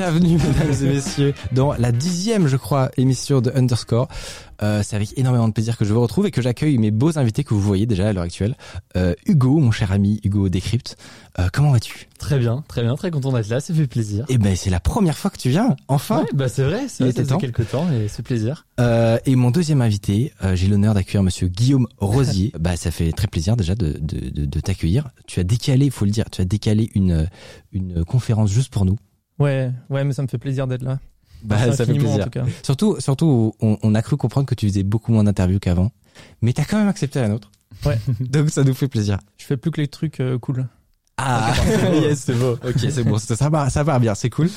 Bienvenue, mesdames et messieurs, dans la dixième, je crois, émission de Underscore. Euh, c'est avec énormément de plaisir que je vous retrouve et que j'accueille mes beaux invités que vous voyez déjà à l'heure actuelle. Euh, Hugo, mon cher ami Hugo Décrypte, euh, comment vas-tu? Très bien, très bien, très content d'être là, ça fait plaisir. Eh ben, c'est la première fois que tu viens, enfin. Ouais, bah c'est vrai, ça, fait quelques temps et c'est plaisir. Euh, et mon deuxième invité, j'ai l'honneur d'accueillir Monsieur Guillaume Rosier. bah, ça fait très plaisir déjà de, de, de, de t'accueillir. Tu as décalé, il faut le dire, tu as décalé une une conférence juste pour nous. Ouais, ouais, mais ça me fait plaisir d'être là. Bah, ça fait plaisir. En tout cas. Surtout, surtout, on, on a cru comprendre que tu faisais beaucoup moins d'interviews qu'avant, mais t'as quand même accepté la nôtre. Ouais. Donc ça nous fait plaisir. Je fais plus que les trucs euh, cool. Ah, yes, c'est beau. Ok, c'est bon, ça, ça va, ça va bien, c'est cool.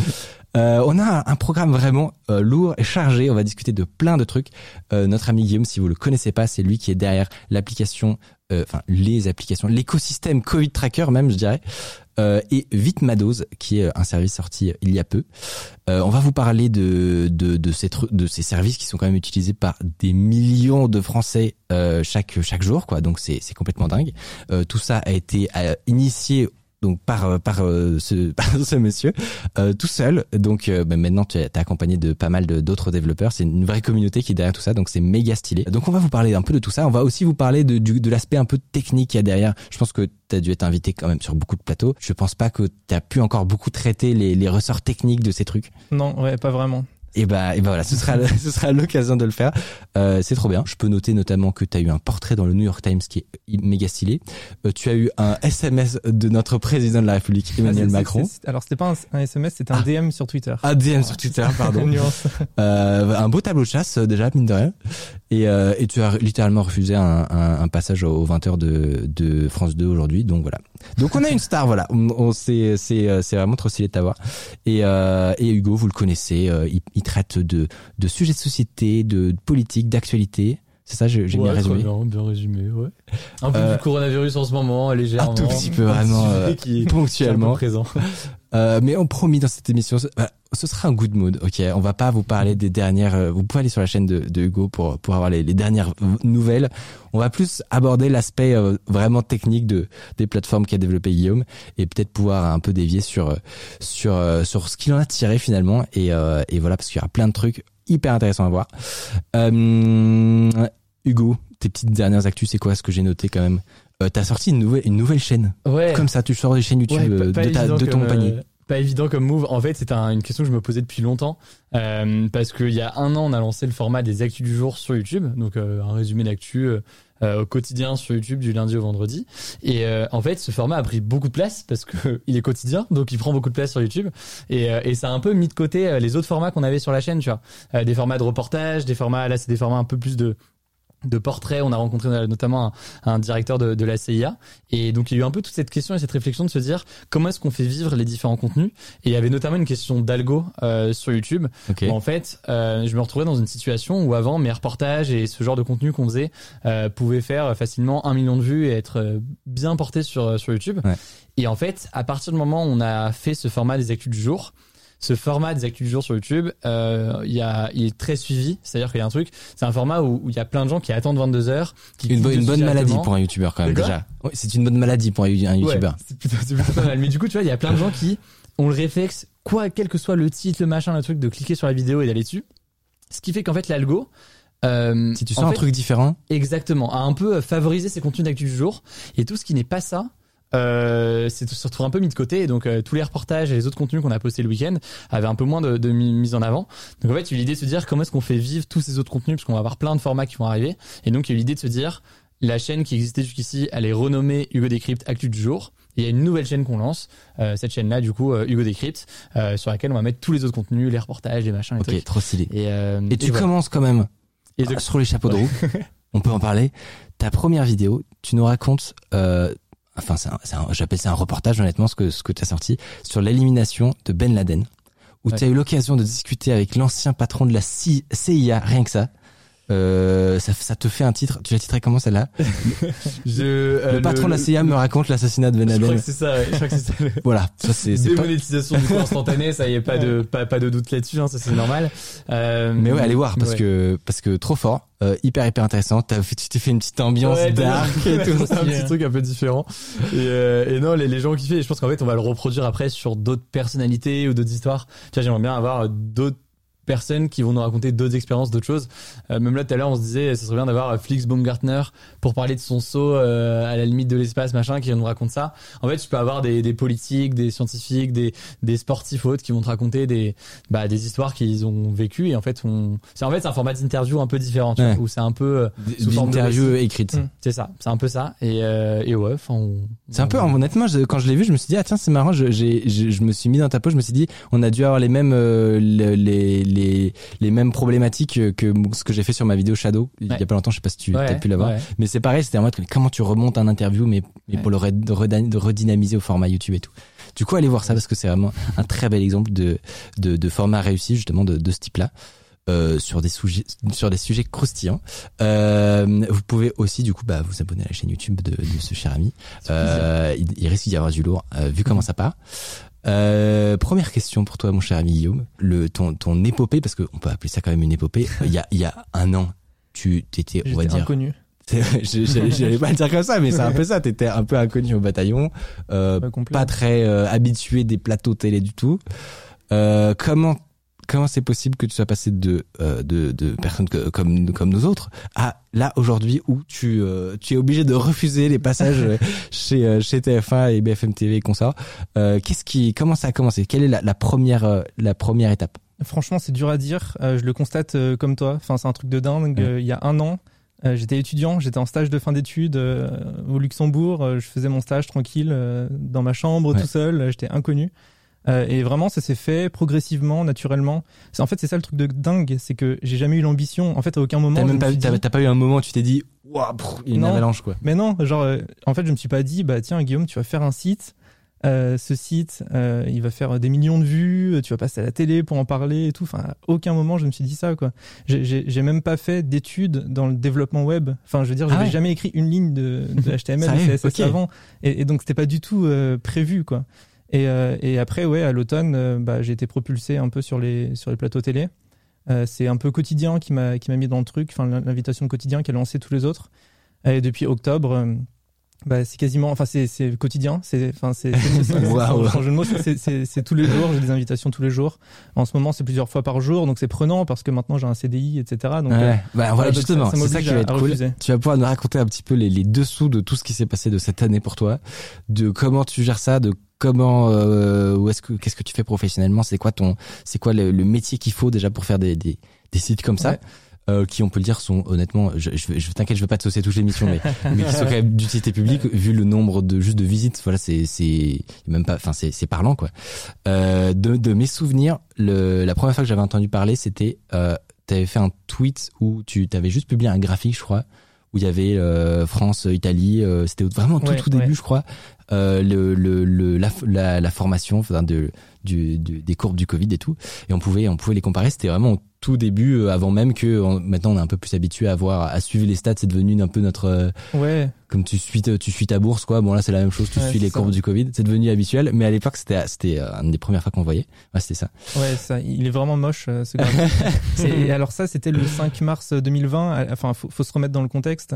Euh, on a un, programme vraiment euh, lourd et chargé. On va discuter de plein de trucs. Euh, notre ami Guillaume, si vous le connaissez pas, c'est lui qui est derrière l'application, euh, enfin les applications, l'écosystème Covid Tracker même, je dirais. Euh, et Vitmados, qui est un service sorti il y a peu. Euh, on va vous parler de de de ces de ces services qui sont quand même utilisés par des millions de Français euh, chaque chaque jour, quoi. Donc c'est c'est complètement dingue. Euh, tout ça a été euh, initié donc par euh, par euh, ce par ce monsieur euh, tout seul. Donc euh, bah, maintenant tu es accompagné de pas mal d'autres développeurs. C'est une vraie communauté qui est derrière tout ça. Donc c'est méga stylé. Donc on va vous parler un peu de tout ça. On va aussi vous parler de de l'aspect un peu technique qu'il y a derrière. Je pense que tu as dû être invité quand même sur beaucoup de plateaux. Je pense pas que tu as pu encore beaucoup traiter les, les ressorts techniques de ces trucs. Non, ouais, pas vraiment. Et bah, et bah voilà, ce sera ce sera l'occasion de le faire. Euh, c'est trop bien. Je peux noter notamment que tu as eu un portrait dans le New York Times qui est méga stylé. Euh, tu as eu un SMS de notre président de la République Emmanuel Ah, c'est- Macron. c'est- c'est- alors, c'était pas un, un SMS, c'était un Ah. DM sur Twitter. Un DM sur Twitter, pardon. Nuance. Euh, un beau tableau de chasse euh, déjà mine de rien. Et, euh, et tu as littéralement refusé un, un, un passage aux 20h de, de France 2 aujourd'hui. Donc voilà. Donc on a une star, voilà. On, on c'est c'est euh, c'est vraiment trop stylé de t'avoir. Et euh, et Hugo, vous le connaissez, euh, il, il traite de de sujets de société, de, de politique, d'actualité. C'est ça, j'ai bien résumé. bien, bien résumé, ouais. Un peu Euh, du coronavirus en ce moment, légèrement. un tout petit peu, vraiment, euh, sujet qui est- Ponctuellement. qui est un peu présent. Euh, mais on promis dans cette émission, bah, ce sera un good mood. Ok, on va pas vous parler des dernières. euh, vous pouvez aller sur la chaîne de, de Hugo pour pour avoir les, les dernières euh, nouvelles. On va plus aborder l'aspect euh, vraiment technique de des plateformes qu'a développé Guillaume et peut-être pouvoir un peu dévier sur euh, sur euh, sur ce qu'il en a tiré finalement et euh, et voilà parce qu'il y aura plein de trucs hyper intéressants à voir. Euh, Hugo, tes petites dernières actus, c'est quoi ce que j'ai noté quand même? Euh, T'as sorti une nouvelle une nouvelle chaîne. Ouais. Comme ça, tu sors des chaînes YouTube Ouais, euh, pas- pas de, ta, de ton comme, panier. Pas évident comme move. En fait, c'était un- une question que je me posais depuis longtemps. Euh, parce qu'il y a un an, on a lancé le format des actus du jour sur YouTube. Donc, euh, un résumé d'actu euh, euh, au quotidien sur YouTube du lundi au vendredi. Et euh, en fait, ce format a pris beaucoup de place parce que il est quotidien. Donc, il prend beaucoup de place sur YouTube. Et, euh, et ça a un peu mis de côté les autres formats qu'on avait sur la chaîne, tu vois. Des formats de reportage, des formats, là, c'est des formats un peu plus de de portraits. On a rencontré euh, notamment un, un directeur de, de la CIA. Et donc, il y a eu un peu toute cette question et cette réflexion de se dire comment est-ce qu'on fait vivre les différents contenus? Et il y avait notamment une question d'algo euh, sur YouTube. Ok. Où en fait, euh, je me retrouvais dans une situation où avant, mes reportages et ce genre de contenu qu'on faisait euh, pouvaient faire facilement un million de vues et être euh, bien portés sur, sur YouTube. Ouais. Et en fait, à partir du moment où on a fait ce format des actus du jour, ce format des actus du jour sur YouTube, euh, il y a, il est très suivi. C'est-à-dire qu'il y a un truc, c'est un format où, où il y a plein de gens qui attendent 22 heures, qui Une, bonne- une bonne maladie pour un youtubeur quand même déjà. C'est une bonne maladie pour un, un Ouais, youtubeur. c'est plutôt, plutôt pas mal. Mais du coup, tu vois, il y a plein de gens qui ont le réflexe, quoi, quel que soit le titre, le machin, le truc, de cliquer sur la vidéo et d'aller dessus. Ce qui fait qu'en fait, l'algo, euh, Si tu en sens un fait, truc différent, Exactement, a un peu favorisé ces contenus d'actu du jour. Et tout ce qui n'est pas ça, euh, c'est se retrouve un peu mis de côté. Et donc, euh, tous les reportages et les autres contenus qu'on a postés le week-end avaient un peu moins de, de mi- mise en avant. Donc, en fait, il y a eu l'idée de se dire comment est-ce qu'on fait vivre tous ces autres contenus, parce qu'on va avoir plein de formats qui vont arriver. Et donc, il y a eu l'idée de se dire, la chaîne qui existait jusqu'ici, elle est renommée Hugo Décrypte Actu du jour. Et il y a une nouvelle chaîne qu'on lance, euh, cette chaîne-là, du coup, euh, Hugo Décrypte, euh, sur laquelle on va mettre tous les autres contenus, les reportages, les machins, les ok, trucs. trop stylé. Et, euh, Et tu voilà. commences quand même Et de- sur les chapeaux de roue. On peut en parler. Ta première vidéo, tu nous racontes euh, enfin, j'appelle ça un reportage honnêtement ce que ce que tu as sorti sur l'élimination de Ben Laden, où Ouais. tu as eu l'occasion de discuter avec l'ancien patron de la CIA, rien que ça. Euh, ça, ça te fait un titre. Tu l'as titré comment celle-là? Je, euh, Le patron de la CIA me raconte l'assassinat de Ben Je crois que c'est ça, ouais. je crois que c'est ça. le- Voilà, ça c'est pas. Démonétisation du coup instantanée, ça y est, pas de, pas, pas de doute là-dessus, hein, ça c'est normal. Euh, Mais ouais, allez voir parce ouais. que parce que trop fort, euh, hyper hyper intéressant. T'as fait, tu t'es fait une petite ambiance Ouais, dark et tout. c'est un petit truc un peu différent. Et, euh, et non, les, les gens ont kiffé. Et je pense qu'en fait, on va le reproduire après sur d'autres personnalités ou d'autres histoires. Tu vois, j'aimerais bien avoir d'autres personnes qui vont nous raconter d'autres expériences, d'autres choses. Euh, même là, tout à l'heure, on se disait, ça serait bien d'avoir Flix Baumgartner pour parler de son saut euh, à la limite de l'espace, machin, qui nous raconte ça. En fait, tu peux avoir des, des politiques, des scientifiques, des, des sportifs autres qui vont te raconter des, bah, des histoires qu'ils ont vécues. Et en fait, on, c'est en fait c'est un format d'interview un peu différent, tu Ouais. vois, où c'est un peu, euh, sous forme D'interview écrite. Mm. c'est ça, c'est un peu ça. Et, euh, et ouais, enfin, on- C'est un peu on- honnêtement je- quand je l'ai vu je me suis dit ah tiens c'est marrant je, j'ai, je, je me suis mis dans ta peau je me suis dit on a dû avoir les mêmes euh, le- les, les les mêmes problématiques que ce que j'ai fait sur ma vidéo Shadow il y Ouais. a pas longtemps je sais pas si tu Ouais, as pu l'avoir ouais. mais c'est pareil c'était en mode comment tu remontes un interview mais, mais pour le redynamiser au format YouTube et tout du coup allez voir ça parce que c'est vraiment un très bel exemple de de, de format réussi justement de, de ce type là euh, sur des sujets sur des sujets croustillants. Euh, vous pouvez aussi du coup bah, vous abonner à la chaîne YouTube de, de ce cher ami. Euh, il, il risque d'y avoir du lourd vu comment ça part. Euh, première question pour toi mon cher ami Guillaume, le ton ton épopée parce qu'on peut appeler ça quand même une épopée. Il y a il y a un an tu t'étais on va dire inconnu. j'allais pas le dire comme ça mais c'est un peu ça t'étais un peu inconnu au bataillon euh, Pas pas très euh, habitué des plateaux télé du tout. Euh, comment comment c'est possible que tu sois passé de euh, de, de personnes que- comme comme nous autres à là aujourd'hui où tu euh, tu es obligé de refuser les passages chez euh, chez TF1 et BFM TV et. Euh, Qu'est-ce qui comment ça a commencé? Quelle est la, la première la première étape? Franchement, c'est dur à dire. Je le constate comme toi. Enfin, c'est un truc de dingue. Ouais. Il y a un an, j'étais étudiant, j'étais en stage de fin d'études au Luxembourg. Je faisais mon stage tranquille dans ma chambre Ouais. tout seul. J'étais inconnu. Euh, et vraiment, ça s'est fait progressivement, naturellement. En fait, c'est ça le truc de dingue, c'est que j'ai jamais eu l'ambition. En fait, à aucun moment. T'as même me pas dit- t'as pas eu un moment où tu t'es dit waouh il y a une avalanche quoi. Mais non, genre, euh, en fait, je me suis pas dit, bah tiens, Guillaume, tu vas faire un site. Euh, ce site, euh, il va faire des millions de vues. Tu vas passer à la télé pour en parler et tout. Enfin, à aucun moment je me suis dit ça, quoi. J'ai- même pas fait d'études dans le développement web. Enfin, je veux dire, Ah j'avais ouais. jamais écrit une ligne de, de HTML Sérieux CSS avant, et, et donc c'était pas du tout euh, prévu, quoi. Et, euh, et après, ouais, à l'automne, euh, bah, j'ai été propulsé un peu sur les sur les plateaux télé. Euh, c'est un peu quotidien qui m'a mis dans le truc. Enfin, l'invitation quotidien qui a lancé tous les autres. Et depuis octobre, bah, c'est quasiment, enfin c'est quotidien. C'est enfin c'est c'est- c'est- jeu de mots, tous les jours. J'ai des invitations tous les jours. En ce moment, c'est plusieurs fois par jour, donc c'est prenant parce que maintenant j'ai un CDI, etc. Donc euh, Ouais. Bah, voilà, justement, c'est ça qui va être cool. refuser. Tu vas pouvoir nous raconter un petit peu les, les dessous de tout ce qui s'est passé de cette année pour toi, de comment tu gères ça, de comment, euh, où est-ce que, qu'est-ce que tu fais professionnellement, c'est quoi ton, c'est quoi le, le métier qu'il faut déjà pour faire des, des, des sites comme ça. Ouais. Euh, qui on peut le dire sont honnêtement je, je, je t'inquiète je veux pas te saucer toutes les missions mais mais qui sont quand même d'utilité publique vu le nombre de juste de visites. Voilà c'est c'est même pas enfin c'est c'est parlant quoi. Euh, de de mes souvenirs le la première fois que j'avais entendu parler c'était euh, t'avais fait un tweet où tu t'avais juste publié un graphique je crois où il y avait euh, France Italie euh, c'était vraiment tout Ouais, tout début ouais. je crois. Euh, le, le, le la, la, la formation enfin, de du, du- des courbes du Covid et tout. Et on pouvait on pouvait les comparer c'était vraiment tout début euh, avant même que on- maintenant on est un peu plus habitué à voir à suivre les stats c'est devenu un peu notre euh, ouais, comme tu suis tu suis ta bourse quoi bon là c'est la même chose tu Ouais, suis les ça. courbes du Covid c'est devenu habituel mais à l'époque c'était c'était euh, une des premières fois qu'on voyait ouais c'était ça ouais, ça, il est vraiment moche. euh, ce. C'est- et alors ça, c'était le 5 mars 2020. Euh, Enfin, faut, faut se remettre dans le contexte.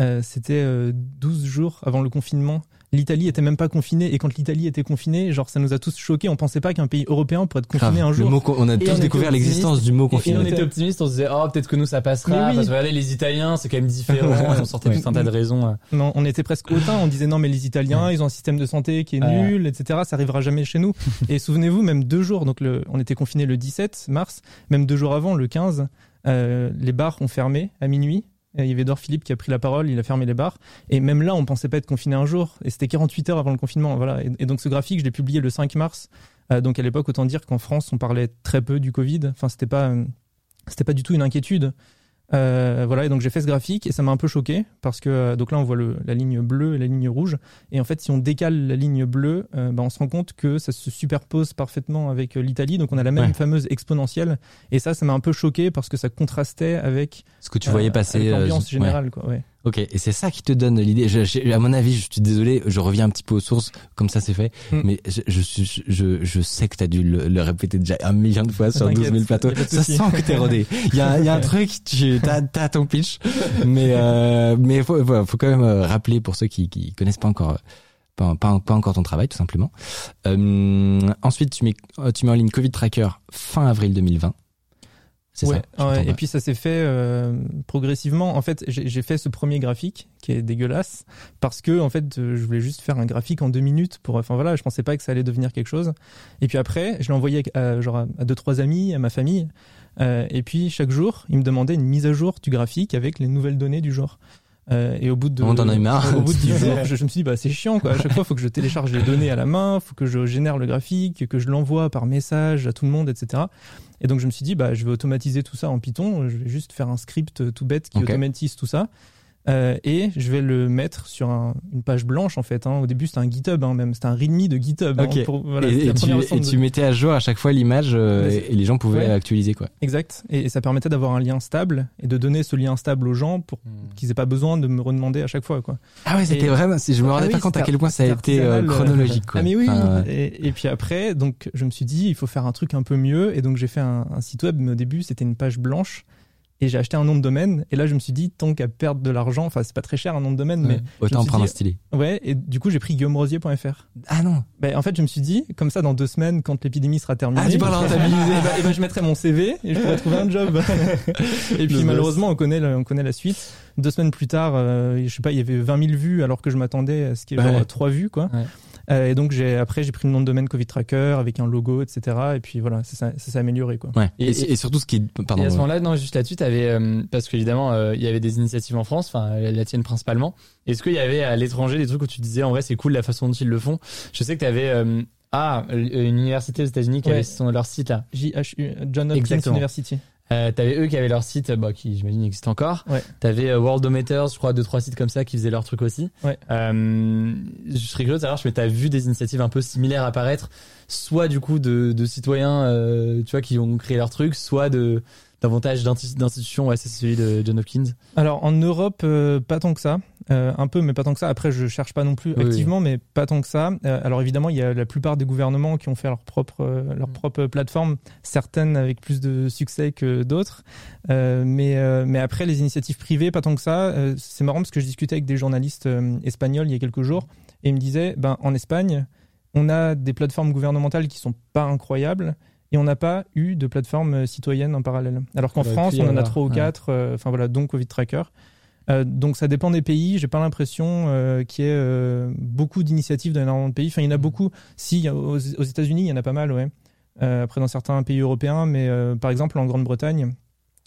Euh, c'était euh, 12 jours avant le confinement. L'Italie était même pas confinée et quand l'Italie était confinée, genre ça nous a tous choqués. On pensait pas qu'un pays européen pourrait être confiné Grave. un jour. Le mot con- on a Et tous on découvert l'existence du mot Et on confiné était optimiste, on se disait, oh, peut-être que nous ça passera. Mais oui. Parce que regardez, les Italiens, c'est quand même différent. et on sortait tout un tas de raisons. euh. Non, on était presque hautain. On disait non, mais les Italiens, ils ont un système de santé qui est Ouais. nul, etc. Ça arrivera jamais chez nous. Et souvenez-vous, même deux jours. Donc, le, on était confiné le 17 mars. Même deux jours avant, le 15, euh, les bars ont fermé à minuit. Il y avait Edouard Philippe qui a pris la parole, il a fermé les bars. Et même là, on pensait pas être confiné un jour. Et c'était 48 heures avant le confinement. Voilà. Et, et donc, ce graphique, je l'ai publié le 5 mars. Euh, donc, à l'époque, autant dire qu'en France, on parlait très peu du Covid. Enfin, c'était pas, euh, c'était pas du tout une inquiétude. Euh, voilà, et donc j'ai fait ce graphique et ça m'a un peu choqué parce que euh, donc là on voit le, la ligne bleue et la ligne rouge et en fait si on décale la ligne bleue, euh, bah, on se rend compte que ça se superpose parfaitement avec euh, l'Italie, donc on a la même Ouais. fameuse exponentielle et ça ça m'a un peu choqué parce que ça contrastait avec, Ce que tu voyais passer. euh, l'ambiance ouais. générale quoi. Ouais. Ok, et c'est ça qui te donne l'idée. Je- je- à mon avis, je suis désolé, je reviens un petit peu aux sources, comme ça c'est fait, Mm. mais je, je, je, je sais que tu as dû le, le répéter déjà un million de fois sur T'inquiète, 12 000 plateaux. Ça sent que t'es rodé. Il y a, y a un truc, tu as, t'as ton pitch, mais euh, mais faut, faut, quand même euh, rappeler pour ceux qui, qui connaissent pas encore. Pas, pas, pas encore ton travail, tout simplement. Euh, ensuite, tu mets, euh, tu mets en ligne Covid Tracker fin avril 2020. C'est Ouais, ça et puis ça s'est fait euh, progressivement. En fait, j'ai fait ce premier graphique qui est dégueulasse parce que en fait, euh, je voulais juste faire un graphique en deux minutes pour. Enfin voilà, je pensais pas que ça allait devenir quelque chose. Et puis après, je l'ai envoyé à, genre à, deux trois amis, à ma famille. Euh, et puis chaque jour, ils me demandaient une mise à jour du graphique avec les nouvelles données du jour. Euh, et au bout de On en a eu marre. au bout de 10 jours, je, je me suis dit bah c'est chiant quoi. À chaque fois, faut que je télécharge les données à la main, faut que je génère le graphique, que je l'envoie par message à tout le monde, etc. Et donc je me suis dit bah je vais automatiser tout ça en Python. Je vais juste faire un script tout bête qui automatise tout ça. Euh, et je vais le mettre sur un- une page blanche en fait. Hein. Au début c'était un GitHub hein, même, c'était un README de GitHub. hein, Ok. pour- voilà, et, tu, première et version de- tu mettais à jour à chaque fois l'image euh, et, les gens pouvaient Ouais. actualiser quoi. Exact. Et, ça permettait d'avoir un lien stable et de donner ce lien stable aux gens pour qu'ils aient pas besoin de me redemander à chaque fois quoi. Ah ouais, c'était vraiment. Je me Ah rendais oui, pas compte à quel point ça a été euh, chronologique quoi. Ah mais oui. Enfin, et, et puis après, donc je me suis dit, il faut faire un truc un peu mieux. Et donc j'ai fait un, un site web, mais au début c'était une page blanche. Et j'ai acheté un nom de domaine. Et là je me suis dit, tant qu'à perdre de l'argent, enfin c'est pas très cher un nom de domaine, ouais. autant en suis prendre un stylé. mais ouais. Et du coup j'ai pris guillaumrosier.fr. Ah non. Ben, en fait je me suis dit, comme ça dans deux semaines, quand l'épidémie sera terminée, Ah, tu parles rentabiliser. et ben, et ben, je mettrai mon CV et je pourrai trouver un job. et puis Le malheureusement on connaît, le- on connaît la suite. Deux semaines plus tard, euh, je sais pas, il y avait 20 000 vues alors que je m'attendais à ce qu'il y ait Ouais. genre trois vues quoi. Ouais. Euh, et donc j'ai après j'ai pris le nom de domaine Covid Tracker avec un logo etc. Et puis voilà, ça, ça, ça s'est amélioré quoi. Ouais. Et, Et- et surtout ce qui est. Pardon. et à ce moment-là, non, juste là-dessus, t'avais, euh, parce qu'évidemment, euh, il y avait des initiatives en France, enfin, la la tienne principalement. Est-ce qu'il y avait à l'étranger des trucs où tu disais, en vrai, c'est cool la façon dont ils le font? Je sais que t'avais, euh, ah, une université aux États-Unis qui Ouais. avait son, leur site là. JHU, John Hopkins Exactement. University. Euh, t'avais eux qui avaient leur site, bah, qui j'imagine existe encore. Ouais. T'avais euh, Worldometers, je crois, deux trois sites comme ça qui faisaient leur truc aussi. Ouais. Euh, je serais curieux de savoir, mais t'as vu des initiatives un peu similaires apparaître, soit du coup de, de citoyens, euh, tu vois, qui ont créé leur truc, soit de davantage d'institutions. Ouais, c'est celui de John Hopkins. Alors en Europe, euh, pas tant que ça. Euh, un peu, mais pas tant que ça. Après, je cherche pas non plus Oui, activement, mais pas tant que ça. Euh, alors évidemment, il y a la plupart des gouvernements qui ont fait leur propre, euh, leur Mm. propre plateforme, certaines avec plus de succès que d'autres. Mais, mais après, les initiatives privées, pas tant que ça. C'est marrant parce que je discutais avec des journalistes espagnols il y a quelques jours et ils me disaient, ben en Espagne, on a des plateformes gouvernementales qui sont pas incroyables. Et on n'a pas eu de plateforme citoyenne en parallèle. Alors qu'en aurait France, on en a trois ou quatre. Enfin voilà, donc Covid Tracker. Euh, donc ça dépend des pays. J'ai pas l'impression euh, qu'il y ait euh, beaucoup d'initiatives dans énormément de pays. Enfin, il y en a beaucoup. Si, aux, aux États-Unis, il y en a pas mal, ouais. Euh, après, dans certains pays européens, mais euh, par exemple en Grande-Bretagne,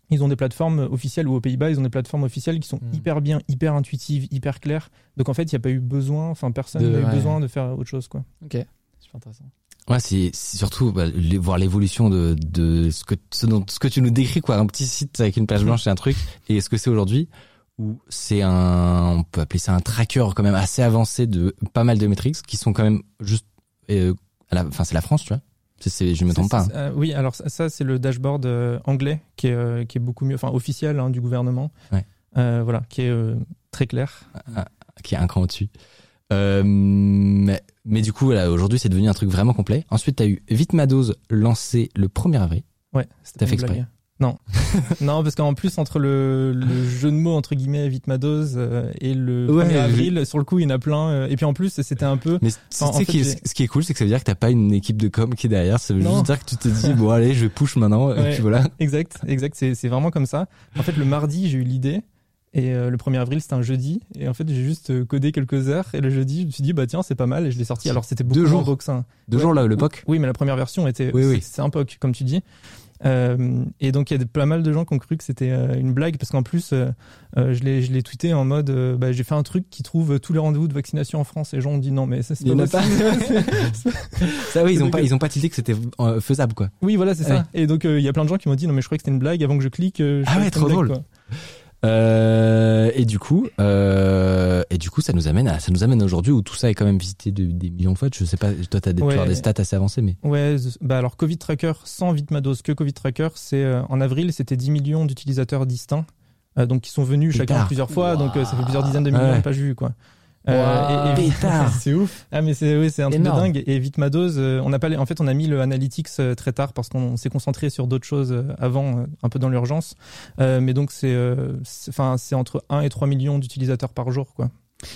ils ont des plateformes officielles ou aux Pays-Bas, ils ont des plateformes officielles qui sont Mm. hyper bien, hyper intuitives, hyper claires. Donc en fait, il n'y a pas eu besoin. Enfin, personne n'a eu ouais. besoin de faire autre chose, quoi. Ok, super intéressant. Ouais, c'est c'est surtout bah, les- voir l'évolution de, de ce que ce, dont, ce que tu nous décris quoi, un petit site avec une page blanche et un truc, et ce que c'est aujourd'hui où c'est un, on peut appeler ça un tracker quand même assez avancé de pas mal de métriques qui sont quand même juste, euh, à la, enfin c'est la France, tu vois. C'est, c'est, je me trompe pas. hein. Euh, oui, alors ça, ça, c'est le dashboard euh, anglais qui est, euh, qui est beaucoup mieux, enfin officiel hein, du gouvernement. Ouais. Euh, voilà, qui est euh, très clair. qui est un cran au-dessus. Euh, mais, mais du coup, voilà, aujourd'hui, c'est devenu un truc vraiment complet. Ensuite, tu as eu Vitmados lancé le 1er avril. Ouais, c'était fait exprès blague. Non, non, parce qu'en plus entre le, le jeu de mots entre guillemets Vitmados euh, et le Ouais, 1er je- avril, sur le coup il y en a plein. euh, et puis en plus c'était un peu. Mais c- En- qui- fait, ce qui est cool, c'est que ça veut dire que t'as pas une équipe de com qui est derrière. Ça veut Non. juste dire que tu te dis, bon, allez, je push maintenant, et puis voilà. Exact, exact. C'est c'est vraiment comme ça. En fait le mardi j'ai eu l'idée. Et euh, le 1er avril, c'était un jeudi. Et en fait, j'ai juste euh, codé quelques heures. Et le jeudi, je me suis dit, bah tiens, c'est pas mal. Et je l'ai sorti. Alors, c'était beaucoup Deux moins jours. beau que ça. Deux Ouais. jours là, le POC. Oui, mais la première version était. Oui, oui. C'est un POC, comme tu dis. Euh, et donc, il y a pas mal de gens qui ont cru que c'était euh, une blague. Parce qu'en plus, euh, je l'ai je l'ai tweeté en mode euh, bah, j'ai fait un truc qui trouve tous les rendez-vous de vaccination en France. Et les gens ont dit non, mais ça, c'est pas. Ça, oui, ils ont pas, ils ont pas tilté que c'était faisable, quoi. oui, voilà, c'est Ouais. ça. Et donc, il y a plein de gens qui m'ont dit non, mais je croyais que c'était une blague. Avant que je clique, je Ah ouais, trop drôle. Euh, et du coup, euh, et du coup, ça nous amène à, ça nous amène aujourd'hui où tout ça est quand même visité de, des millions de fois. Je sais pas, toi, t'as des, Ouais. des stats assez avancées, mais Ouais, bah alors Covid Tracker sans Vitmados que Covid Tracker, c'est euh, en avril, c'était 10 millions d'utilisateurs distincts. donc qui sont venus chacun plusieurs fois, donc ça fait plusieurs dizaines de millions Ouais. de pages vues quoi. Euh, et- et-. C'est ouf. Ah mais c'est oui, c'est un truc de dingue et Vitmados euh, on n'a pas en fait on a mis le analytics euh, très tard parce qu'on s'est concentré sur d'autres choses avant un peu dans l'urgence Euh, mais donc c'est euh, c'est- enfin c'est entre 1 et 3 millions d'utilisateurs par jour quoi.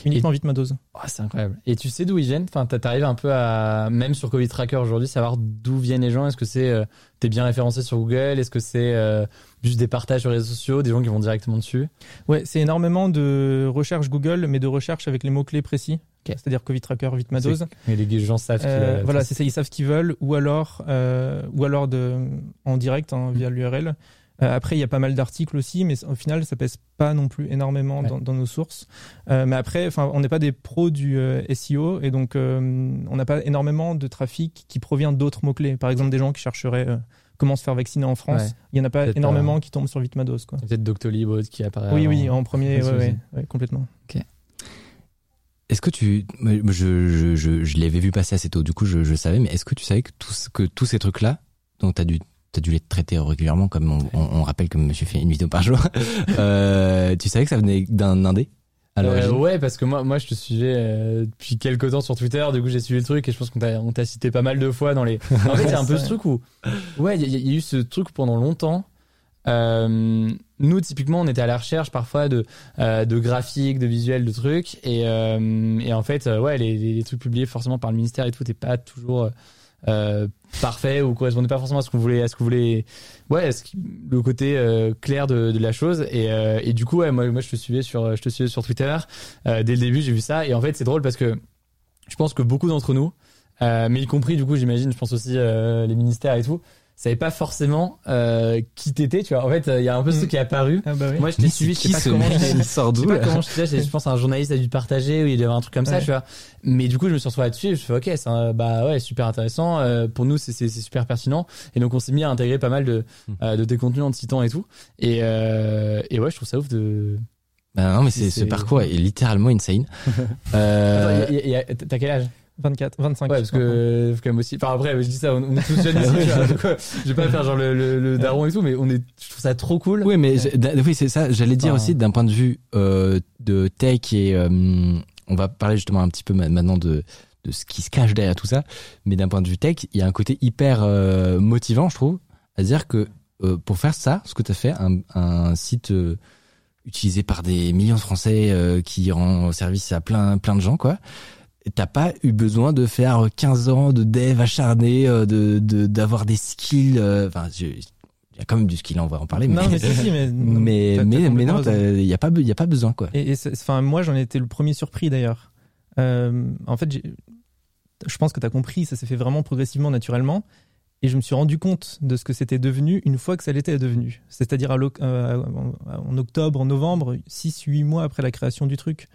Uniquement Vitmados. Oh, c'est incroyable. Et tu sais d'où ils viennent? Enfin, t'a- t'arrives un peu à, même sur Covid Tracker aujourd'hui, savoir d'où viennent les gens? Est-ce que c'est, euh, t'es bien référencé sur Google? Est-ce que c'est euh, juste des partages sur les réseaux sociaux, des gens qui vont directement dessus? Ouais, c'est énormément de recherche Google mais de recherche avec les mots clés précis. C'est-à-dire Covid Tracker, Vitmados. Et les gens savent Euh, voilà, c'est ça, ils savent ce qu'ils veulent, ou alors, euh, ou alors de, en direct hein, via l'URL. Euh, après, il y a pas mal d'articles aussi, mais au final, ça pèse pas non plus énormément Ouais. dans, dans nos sources. Euh, mais après, on n'est pas des pros du euh, SEO, et donc on n'a pas énormément de trafic qui provient d'autres mots clés. Par exemple, des gens qui chercheraient comment se faire vacciner en France. Ouais. Il y en a pas énormément qui tombent sur Vitmados. Peut-être Doctolib qui apparaît. Oui, oui, en premier, Ouais, ouais, complètement. Est-ce que tu, je, je, je, je l'avais vu passer assez tôt, du coup je, savais, mais est-ce que tu savais que tous, que tous ces trucs-là, dont t'as dû, t'as dû les traiter régulièrement, comme on, on, on rappelle que Monsieur fait une vidéo par jour, euh, tu savais que ça venait d'un indé à Euh, ouais, parce que moi, moi, je te suivais euh, depuis quelques temps sur Twitter. Du coup, j'ai suivi le truc et je pense qu'on t'a, cité pas mal de fois dans les. En fait, il y a un peu ce truc où, ouais, il y, a- il y a eu ce truc pendant longtemps. Euh, nous, typiquement, on était à la recherche parfois de euh, de graphiques, de visuels, de trucs, et euh, et en fait, euh, ouais, les, les, les trucs publiés forcément par le ministère et tout, n'étaient pas toujours euh, parfait ou correspondait pas forcément à ce qu'on voulait, à ce qu'on voulait, ouais, le côté euh, clair de, la chose. Et, euh, et du coup, ouais, moi, moi, je te suivais sur, je te suivais sur Twitter. Euh, dès le début, j'ai vu ça. Et en fait, c'est drôle parce que je pense que beaucoup d'entre nous, mais y compris du coup, j'imagine, je pense aussi les ministères et tout, savaient pas forcément euh, qui t'étais. Tu vois, en fait, il y a un peu ce Mm. truc qui est apparu. Ah bah oui. Moi, je t'ai suivi, je sais pas comment. je sort je sais d'où pas comment je je pense un journaliste a dû partager ou il y avait un truc comme ça, tu vois. Mais du coup, je me suis retrouvé là-dessus et je fais ok, c'est bah ouais, super intéressant. Euh, pour nous, c'est c'est c'est super pertinent. Et donc, on s'est mis à intégrer pas mal de Mm. euh, de tes contenus en te citant et tout. Et euh, et ouais, je trouve ça ouf de. Bah non, mais c'est, ce parcours est littéralement insane. euh, T'as quel âge? 24, 25. Ouais, parce que faut quand même aussi. Enfin après, je dis ça, on on est tous jeunes ici. tu vois, donc, euh, je vais pas faire genre le, le, le daron et tout, mais on est. Je trouve ça trop cool. Oui, mais oui, c'est ça. J'allais dire Enfin, aussi d'un point de vue euh, de tech et euh, on va parler justement un petit peu ma- maintenant de de ce qui se cache derrière tout ça. Mais d'un point de vue tech, il y a un côté hyper euh, motivant, je trouve, à dire que euh, pour faire ça, ce que tu as fait, un, un site euh, utilisé par des millions de Français euh, qui rend service à plein plein de gens, quoi. T'as pas eu besoin de faire 15 ans de dev acharné, euh, de- d'avoir des skills. euh, Enfin, il y a quand même du skill, on va en parler. Non, mais si, si, mais. mais t'as- t'as mais, mais non, il y a pas y a pas besoin quoi. Et, et c'est- enfin, moi, j'en étais le premier surpris d'ailleurs. Euh, en fait, je pense que tu as compris, ça s'est fait vraiment progressivement, naturellement. Et je me suis rendu compte de ce que c'était devenu une fois que ça l'était devenu. C'est-à-dire euh, en octobre, en novembre, 6-8 mois après la création du truc.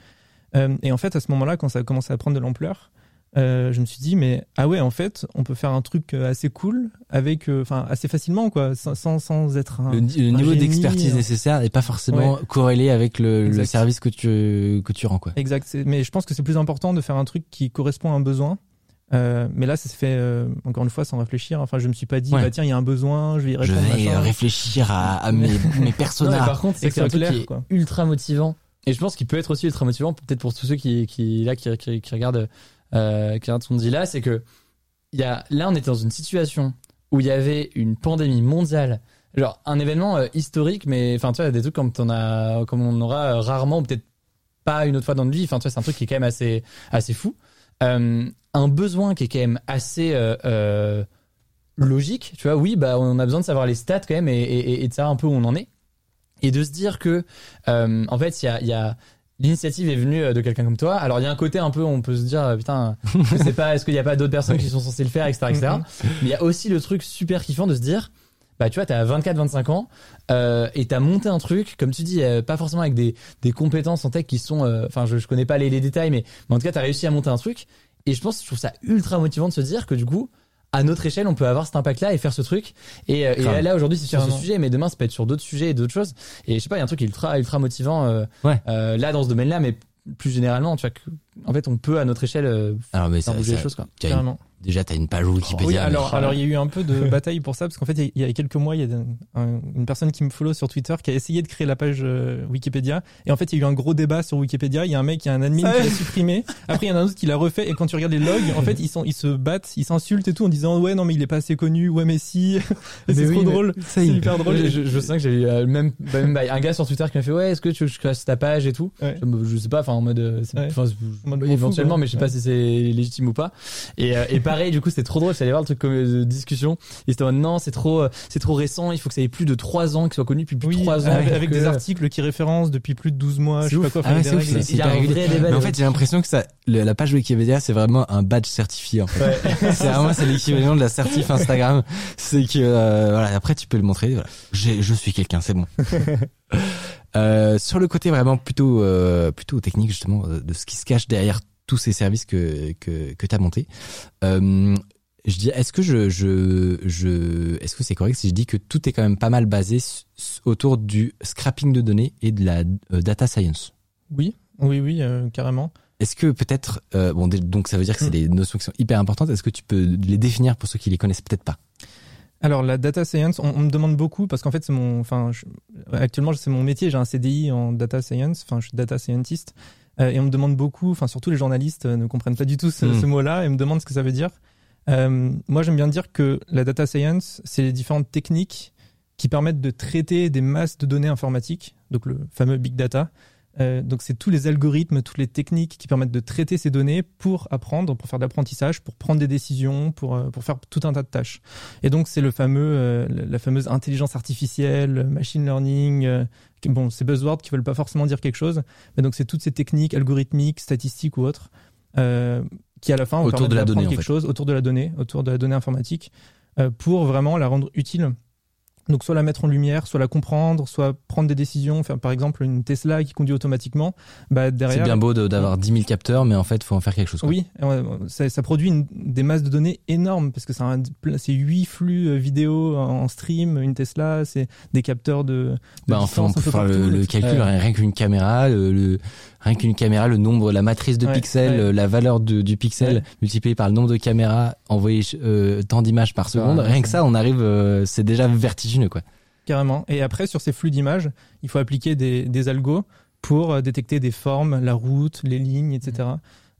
Euh, et en fait, à ce moment-là, quand ça a commencé à prendre de l'ampleur, euh, je me suis dit, mais ah ouais, en fait, on peut faire un truc euh, assez cool, avec, euh, enfin, assez facilement, quoi, sans, sans, être un. Le, le niveau d'expertise euh. nécessaire n'est pas forcément corrélé avec le, service que tu que tu rends quoi. Exact. Mais je pense que c'est plus important de faire un truc qui correspond à un besoin. Euh, mais là, ça se fait euh, encore une fois sans réfléchir. Enfin, je me suis pas dit, Ouais. bah tiens, il y a un besoin, je vais y Je répondre. vais machin. euh, réfléchir à, à mes mes personnages. par contre, c'est un truc clair, qui est quoi. ultra motivant. Et je pense qu'il peut être aussi ultra motivant, peut-être pour tous ceux qui, là, euh, qui regardent ce qu'on dit là, c'est que y a, là, on était dans une situation où il y avait une pandémie mondiale, genre un événement euh, historique, mais enfin, tu vois, des trucs comme on aura euh, rarement, peut-être pas une autre fois dans notre vie. Enfin, tu vois, c'est un truc qui est quand même assez, assez fou. Un besoin qui est quand même assez logique. Tu vois, oui, bah, on a besoin de savoir les stats quand même et de savoir un peu où on en est. Et de se dire que, euh, en fait, il y a, y a l'initiative est venue euh, de quelqu'un comme toi. Alors, il y a un côté un peu, on peut se dire, euh, putain, je sais pas, est-ce qu'il n'y a pas d'autres personnes qui sont censées le faire, etc., etc. Mais il y a aussi le truc super kiffant de se dire, bah, tu vois, t'as 24, 25 ans, euh, et t'as monté un truc, comme tu dis, euh, pas forcément avec des, des compétences en tech qui sont, euh, enfin, je, je connais pas les, les détails, mais, mais en tout cas, t'as réussi à monter un truc. Et je pense, je trouve ça ultra motivant de se dire que du coup, à notre échelle, on peut avoir cet impact-là et faire ce truc. Et, euh, et là, aujourd'hui, c'est sur ce sujet, mais demain, ça peut être sur d'autres sujets et d'autres choses. Et je sais pas, il y a un truc ultra, ultra motivant euh, ouais. euh, là dans ce domaine-là, mais plus généralement, tu vois, que, en fait, on peut à notre échelle euh, Alors, mais faire ça, bouger ça- les choses, quoi. Carrément. Déjà, t'as une page Wikipédia. Oui, mais- alors, alors il y a eu un peu de bataille pour ça, parce qu'en fait, il y a- quelques mois, il y a un- une personne qui me follow sur Twitter qui a essayé de créer la page euh, Wikipédia. Et en fait, il y a eu un gros débat sur Wikipédia. Il y a un mec, il y a un admin qui l'a supprimé. Après, il y en a un autre qui l'a refait. Et quand tu regardes les logs, en fait, ils, sont, ils se battent, ils s'insultent et tout en disant Ouais, non, mais il est pas assez connu. Ouais, mais si. C'est oui, trop drôle. C'est hyper drôle. je, je, je sais que j'ai eu euh, même, bah, même bah, un gars sur Twitter qui m'a fait ouais est-ce que tu veux que je fasse ta page et tout? Ouais. je, je sais pas enfin en mode, euh, Ouais. En mode éventuellement mais je sais pas si c'est légitime ou pas et, euh, et pareil du coup c'était trop drôle j'allais voir le truc comme euh, discussion et c'était en mode, non c'est trop euh, c'est trop récent il faut que ça ait plus de 3 ans qu'il soit connu depuis plus de Oui, 3 ans avec, des articles qui référencent depuis plus de 12 mois, je sais pas quoi. Ah ouais, enfin, c'est des ouf, règles. c'est il y a hyper un régulier. vrai débat Mais en fait, j'ai l'impression que ça, le- la page Wikipédia, c'est vraiment un badge certifié. En fait. c'est vraiment c'est l'équivalent de la certif Instagram. C'est que euh, voilà, après tu peux le montrer. Voilà, j'ai, je suis quelqu'un, c'est bon. Euh, sur le côté vraiment plutôt euh, plutôt technique justement euh, de ce qui se cache derrière tous ces services que que que t'as monté. Euh, je dis, est-ce que je je je est-ce que c'est correct si je dis que tout est quand même pas mal basé autour du scrapping de données et de la euh, data science? Oui, oui, oui, euh, carrément. Est-ce que peut-être, euh, bon, donc ça veut dire que c'est Hmm. des notions qui sont hyper importantes. Est-ce que tu peux les définir pour ceux qui les connaissent peut-être pas? Alors la data science, on, on me demande beaucoup parce qu'en fait c'est mon, enfin je- actuellement c'est mon métier, j'ai un CDI en data science, enfin je suis data scientist et on me demande beaucoup, enfin surtout les journalistes euh, ne comprennent pas du tout ce, Mm. ce mot-là et me demandent ce que ça veut dire. Euh, moi j'aime bien dire que la data science c'est les différentes techniques qui permettent de traiter des masses de données informatiques, donc le fameux big data. Euh, donc c'est tous les algorithmes, toutes les techniques qui permettent de traiter ces données pour apprendre, pour faire de l'apprentissage, pour prendre des décisions, pour, euh, pour faire tout un tas de tâches. Et donc c'est le fameux, euh, la fameuse intelligence artificielle, machine learning. Bon, ces buzzwords qui veulent pas forcément dire quelque chose, mais donc c'est toutes ces techniques algorithmiques, statistiques ou autres, euh, qui à la fin vont Autour de la donnée, en quelque fait. chose autour de la donnée, autour de la donnée informatique, euh, pour vraiment la rendre utile. Donc soit la mettre en lumière, soit la comprendre, soit prendre des décisions. Enfin, par exemple, une Tesla qui conduit automatiquement, bah derrière. C'est bien beau d'avoir 10 000 capteurs, mais en fait, faut en faire quelque chose. quoi. Oui, ça, ça produit une- des masses de données énormes parce que c'est un- c'est huit flux euh, vidéo en stream, une Tesla, c'est des capteurs de. de Bah, enfin, on peut faire le, calcul, rien, rien qu'une caméra, le, le- rien qu'une caméra, le nombre, la matrice de Ouais, pixels, ouais. la valeur de- du pixel Ouais. multiplié par le nombre de caméras envoyées euh, tant d'images par seconde. Ouais, rien que ça, on arrive, euh, c'est déjà vertigineux, quoi. Carrément. Et après, sur ces flux d'images, il faut appliquer des, des algos pour euh, détecter des formes, la route, les lignes, etc.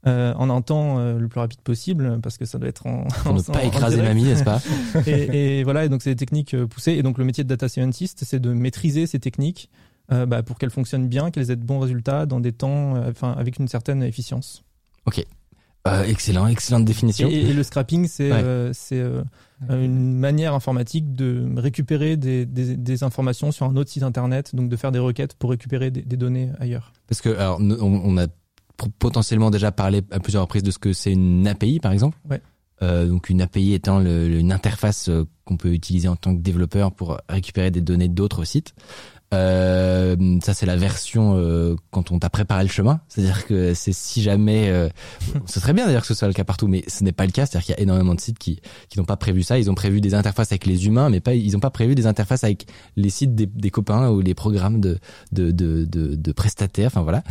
Euh, en un temps euh, le plus rapide possible, parce que ça doit être en. Pour ne en- pas en écraser direct. mamie, n'est-ce pas et, et voilà, et donc c'est des techniques euh, poussées. Et donc le métier de data scientist, c'est de maîtriser ces techniques bah, pour qu'elles fonctionnent bien, qu'elles aient de bons résultats dans des temps, euh, enfin avec une certaine efficience. Euh, Excellent, excellente définition. et- et le scrapping, c'est Ouais. euh, c'est euh, une manière informatique de récupérer des, des, des informations sur un autre site internet, donc de faire des requêtes pour récupérer des, des données ailleurs. Parce que alors, on, on a potentiellement déjà parlé à plusieurs reprises de ce que c'est une API, par exemple. Ouais. Euh, donc une API étant le- le- une interface euh, qu'on peut utiliser en tant que développeur pour récupérer des données d'autres sites. Euh, ça c'est la version euh, quand on t'a préparé le chemin, c'est-à-dire que c'est si jamais, euh, ce serait bien d'ailleurs que ce soit le cas partout, mais ce n'est pas le cas, c'est-à-dire qu'il y a énormément de sites qui qui n'ont pas prévu ça, ils ont prévu des interfaces avec les humains, mais pas ils n'ont pas prévu des interfaces avec les sites des, des copains ou les programmes de de de de, de prestataires, enfin voilà.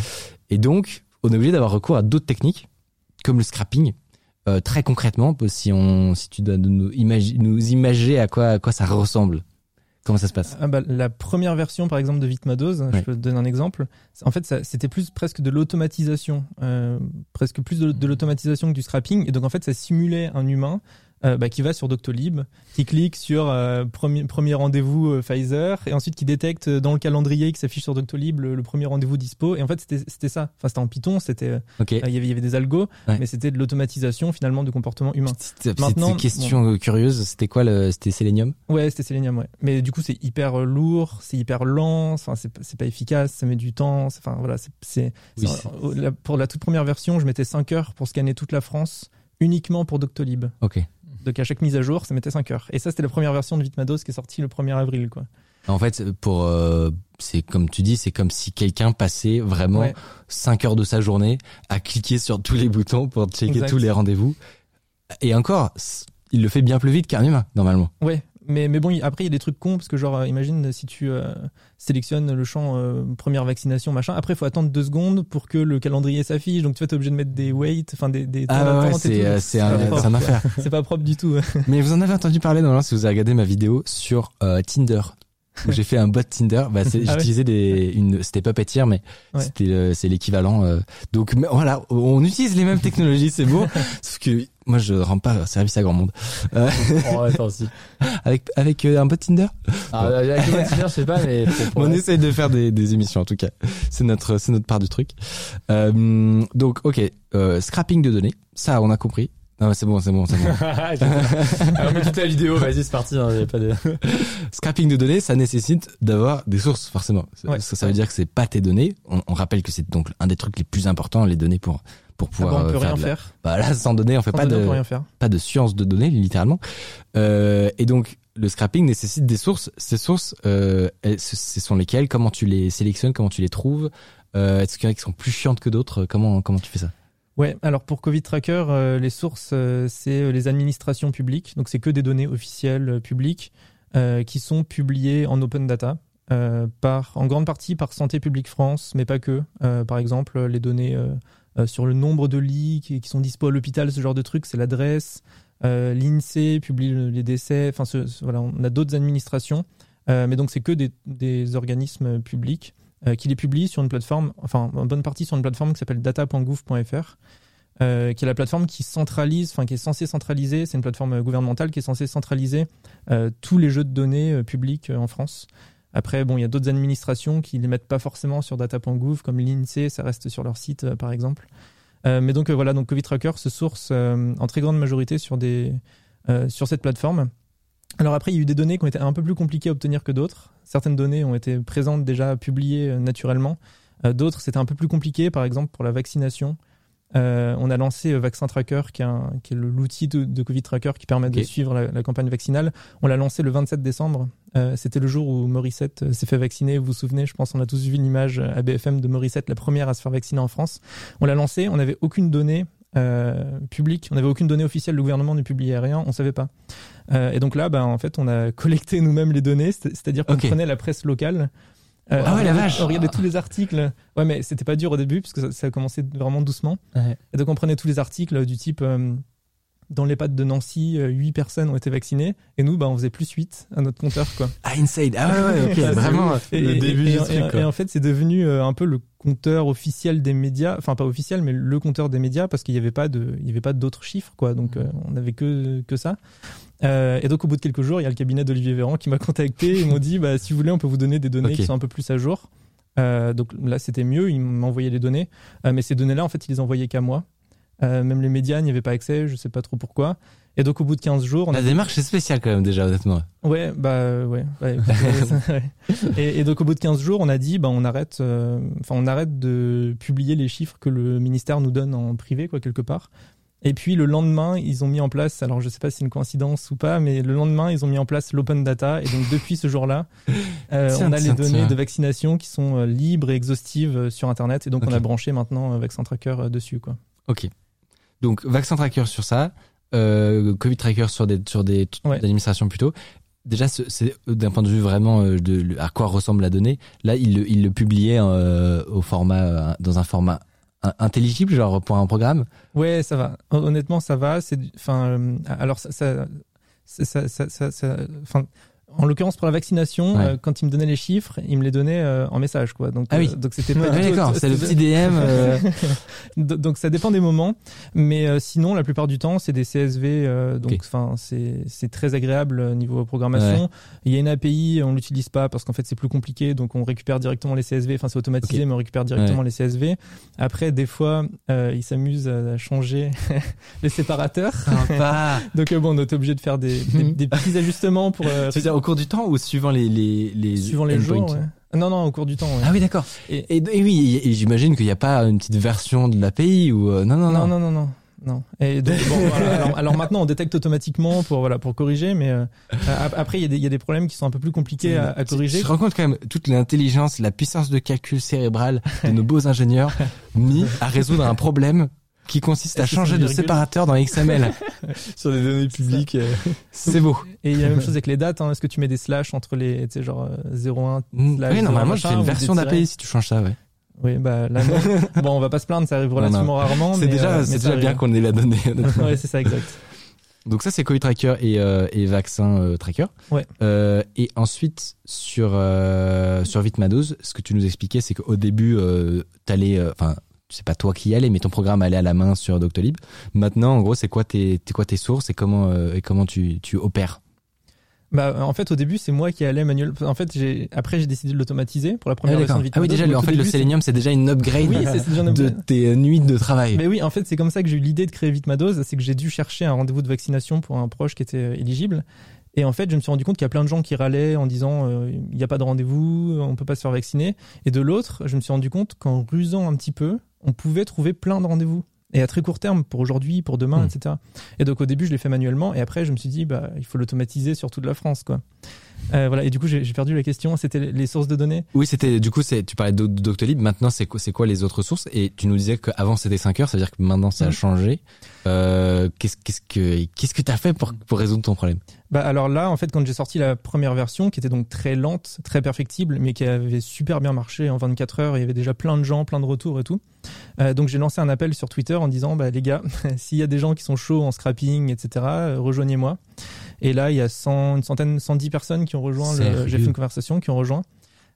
Et donc on est obligé d'avoir recours à d'autres techniques comme le scrapping. Euh, très concrètement, si on, si tu dois nous, imagi- nous imager à quoi, à quoi ça ressemble, comment ça se passe? Ah bah, la première version, par exemple, de Vitmados, je peux te donner un exemple. En fait, c'était plus presque de l'automatisation, euh, presque plus de, de l'automatisation que du scrapping. Et donc, en fait, ça simulait un humain euh, bah, qui va sur Doctolib, qui clique sur euh, premier, premier rendez-vous euh, Pfizer, et ensuite qui détecte dans le calendrier qui s'affiche sur Doctolib le, le premier rendez-vous dispo. Et en fait, c'était ça. Enfin, c'était en Python, c'était euh, Ok. il y avait il y avait des algos, Ouais. mais c'était de l'automatisation finalement du comportement humain. Petite, Maintenant, petite question curieuse, c'était quoi le, c'était Selenium? Ouais, c'était Selenium, ouais. Mais du coup, c'est hyper lourd, c'est hyper lent, enfin, c'est pas- efficace, ça met du temps. Enfin, voilà, c'est. Oui, Pour la toute première version, je mettais 5 heures pour scanner toute la France, uniquement pour Doctolib. Ok. Donc à chaque mise à jour, ça mettait 5 heures. Et ça, c'était la première version de Vitmados qui est sortie le 1er avril, quoi. En fait, pour, euh, c'est comme tu dis, c'est comme si quelqu'un passait vraiment Ouais. 5 heures de sa journée à cliquer sur tous les boutons pour checker Exact. tous les rendez-vous. Et encore, il le fait bien plus vite qu'un humain normalement. Ouais, mais, mais bon, après, il y a des trucs cons, parce que genre, euh, imagine si tu euh, sélectionnes le champ euh, première vaccination, machin. Après, il faut attendre deux secondes pour que le calendrier s'affiche. Donc, tu vas, être obligé de mettre des waits, enfin, des, des ah ouais, c'est, c'est, un, un, affaire. c'est pas propre du tout. mais vous en avez entendu parler, normalement, si vous avez regardé ma vidéo sur Tinder où j'ai fait un bot Tinder. Bah, ah j'utilisais des, une, c'était pas Puppeteer, mais c'était, c'est l'équivalent. Euh. donc voilà, on utilise les mêmes technologies, c'est beau. sauf que moi, je rends pas service à grand monde. Euh, oh, attends, si. Avec avec euh, un bot Tinder? Ah, avec un bot Tinder, je sais pas, mais on essaye de faire des, des émissions en tout cas. C'est notre c'est notre part du truc. Euh, donc ok, scrapping de données, ça on a compris. Non, c'est bon, c'est bon, c'est bon. Alors, met toute la vidéo, vas-y, c'est parti. Hein, y a pas de... Scrapping de données, ça nécessite d'avoir des sources, forcément. Ça, ça veut dire que c'est pas tes données. On, on rappelle que c'est donc un des trucs les plus importants, les données pour pour pouvoir ah bon, on peut euh, faire rien faire. Bah là, sans données, on fait pas de rien faire. pas de science de données, littéralement. Euh, et donc, le scrapping nécessite des sources. Ces sources, euh, ce sont lesquelles? Comment tu les sélectionnes? Comment tu les trouves? Euh, Est-ce qu'il y en a qui sont plus chiantes que d'autres? Comment comment tu fais ça? Ouais, alors pour Covid Tracker, euh, les sources, euh, c'est euh, les administrations publiques. Donc c'est que des données officielles publiques qui sont publiées en open data. par, en grande partie par Santé publique France, mais pas que. par exemple, les données sur le nombre de lits qui, sont dispo à l'hôpital, ce genre de trucs, c'est l'adresse. L'INSEE publie les décès. Enfin, voilà, on a d'autres administrations, mais donc c'est que des, des organismes publics. Euh, qui les publie sur une plateforme, enfin en bonne partie sur une plateforme qui s'appelle data.gouv.fr, euh, qui est la plateforme qui centralise, enfin qui est censée centraliser, c'est une plateforme gouvernementale qui est censée centraliser euh, tous les jeux de données publics en France. Après, bon, il y a d'autres administrations qui les mettent pas forcément sur data.gouv, comme l'INSEE, ça reste sur leur site par exemple. mais donc voilà, donc Covid Tracker se source en très grande majorité sur des sur cette plateforme. Alors après, il y a eu des données qui ont été un peu plus compliquées à obtenir que d'autres. Certaines données ont été présentes déjà publiées euh, naturellement. Euh, d'autres, c'était un peu plus compliqué. Par exemple, pour la vaccination, euh, on a lancé Vaccin Tracker, qui est, l'outil de, Covid Tracker qui permet de suivre la, campagne vaccinale. On l'a lancé le 27 décembre. c'était le jour où Morissette s'est fait vacciner. Vous vous souvenez, je pense, on a tous vu l'image à BFM de Morissette, la première à se faire vacciner en France. On l'a lancé, on n'avait aucune donnée euh, public. On n'avait aucune donnée officielle, le gouvernement ne publiait rien, on savait pas. Euh, et donc là, bah, en fait, on a collecté nous-mêmes les données, c'est-à-dire qu'on prenait la presse locale. Euh, ah ouais, la vache. On regardait tous les articles. Ouais, mais c'était pas dur au début parce que ça, a commencé vraiment doucement. Et donc on prenait tous les articles du type dans les pattes de Nancy, 8 personnes ont été vaccinées et nous, bah, on faisait plus 8 à notre compteur, quoi. Ah, inside. Ah ouais, ouais, ok, vraiment. le début du truc, et, en fait, c'est devenu un peu le compteur officiel des médias, enfin pas officiel, mais le compteur des médias parce qu'il n'y avait pas de, il y avait pas d'autres chiffres quoi. Donc mmh. euh, on n'avait que que ça. Euh, et donc au bout de quelques jours, il y a le cabinet d'Olivier Véran qui m'a contacté et m'ont dit bah si vous voulez, on peut vous donner des données qui sont un peu plus à jour. Euh, donc là c'était mieux, ils m'envoyaient les données, mais ces données-là en fait ils les envoyaient qu'à moi. même les médias n'y avaient pas accès, je sais pas trop pourquoi. Et donc au bout de 15 jours, on la démarche est spéciale quand même déjà honnêtement. Ouais, bah ouais. ouais, et, et, donc au bout de 15 jours, on a dit bah on arrête euh, enfin on arrête de publier les chiffres que le ministère nous donne en privé quoi quelque part. Et puis le lendemain, ils ont mis en place, alors je sais pas si c'est une coïncidence ou pas, mais le lendemain, ils ont mis en place l'open data. Et donc depuis ce jour-là, euh, on a les données de vaccination qui sont euh, libres et exhaustives sur Internet. Et donc on a branché maintenant Vaccin Tracker dessus. Quoi. Ok. Donc Vaccin Tracker sur ça, euh, Covid Tracker sur des sur des administrations plutôt. Déjà, c'est d'un point de vue vraiment euh, de, à quoi ressemble la donnée. Là, il le, il le publiait euh, au format dans un format intelligible, genre pour un programme? Ouais, ça va. Honnêtement, ça va. C'est, enfin, alors ça, ça, ça, ça, ça, en l'occurrence pour la vaccination, euh, quand il me donnait les chiffres, il me les donnait euh, en message quoi. Donc ah oui. Euh, donc c'était pas d'accord, c'est le petit DM. donc ça dépend des moments, mais sinon la plupart du temps c'est des CSV donc enfin c'est c'est très agréable niveau programmation. Il y a une API, on l'utilise pas parce qu'en fait c'est plus compliqué donc on récupère directement les CSV, enfin c'est automatisé mais on récupère directement les CSV. Après des fois ils s'amusent à changer les séparateurs. donc bon on est obligé de faire des, des, petits ajustements pour au cours du temps ou suivant les les les suivant les jours Non non, au cours du temps. Ah oui, d'accord. Et, et, oui, et, j'imagine qu'il n'y a pas une petite version de l'API ou euh, non, non non non non non. non. Et donc, bon, alors, alors, maintenant on détecte automatiquement pour voilà pour corriger, mais euh, après il y, a des, il y a des problèmes qui sont un peu plus compliqués à, à corriger. Je te rends compte quand même toute l'intelligence, la puissance de calcul cérébral de nos beaux ingénieurs mis à résoudre un problème qui consiste à changer de séparateur dans XML. sur des données publiques. C'est beau. Et il y a la même chose avec les dates. Hein. Est-ce que tu mets des slash entre les, tu sais, genre 01 Mm. slash Oui, normalement, 01, je fais une version d'API si tu changes ça, ouais. Oui, bah là, bon, on va pas se plaindre, ça arrive relativement rarement. C'est mais, déjà, euh, c'est déjà bien qu'on ait la donnée. ouais, c'est ça, exact. Donc ça c'est Covid Tracker et, euh, et vaccin euh, tracker. Ouais. Euh, et ensuite sur euh, sur Vitmados, ce que tu nous expliquais, c'est qu'au début, euh, t'allais, euh, enfin, c'est pas toi qui y allais, mais ton programme allait à la main sur Doctolib. Maintenant, en gros, c'est quoi tes, t'es quoi tes sources et comment euh, et comment tu tu opères Bah, en fait, au début, c'est moi qui allais manuel. En fait, j'ai après j'ai décidé de l'automatiser pour la Ah, première version d'accord. de Ah oui, déjà, en fait, le début, Selenium, c'est déjà une upgrade Oui, c'est c'est déjà une de tes nuits de travail. Mais oui, en fait, c'est comme ça que j'ai eu l'idée de créer Vitmados, c'est que j'ai dû chercher un rendez-vous de vaccination pour un proche qui était euh, éligible. Et en fait, je me suis rendu compte qu'il y a plein de gens qui râlaient en disant euh, il n'y a pas de rendez-vous, on peut pas se faire vacciner. Et de l'autre, je me suis rendu compte qu'en rusant un petit peu, on pouvait trouver plein de rendez-vous. Et à très court terme, pour aujourd'hui, pour demain, Hmm. etc. Et donc au début, je l'ai fait manuellement, et après, je me suis dit, bah, il faut l'automatiser sur toute la France, quoi. Euh, voilà. Et du coup, j'ai perdu la question. C'était les- sources de données? Oui, c'était du coup, c'est tu parlais de Doctolib. Maintenant, c'est quoi, les autres sources? Et tu nous disais qu'avant c'était 5 heures, ça veut dire que maintenant ça a Mm. changé. Euh, qu'est-ce qu'est-ce que qu'est-ce que t'as fait pour pour résoudre ton problème? Bah alors là, en fait, quand j'ai sorti la première version, qui était donc très lente, très perfectible, mais qui avait super bien marché en 24 heures, il y avait déjà plein de gens, plein de retours et tout. Euh, donc j'ai lancé un appel sur Twitter en disant, bah les gars, s'il y a des gens qui sont chauds en scrapping, etc., euh, rejoignez-moi. Et là, il y a 100, une centaine, 110 personnes qui ont rejoint. J'ai fait une conversation qui ont rejoint.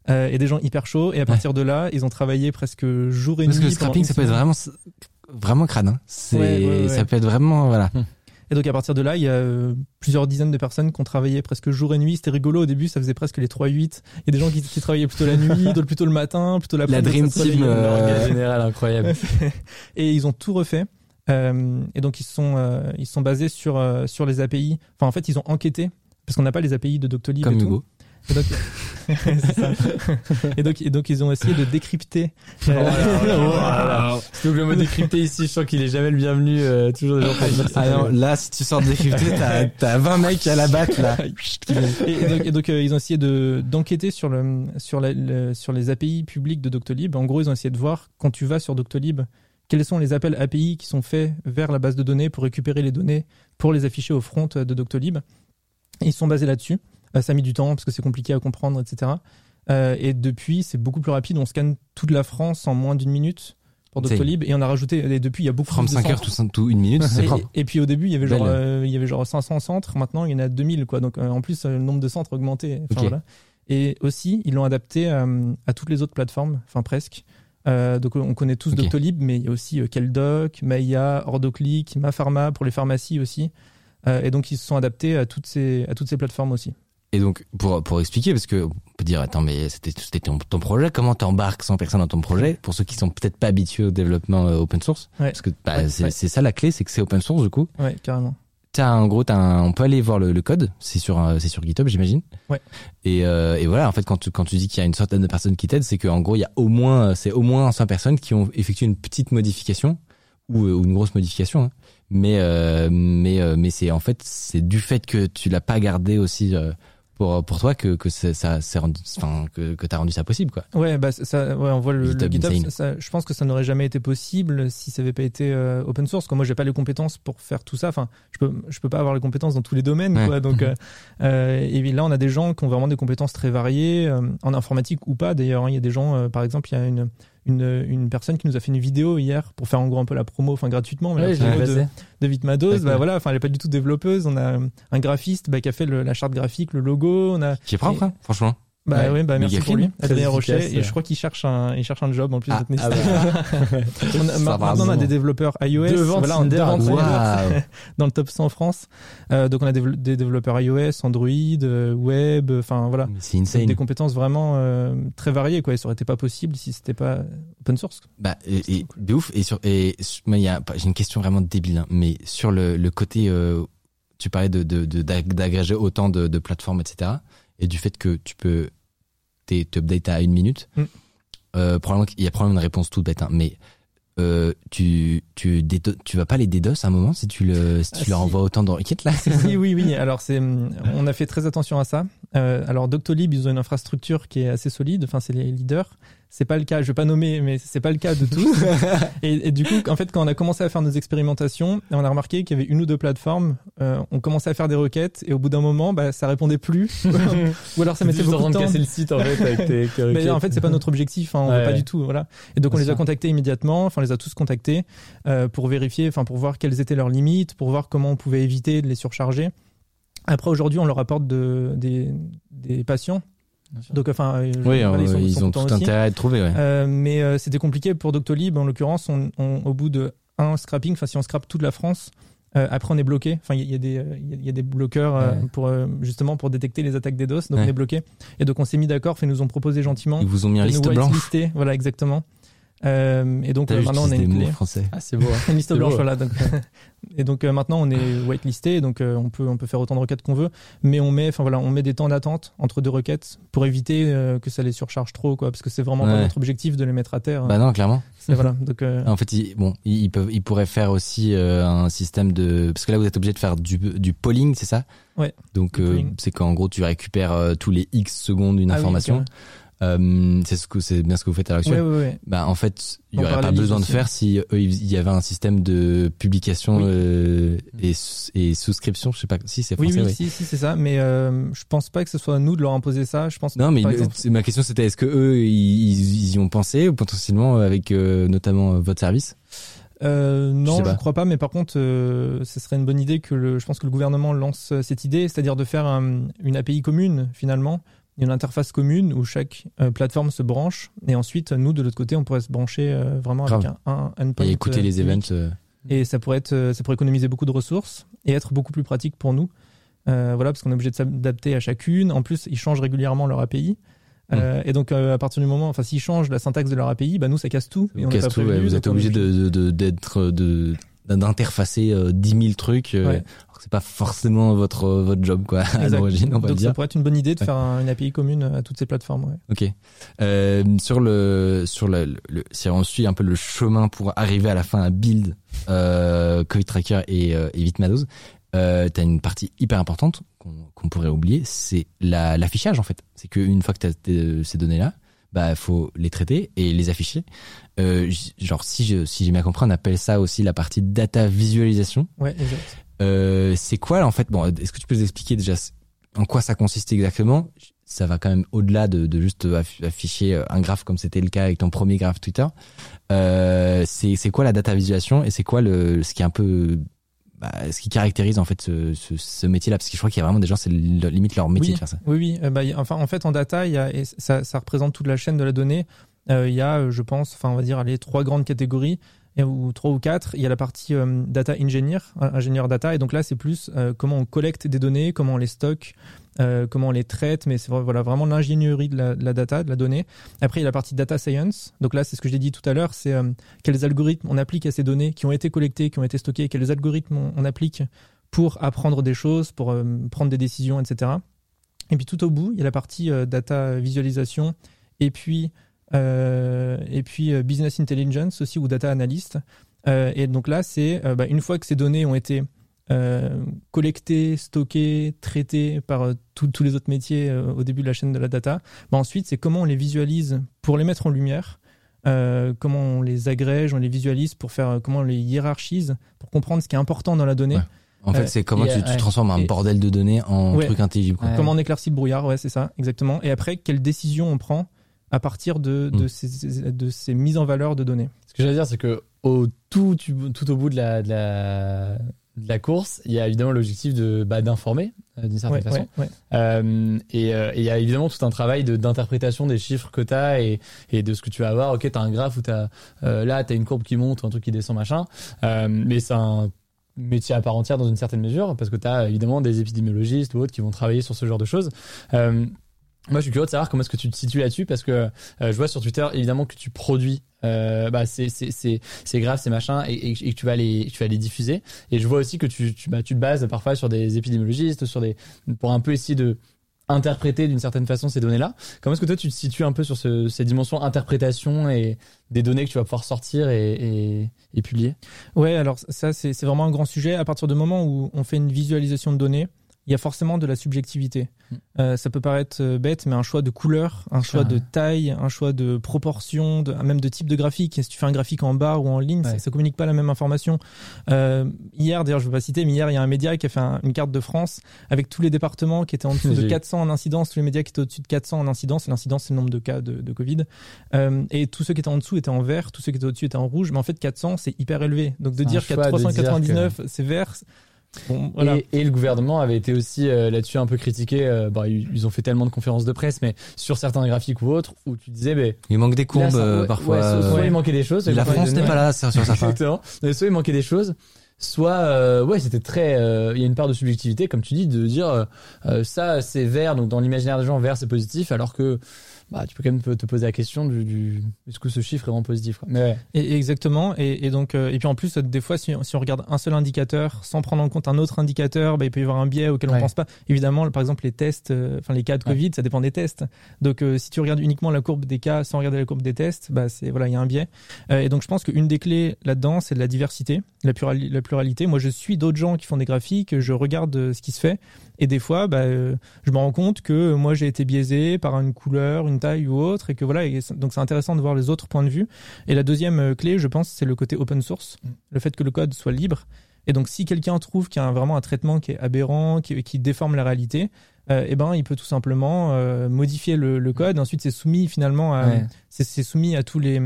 Euh, et des gens hyper chauds. Et à partir de là, ils ont travaillé presque jour et Parce que nuit. le scrapping, ça peut être vraiment vraiment crade. Hein. C'est Ouais, ouais, ouais. ça peut être vraiment voilà. Et donc à partir de là, il y a euh, plusieurs dizaines de personnes qui ont travaillé presque jour et nuit. C'était rigolo au début, ça faisait presque les 3-8. Il y a des gens qui, qui travaillaient plutôt la nuit, d'autres plutôt le matin, plutôt La l'après-midi. Dream. Team, euh, général incroyable. Et ils ont tout refait. Euh, et donc ils se sont euh, ils sont basés sur euh, sur les API. Enfin en fait ils ont enquêté parce qu'on n'a pas les API de Doctolib Comme et tout. Hugo. Et donc, c'est ça. et donc et donc ils ont essayé de décrypter. euh, Donc le mot décrypté ici, je sens qu'il est jamais le bienvenu. euh, toujours des gens. Ah non, là si tu sors de décrypté, t'as t'as 20 mecs à la batte là. et, et donc, et donc, euh, ils ont essayé de d'enquêter sur le sur la- le- sur les API publics de Doctolib. En gros, ils ont essayé de voir quand tu vas sur Doctolib quels sont les appels API qui sont faits vers la base de données pour récupérer les données pour les afficher au front de Doctolib? Ils sont basés là-dessus. Euh, ça a mis du temps parce que c'est compliqué à comprendre, etc. Euh, et depuis, c'est beaucoup plus rapide. On scanne toute la France en moins d'une minute pour Doctolib et on a rajouté. Et depuis, il y a beaucoup From plus de 5 heures tout, tout une minute, c'est Et, propre. et puis au début, il y avait genre, euh, il y avait genre 500 centres. Maintenant, il y en a 2000, quoi. Donc, euh, en plus, le nombre de centres a augmenté. Enfin, Ok. voilà. Et aussi, ils l'ont adapté euh, à toutes les autres plateformes, enfin presque. Euh, donc, on connaît tous. Doctolib, mais il y a aussi euh, Keldoc, Maya, Ordoclick, MaPharma pour les pharmacies aussi. Euh, et donc, ils se sont adaptés à toutes ces, à toutes ces plateformes aussi. Et donc, pour, pour expliquer, parce que on peut dire, attends, mais c'était c'était ton, ton projet, comment t'embarques 100 personnes dans ton projet Pour ceux qui sont peut-être pas habitués au développement euh, open source, Ouais. parce que bah, Ouais, c'est ouais. c'est ça la clé, c'est que c'est open source du coup. Ouais, carrément. T'as en gros, t'as un- on peut aller voir le, le code, c'est sur euh, c'est sur GitHub, j'imagine. Ouais. Et, euh, et voilà, en fait, quand tu, quand tu dis qu'il y a une centaine de personnes qui t'aident, c'est qu'en gros, il y a au moins c'est au moins 100 personnes qui ont effectué une petite modification ou, euh, ou une grosse modification. hein. Mais euh, mais euh, mais c'est en fait c'est du fait que tu l'as pas gardé aussi euh, pour pour toi que que ça c'est rendu enfin que que t'as rendu ça possible quoi. Ouais, bah ça, ouais, on voit le, le GitHub ça- je pense que ça n'aurait jamais été possible si ça n'avait pas été euh, open source. Quoi. Moi, j'ai pas les compétences pour faire tout ça. Enfin, je peux, je peux pas avoir les compétences dans tous les domaines. Ouais. Quoi. Donc, euh, euh, et là, on a des gens qui ont vraiment des compétences très variées euh, en informatique ou pas. D'ailleurs, hein. il y a des gens, euh, par exemple, il y a une une, une personne qui nous a fait une vidéo hier pour faire en gros un peu la promo, enfin gratuitement, mais Ouais, la promo de, de Vitmados. Bah voilà, enfin elle est pas du tout développeuse. On a un graphiste bah, qui a fait le- la charte graphique, le logo. On a Qui est propre, hein, franchement. Bah Ouais, oui, bah merci pour lui, Adrien efficace, Rocher. Et ouais. je crois qu'il cherche un, il cherche un job en plus. Ah, ah. On a- maintenant, on a des développeurs iOS, Devant voilà, on devant Waouh. dans le top 100 en France. Euh, donc on a des, des développeurs iOS, Android, euh, web, enfin voilà, Mais C'est insane. des compétences vraiment euh, très variées quoi. Et ça aurait été pas possible si c'était pas open source. Bah, et, et de ouf. Et sur, et il y a, j'ai une question vraiment débile, hein, mais sur le, le côté, euh, tu parlais de, de, de- d'agréger autant de, de plateformes, etc. Et du fait que tu peux, t'es, t'updates à une minute. Mm. Euh, qu'il y a probablement une réponse toute bête, hein, mais, euh, tu, tu, tu vas pas les DDoS à un moment si tu le, si tu Ah, leur si. envoies autant de requêtes là? si, oui, oui. Alors, c'est, on a fait très attention à ça. Euh, alors, Doctolib, ils ont une infrastructure qui est assez solide. Enfin, c'est les leaders. C'est pas le cas. Je vais pas nommer, mais c'est pas le cas de tous. et, du coup, en fait, quand on a commencé à faire nos expérimentations, on a remarqué qu'il y avait une ou deux plateformes. Euh, on commençait à faire des requêtes et au bout d'un moment, bah, ça répondait plus. ou alors ça mettait beaucoup de temps. casser le site en fait avec tes, tes Mais en fait, c'est pas notre objectif. Hein, on veut pas du tout. Voilà. Et donc on les a contactés immédiatement. Enfin, on les a tous contactés euh, pour vérifier, enfin pour voir quelles étaient leurs limites, pour voir comment on pouvait éviter de les surcharger. Après, aujourd'hui, on leur apporte de, des, des patients donc, enfin, euh, oui, ils, ont tout intérêt à être trouvés. Ouais. Euh, mais euh, c'était compliqué pour Doctolib. En l'occurrence, on, au bout de un scrapping, enfin, si on scrape toute la France, euh, après, on est bloqué. Enfin, il y, y, a des, il y, a des bloqueurs euh, pour justement pour détecter les attaques des DOS. Donc, on est bloqué. Et donc, on s'est mis d'accord. Ils nous ont proposé gentiment. Ils vous ont mis un liste blanche. Voilà, exactement. Euh, et donc maintenant on est une français. Ah c'est beau. Hein. une liste blanche voilà. Donc, et donc euh, maintenant on est whitelisté, donc euh, on peut on peut faire autant de requêtes qu'on veut, mais on met enfin voilà on met des temps d'attente entre deux requêtes pour éviter que ça les surcharge trop quoi, parce que c'est vraiment pas notre objectif de les mettre à terre. Bah non clairement. voilà donc. En fait ils, bon ils, peuvent ils pourraient faire aussi un système de parce que là vous êtes obligé de faire du du polling c'est ça? Ouais. Donc c'est qu'en gros tu récupères tous les x secondes une ah information. Euh, c'est ce que c'est bien ce que vous faites à l'heure actuelle. Bah en fait, il y aurait pas besoin de faire si eux, il y avait un système de publication euh, et, et, souscription. Je sais pas si c'est français. Oui, oui, si, si c'est ça. Mais euh, je pense pas que ce soit à nous de leur imposer ça. Je pense. Non, mais ma question c'était est-ce que eux ils, y ont pensé ou potentiellement avec euh, notamment votre service? Euh, non, je, crois pas, mais par contre, euh, ce serait une bonne idée que le, je pense que le gouvernement lance cette idée, c'est-à-dire de faire une API commune finalement il y a une interface commune où chaque euh, plateforme se branche et ensuite nous de l'autre côté on pourrait se brancher euh, vraiment avec un, un endpoint et écouter les euh, events et ça pourrait être ça pourrait économiser beaucoup de ressources et être beaucoup plus pratique pour nous. Voilà parce qu'on est obligé de s'adapter à chacune. En plus ils changent régulièrement leur API hmm. et donc à partir du moment, enfin s'ils changent la syntaxe de leur API, bah nous ça casse tout. Et casse tout, vous êtes obligé de d'être de, d'interfacer 10 000 trucs c'est pas forcément votre votre job quoi à l'origine on va Donc dire. ça pourrait être une bonne idée de faire une API commune à toutes ces plateformes. Ouais. Ok. Euh, sur le sur le, le, si on suit un peu le chemin pour arriver à la fin à build euh, Covid Tracker et, euh, et Vitmados, euh, t'as une partie hyper importante qu'on pourrait oublier, c'est l'affichage en fait. C'est qu'une fois que t'as ces données là, bah faut les traiter et les afficher. Euh, genre si je si j'ai bien compris, on appelle ça aussi la partie data visualisation. Ouais, exact. Euh, c'est quoi en fait? Bon, est-ce que tu peux nous expliquer déjà en quoi ça consiste exactement? Ça va quand même au-delà de, de, juste afficher euh, un graphe comme c'était le cas avec ton premier graphe Twitter. Euh, c'est quoi la data visualisation et c'est quoi le ce qui est un peu bah, ce qui caractérise en fait ce, ce, ce métier-là Parce que je crois qu'il y a vraiment des gens, c'est limite leur métier de faire ça. Oui, oui. Euh, bah, enfin, en fait, en data, y a, ça, ça représente toute la chaîne de la donnée. Euh, il y a, je pense, enfin, on va dire, les trois grandes catégories ou trois ou quatre, il y a la partie euh, data engineer, ingénieur data, et donc là c'est plus euh, comment on collecte des données, comment on les stocke, euh, comment on les traite, mais c'est voilà vraiment l'ingénierie de la, data, de la donnée. Après il y a la partie data science, donc là c'est ce que j'ai dit tout à l'heure, c'est quels algorithmes on applique à ces données qui ont été collectées, qui ont été stockées, quels algorithmes on, applique pour apprendre des choses, pour prendre des décisions, etc. Et puis tout au bout il y a la partie data visualisation, et puis euh, et puis euh, business intelligence aussi ou data analyst. Euh, et donc là, c'est bah, une fois que ces données ont été collectées, stockées, traitées par tous les autres métiers au début de la chaîne de la data, bah, ensuite c'est comment on les visualise pour les mettre en lumière. comment on les agrège, on les visualise pour faire, comment on les hiérarchise pour comprendre ce qui est important dans la donnée. En fait, c'est comment tu, transformes un bordel de données en truc intelligible. Comment on éclaircit le brouillard, ouais, c'est ça, exactement. Et après, quelles décisions on prend à partir de, de, ces, de ces mises en valeur de données. Ce que j'allais dire, c'est que au tout, tout au bout de la, de la, de la course, il y a évidemment l'objectif de bah, d'informer euh, d'une certaine façon. Euh, et euh, il y a évidemment tout un travail de, d'interprétation des chiffres que tu as et, et de ce que tu vas avoir. Ok, tu as un graphe où tu as euh, là, tu as une courbe qui monte un truc qui descend, machin. Mais c'est un métier à part entière dans une certaine mesure parce que tu as évidemment des épidémiologistes ou autres qui vont travailler sur ce genre de choses. Euh, moi, je suis curieux de savoir comment est-ce que tu te situes là-dessus parce que euh, je vois sur Twitter évidemment que tu produis euh, bah, c'est c'est c'est c'est grave ces machins et, et, que tu vas les tu vas les diffuser et je vois aussi que tu tu bah, tu te bases parfois sur des épidémiologistes sur des pour un peu essayer de interpréter d'une certaine façon ces données-là. Comment est-ce que toi tu te situes un peu sur ce, ces dimensions interprétation et des données que tu vas pouvoir sortir et, et, et publier? Ouais, alors ça c'est vraiment un grand sujet. À partir du moment où on fait une visualisation de données, il y a forcément de la subjectivité. Mm. Euh, ça peut paraître euh, bête, mais un choix de couleur, un choix de taille, un choix de proportion, de, même de type de graphique. Si tu fais un graphique en barre ou en ligne, ça, ça communique pas la même information. Euh, hier, d'ailleurs, je veux pas citer, mais hier, il y a un média qui a fait une carte de France avec tous les départements qui étaient en dessous de 400 en incidence, tous les médias qui étaient au-dessus de 400 en incidence. L'incidence, c'est le nombre de cas de, de Covid. Euh, et tous ceux qui étaient en dessous étaient en vert, tous ceux qui étaient au-dessus étaient en rouge. Mais en fait, 400, c'est hyper élevé. Donc de dire qu'à 399, c'est vert, et, le gouvernement avait été aussi euh, là-dessus un peu critiqué. Euh, bah, ils, ont fait tellement de conférences de presse, mais sur certains graphiques ou autres, où tu disais, mais il manque des courbes euh, parfois. soit, il manquait des choses. La France n'est pas là sur certains. Exactement. Soit il manquait des choses, soit ouais, c'était très. Il y a une part de subjectivité, comme tu dis, de dire ça c'est vert, donc dans l'imaginaire des gens vert c'est positif, alors que bah, tu peux quand même te poser la question du, du est-ce que ce chiffre est vraiment positif quoi. Mais et, exactement. Et, et, donc euh, et puis en plus des fois si, si, on regarde un seul indicateur sans prendre en compte un autre indicateur, bah, il peut y avoir un biais auquel on ne pense pas. Évidemment, par exemple les tests, euh, enfin les cas de Covid, ça dépend des tests. Donc euh, si tu regardes uniquement la courbe des cas sans regarder la courbe des tests, bah c'est voilà il y a un biais. et donc je pense qu'une des clés là-dedans c'est de la diversité, la, la pluralité. Moi je suis d'autres gens qui font des graphiques, je regarde ce qui se fait et des fois, bah, euh, je me rends compte que moi j'ai été biaisé par une couleur, une taille ou autre, et que voilà. donc c'est intéressant de voir les autres points de vue. Et la deuxième euh, clé, je pense, c'est le côté open source, mm. le fait que le code soit libre. Et donc si quelqu'un trouve qu'il y a vraiment un traitement qui est aberrant, qui, qui déforme la réalité, euh, eh ben il peut tout simplement euh, modifier le, le, code. Ensuite c'est soumis finalement à, c'est soumis à tous les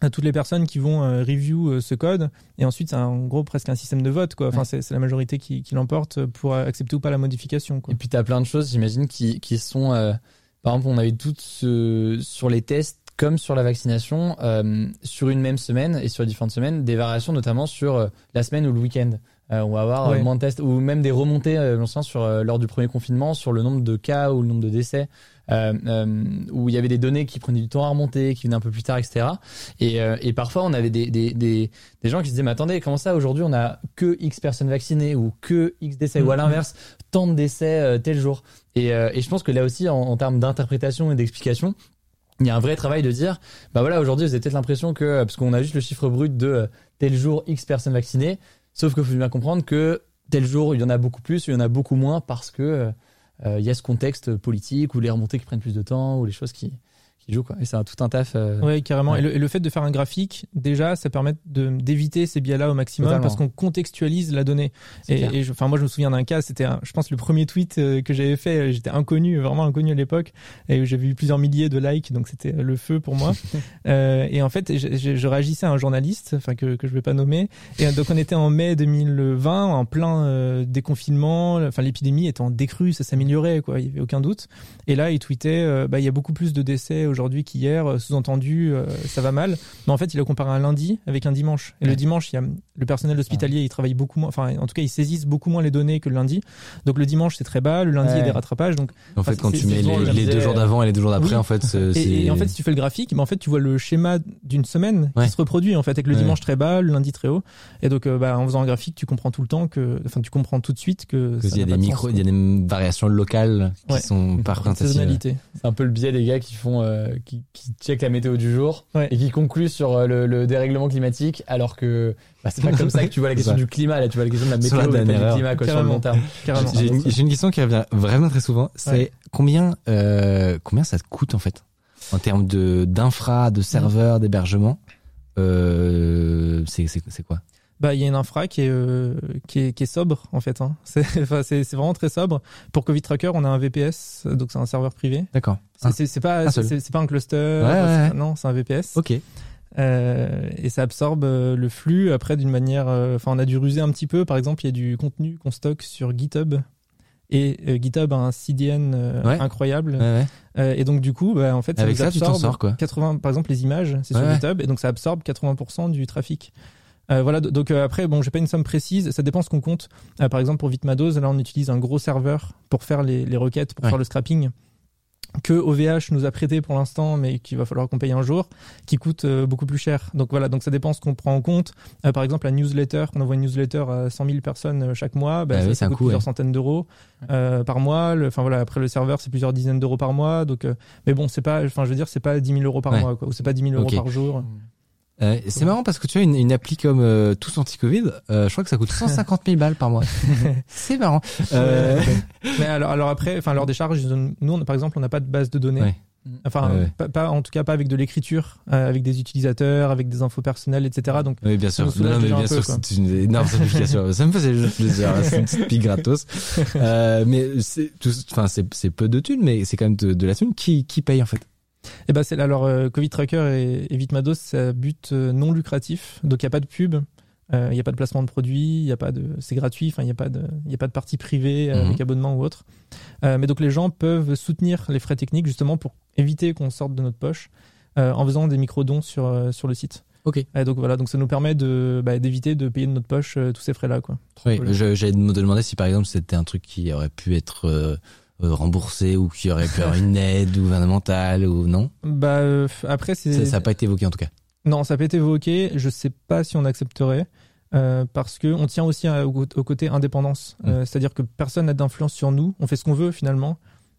à toutes les personnes qui vont euh, review euh, ce code. Et ensuite c'est en gros presque un système de vote quoi. Enfin c'est la majorité qui, qui l'emporte pour accepter ou pas la modification quoi. et puis tu as plein de choses j'imagine qui, qui sont euh, par exemple on avait toutes sur les tests comme sur la vaccination sur une même semaine et sur différentes semaines des variations notamment sur la semaine ou le week-end. On va avoir moins de tests ou même des remontées sur lors du premier confinement sur le nombre de cas ou le nombre de décès. euh, euh, où il y avait des données qui prenaient du temps à remonter, qui venaient un peu plus tard, etc. Et, euh, et parfois, on avait des, des, des, des, gens qui se disaient, mais attendez, comment ça, aujourd'hui, on a que X personnes vaccinées ou que X décès, ou à mm-hmm. l'inverse, tant de décès tel jour. Et, et je pense que là aussi, en, en termes d'interprétation et d'explication, il y a un vrai travail de dire, bah voilà, aujourd'hui, vous avez peut-être l'impression que, parce qu'on a juste le chiffre brut de tel jour X personnes vaccinées, sauf qu'il faut bien comprendre que tel jour, il y en a beaucoup plus, il y en a beaucoup moins parce que il y a ce contexte politique ou les remontées qui prennent plus de temps ou les choses qui, quoi. Et c'est un tout un taf. Euh, ouais, carrément. Et, le, fait de faire un graphique, déjà, ça permet de d'éviter ces biais-là au maximum parce qu'on contextualise la donnée. Et, enfin, moi, je me souviens d'un cas. C'était, je pense, le premier tweet euh, que j'avais fait. J'étais inconnu, vraiment inconnu à l'époque, et j'avais eu plusieurs milliers de likes, donc c'était le feu pour moi. euh, et en fait, je, je, réagissais à un journaliste, enfin que que je vais pas nommer. Et donc, on était en mai 2020, en plein déconfinement. Enfin, l'épidémie était en décrue, ça s'améliorait, quoi. Il y avait aucun doute. Et là, il tweetait, bah, il y a beaucoup plus de décès aujourd'hui qu'hier, euh, sous-entendu, euh, ça va mal. Mais en fait, il a comparé un lundi avec un dimanche. Et le dimanche, il y a le personnel hospitalier, il travaille beaucoup moins, enfin, en tout cas, ils saisissent beaucoup moins les données que le lundi. Donc le dimanche, c'est très bas, le lundi, il y a des rattrapages. Donc, en fait, quand tu mets les, deux jours d'avant et les deux jours d'après, en fait, et, et, en fait, si tu fais le graphique, mais en fait, tu vois le schéma d'une semaine qui se reproduit, en fait, avec le dimanche très bas, le lundi très haut. Et donc, euh, bah, en faisant un graphique, tu comprends tout le temps que, enfin, tu comprends tout de suite que. Il y a des micros, il y a des variations locales qui sont par C'est un peu le biais des gars qui font, qui, qui check la météo du jour et qui conclut sur euh, le, dérèglement climatique, alors que bah, c'est pas comme ça que tu vois la question du climat, là tu vois la question de la météo, et du climat quoi, sur le long terme. J'ai une, question qui revient vraiment très souvent, c'est combien euh, combien ça te coûte en fait en termes de d'infra, de serveurs, d'hébergement. Euh, c'est c'est quoi? Bah il y a une infra qui est euh, qui est qui est sobre en fait hein. c'est enfin, c'est c'est vraiment très sobre. Pour Covid Tracker on a un VPS donc c'est un serveur privé. D'accord. C'est c'est pas c'est pas un cluster non c'est un VPS ok euh, et ça absorbe euh, le flux après d'une manière euh, enfin on a dû ruser un petit peu. Par exemple il y a du contenu qu'on stocke sur GitHub. Et GitHub a un CDN incroyable. Et donc du coup bah, en fait ça Avec ça, tu sors, quoi. 80 par exemple les images c'est sur GitHub et donc ça absorbe 80% du trafic. Voilà, donc après, bon, j'ai pas une somme précise, ça dépend ce qu'on compte. Par exemple, pour Vitmados, là, on utilise un gros serveur pour faire les, les requêtes, pour faire le scrapping que OVH nous a prêté pour l'instant, mais qu'il va falloir qu'on paye un jour, qui coûte beaucoup plus cher. Donc voilà, donc ça dépend ce qu'on prend en compte. par exemple, la newsletter, on envoie une newsletter à 100 000 personnes chaque mois, bah, ah ça, coûte plusieurs centaines d'euros par mois. Enfin voilà, après le serveur, c'est plusieurs dizaines d'euros par mois. Donc, mais bon, c'est pas, enfin je veux dire, c'est pas 10 000 euros par mois, quoi, ou c'est pas 10 000 euros par jour. Euh, c'est marrant parce que tu as une, une appli comme euh, Tous Anti-Covid, euh, je crois que ça coûte 150 000 balles par mois. c'est marrant. Euh, Mais alors, alors après, enfin, lors des charges, nous, on, par exemple, on n'a pas de base de données. Ouais. Enfin, Ouais. Pas, pas- en tout cas, pas avec de l'écriture, avec des utilisateurs, avec des infos personnelles, etc. Donc, oui, bien sûr. Non, mais bien sûr, c'est une énorme simplification. ça me faisait juste plaisir. C'est une petite pique gratos. Mais c'est enfin, peu de thunes, mais c'est quand même de, de la thune qui, qui paye en fait? Eh ben c'est alors euh, Covid Tracker et, et Vitmados, c'est à but euh, non lucratif, donc il n'y a pas de pub, euh, il n'y a pas de placement de produits, il y a pas de, c'est gratuit, enfin il n'y a pas de, il y a pas de partie privée euh, Mhm. avec abonnement ou autre. Euh, mais donc les gens peuvent soutenir les frais techniques justement pour éviter qu'on sorte de notre poche euh, en faisant des micro dons sur euh, sur le site. Ok. Et donc voilà, donc ça nous permet de bah, d'éviter de payer de notre poche euh, tous ces frais là quoi. Oui, j'allais me demander si par exemple c'était un truc qui aurait pu être euh, euh, remboursé ou qui aurait pu avoir une aide gouvernementale ou non. Bah euh, après c'est Ça n'a pas été évoqué en tout cas. Non, ça peut être évoqué. Je sais pas si on accepterait. euh, parce que on tient aussi à- au, au côté indépendance, Euh, c'est-à-dire que personne n'a d'influence sur nous, on fait ce qu'on veut finalement,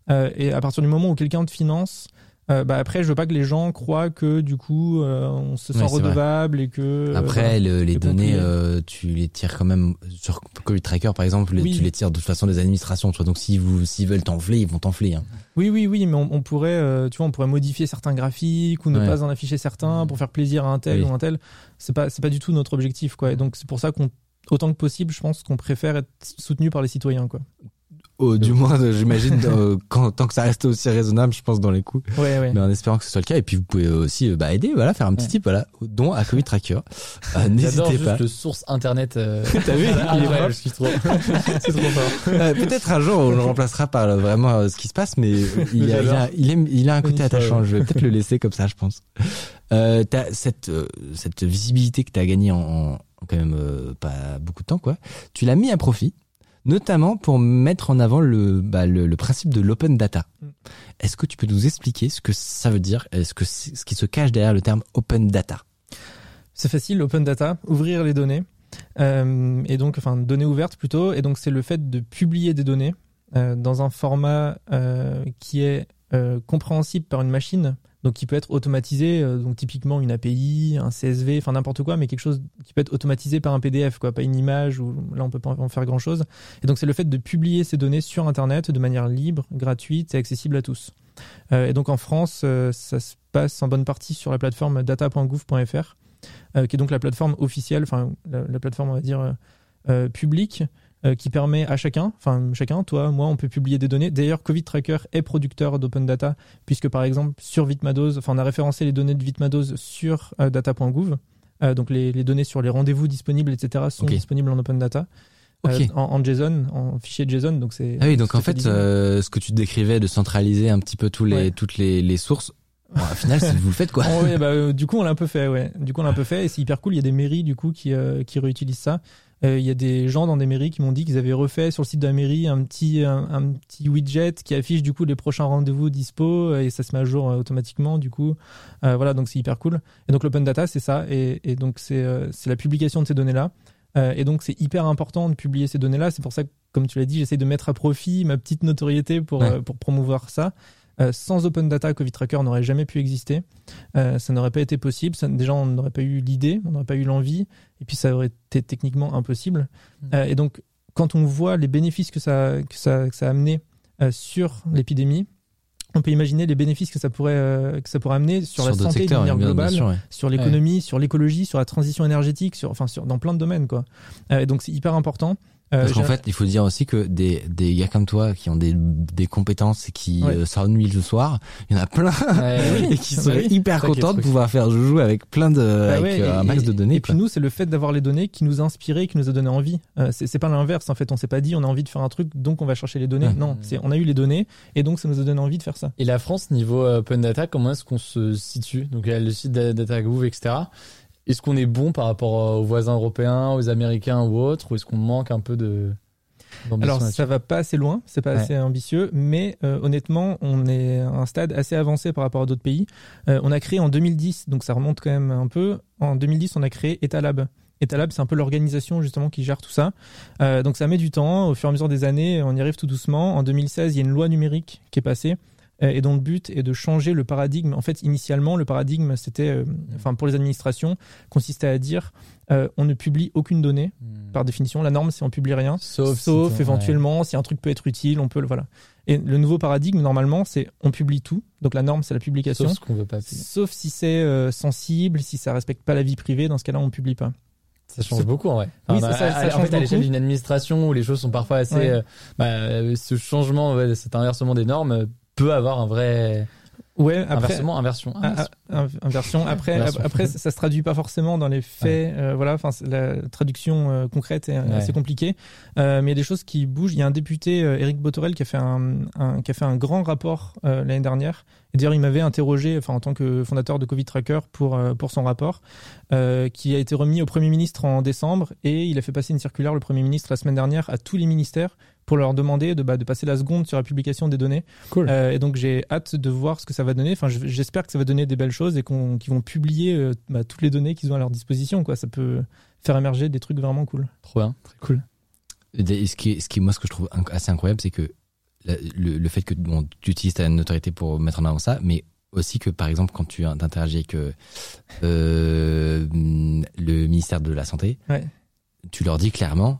Euh, et à partir du moment où quelqu'un te finance, euh, bah après je veux pas que les gens croient que du coup euh, on se sent Ouais, vrai. redevable et que euh, Après, le- les données, euh, tu les tires quand même sur Covid Tracker par exemple, Oui. tu les tires de toute façon des administrations. Tu vois, donc si vous, s'ils veulent t'enfler, ils vont t'enfler. Hein. Oui, oui, oui, mais on, on pourrait, euh, tu vois, on pourrait modifier certains graphiques ou ne Ouais. pas en afficher certains pour faire plaisir à un tel Oui. ou un tel. C'est pas, c'est pas du tout notre objectif, quoi. Et donc c'est pour ça qu'on, autant que possible, je pense qu'on préfère être soutenu par les citoyens, quoi. Oh, du moins, euh, j'imagine, euh, quand, tant que ça reste aussi raisonnable, je pense, dans les coûts. Ouais, ouais. Mais en espérant que ce soit le cas. Et puis, vous pouvez aussi euh, bah, aider, voilà, faire un petit Ouais. tip, voilà, don à Tracker. Euh, N'hésitez juste pas. le source internet. euh, T'as vu Il est propre. je suis trop. c'est trop fort. Peut-être un jour on le remplacera par vraiment ce qui se passe, mais il, a, il, a, il, aime- il a un côté attachant. Je vais peut-être le laisser comme ça, je pense. Euh, t'as cette euh, cette visibilité que tu as gagnée en, en quand même euh, pas beaucoup de temps, quoi. Tu l'as mis à profit, notamment pour mettre en avant le bah, le, le principe de l'open data. Mm. Est-ce que tu peux nous expliquer ce que ça veut dire que ce qui se cache derrière le terme open data? C'est facile, open data, ouvrir les données. Euh, et donc, enfin, données ouvertes plutôt. Et donc, c'est le fait de publier des données euh, dans un format euh, qui est compréhensible par une machine, donc qui peut être automatisé, euh, donc typiquement une API, un CSV, enfin n'importe quoi, mais quelque chose qui peut être automatisé par un PDF, quoi, pas une image où là on peut pas en faire grand chose. Et donc, c'est le fait de publier ces données sur Internet de manière libre, gratuite et accessible à tous. Euh, et donc, en France, euh, ça se passe en bonne partie sur la plateforme data.gouv.fr qui est donc la plateforme officielle, enfin la, la plateforme on va dire publique, euh, qui permet à chacun, enfin chacun, toi, moi, on peut publier des données. D'ailleurs, Covid Tracker est producteur d'open data, puisque par exemple sur Vitmados, enfin on a référencé les données de Vitmados sur euh, data.gouv, Euh, donc les, les données sur les rendez-vous disponibles, etc. sont disponibles en open data. Euh, en, en JSON, en fichier JSON, donc c'est. Ah oui, donc en fait, ce que tu décrivais de centraliser un petit peu tous les Ouais. toutes les, les sources, bon, au final, vous le faites quoi Oh, ouais, bah, euh, du coup, on l'a un peu fait, ouais. Du coup, on l'a un peu fait et c'est hyper cool. Il y a des mairies, du coup, qui, euh, qui réutilisent ça. Euh, Il y a des gens dans des mairies qui m'ont dit qu'ils avaient refait sur le site de la mairie un petit, un, un petit widget qui affiche, du coup, les prochains rendez-vous dispo et ça se met à jour euh, automatiquement, du coup. Euh, voilà, donc c'est hyper cool. Et donc, l'open data, c'est ça. Et, et donc, c'est euh, la publication de ces données-là. Euh, et donc, c'est hyper important de publier ces données-là. C'est pour ça que, comme tu l'as dit, j'essaie de mettre à profit ma petite notoriété pour, Ouais. euh, pour promouvoir ça. Euh, sans open data, Covid Tracker n'aurait jamais pu exister. Euh, ça n'aurait pas été possible. Ça, déjà, on n'aurait pas eu l'idée, on n'aurait pas eu l'envie, et puis ça aurait été techniquement impossible. Euh, et donc, quand on voit les bénéfices que ça, que ça, que ça a amené euh, sur l'épidémie, on peut imaginer les bénéfices que ça pourrait, euh, que ça pourrait amener sur, la santé secteurs, de manière globale, sûr, ouais. sur l'économie, sur l'écologie, sur la transition énergétique, sur, enfin, sur, dans plein de domaines. Quoi. Euh, et donc, c'est hyper important. Euh, Parce qu'en fait, il faut dire aussi que des, des gars comme toi qui ont des, des compétences et qui Ouais. euh, s'ennuient le soir, il y en a plein Ouais, et qui seraient oui. hyper contents de pouvoir faire joujou avec plein de Bah avec ouais, euh, et- un max et- de données. Et puis nous, c'est le fait d'avoir les données qui nous a inspiré, qui nous a donné envie. Euh, c'est c'est pas l'inverse en fait. On s'est pas dit on a envie de faire un truc, donc on va chercher les données. Ouais. Non, c'est on a eu les données et donc ça nous a donné envie de faire ça. Et la France, niveau euh, open data, comment est-ce qu'on se situe? Donc, il y a le site DataGouv, etc. Est-ce qu'on est bon par rapport euh, aux voisins européens, aux Américains ou autres Ou est-ce qu'on manque un peu de. Alors ça va pas assez loin, c'est pas Ouais. assez ambitieux, mais euh, honnêtement, on est à un stade assez avancé par rapport à d'autres pays. Euh, on a créé en 2010, donc ça remonte quand même un peu. En 2010, on a créé Etalab. Etalab, c'est un peu l'organisation justement qui gère tout ça. Euh, donc ça met du temps. Au fur et à mesure des années, on y arrive tout doucement. En 2016, il y a une loi numérique qui est passée et dont le but est de changer le paradigme. En fait, initialement, le paradigme, c'était, enfin, pour les administrations, consistait à dire on ne publie aucune donnée. Hmm. Par définition, la norme, c'est on publie rien, sauf, sauf éventuellement si un truc peut être utile, on peut le voilà. Et le nouveau paradigme, normalement, c'est on publie tout. Donc la norme, c'est la publication. Sauf ce veut pas. Sauf si c'est sensible, si ça respecte pas la vie privée. Dans ce cas-là, on publie pas. Ça change beaucoup en vrai. oui, ça, ça, ça, en fait, à l'échelle d'une administration où les choses sont parfois assez, euh, bah, ce changement, cet inversement des normes euh, peut avoir un vrai, Ouais, après, inversement, inversion. Inversion. Après, après, ça se traduit pas forcément dans les faits. Euh, voilà, enfin, la traduction euh, concrète est assez compliquée. Euh, mais il y a des choses qui bougent. Il y a un député, Eric Botorel, qui a fait un, un, qui a fait un grand rapport l'année dernière. Et d'ailleurs, il m'avait interrogé, enfin, en tant que fondateur de Covid Tracker, pour pour son rapport, qui a été remis au Premier ministre en décembre. Et il a fait passer une circulaire, le Premier ministre, la semaine dernière, à tous les ministères pour leur demander de, bah, de passer la seconde sur la publication des données. Cool. Euh, et donc j'ai hâte de voir ce que ça va donner. Enfin, j'espère que ça va donner des belles choses et qu'ils vont publier euh, bah, toutes les données qu'ils ont à leur disposition. Quoi. Ça peut faire émerger des trucs vraiment cool. Trop bien, très cool. Et ce qui, ce qui, moi, ce que je trouve assez incroyable, c'est que le, fait que bon, tu utilises ta notoriété pour mettre en avant ça, mais aussi que par exemple quand tu interagis avec euh, euh, le ministère de la santé, ouais. tu leur dis clairement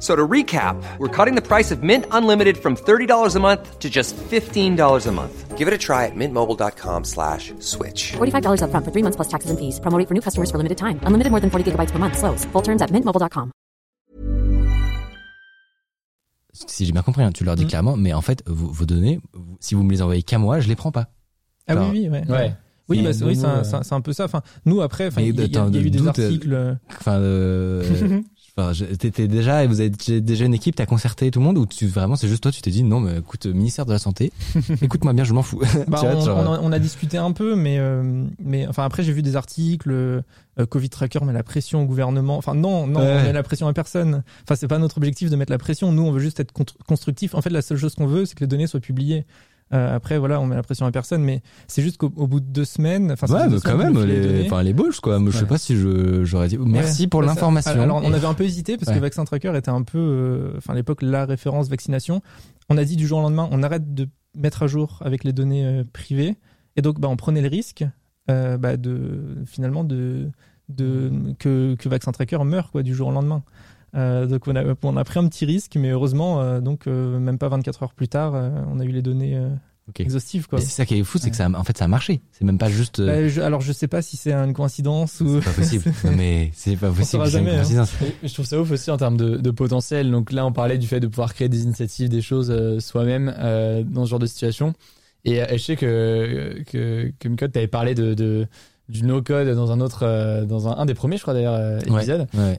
So to recap, we're cutting the price of Mint Unlimited from $30 a month to just $15 a month. Give it a try at mintmobile.com slash switch. $45 up front for three months plus taxes and fees. Promo for new customers for limited time. Unlimited more than 40 gigabytes per month. Slows. Full terms at mintmobile.com. Si j'ai bien compris, hein, tu leur dis mmh. clairement, mais en fait, vos, vos données, si vous me les envoyez qu'à moi, je les prends pas. Ah oui, oui, ouais. ouais. Oui, bah, oui, c'est un, un, peu ça. Enfin, nous après, il y, y, y, a eu des articles. Enfin, euh, Enfin, t'étais déjà, vous avez déjà une équipe, t'as concerté tout le monde ou tu vraiment c'est juste toi, tu t'es dit non, mais écoute, ministère de la santé, écoute-moi bien, je m'en fous. Bah, on, a, discuté un peu, mais euh, mais enfin après j'ai vu des articles, euh, Covid tracker met la pression au gouvernement. Enfin non, non, on met la pression à personne. Enfin c'est pas notre objectif de mettre la pression. Nous on veut juste être constructif. En fait la seule chose qu'on veut c'est que les données soient publiées. Euh, après, voilà, on met la pression à personne, mais c'est juste qu'au bout de deux semaines, ouais, mais quand même, les, les quoi. Je sais pas si j'aurais dit, merci pour l'information. Alors, on avait un peu hésité parce que Vaccin Tracker était un peu, euh, enfin, à l'époque, la référence vaccination. On a dit du jour au lendemain, on arrête de mettre à jour avec les données euh, privées. Et donc, bah, on prenait le risque, bah, de, finalement, de, de, que, que Vaccin Tracker meure, quoi, du jour au lendemain. Euh, donc on a, on a pris un petit risque, mais heureusement, euh, donc euh, même pas 24 heures plus tard, on a eu les données exhaustives. Quoi. c'est ça qui est fou, c'est que ça, en fait, ça a marché. C'est même pas juste. Bah, je, alors je sais pas si c'est une coïncidence ou. C'est pas possible. mais c'est pas possible. Jamais, une hein. coïncidence. Je trouve ça ouf aussi en termes de, de, potentiel. Donc là, on parlait du fait de pouvoir créer des initiatives, des choses soi-même dans ce genre de situation. Et, je sais que que, que Micode t'avait parlé de, de du no code dans un autre, dans un, un des premiers, je crois d'ailleurs, épisode. Ouais,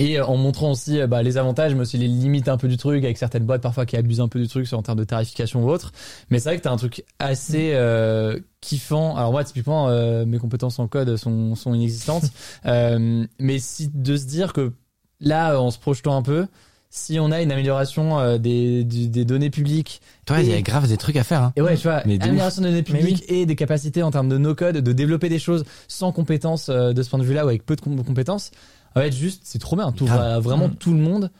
et euh, en montrant aussi euh, bah, les avantages, mais aussi les limites un peu du truc, avec certaines boîtes parfois qui abusent un peu du truc sur en termes de tarification ou autre. Mais c'est vrai que t'as un truc assez euh, kiffant. Alors moi, typiquement, euh, mes compétences en code sont, sont inexistantes. euh, mais si de se dire que là, en se projetant un peu, si on a une amélioration des, des, données publiques. Toi, il y a grave des trucs à faire. Hein. Et ouais, tu vois, amélioration des données publiques et des capacités en termes de no-code, de développer des choses sans compétences de ce point de vue-là ou avec peu de compétences va être juste, c'est trop bien. T'ouvres à vraiment mm. tout le monde.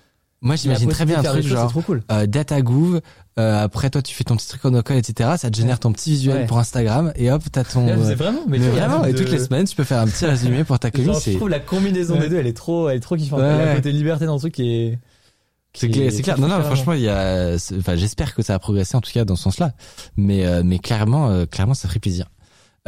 Moi, j'imagine très bien un truc genre trop cool. euh, DataGouv. Euh, après, toi, tu fais ton petit truc en code, etc. Ça te génère ton petit visuel pour Instagram et hop, t'as ton. c'est vraiment. Mais, vraiment. Et toutes les semaines, tu peux faire un petit résumé pour ta commune. Je trouve la combinaison des deux, elle est trop, elle est trop kiffante. Ouais. La côté liberté dans le truc qui est. C'est clair, c'est clair. Non, non, franchement, il y a, enfin, j'espère que ça a progressé en tout cas dans ce sens-là. Mais, euh, mais clairement, euh, clairement, ça ferait plaisir.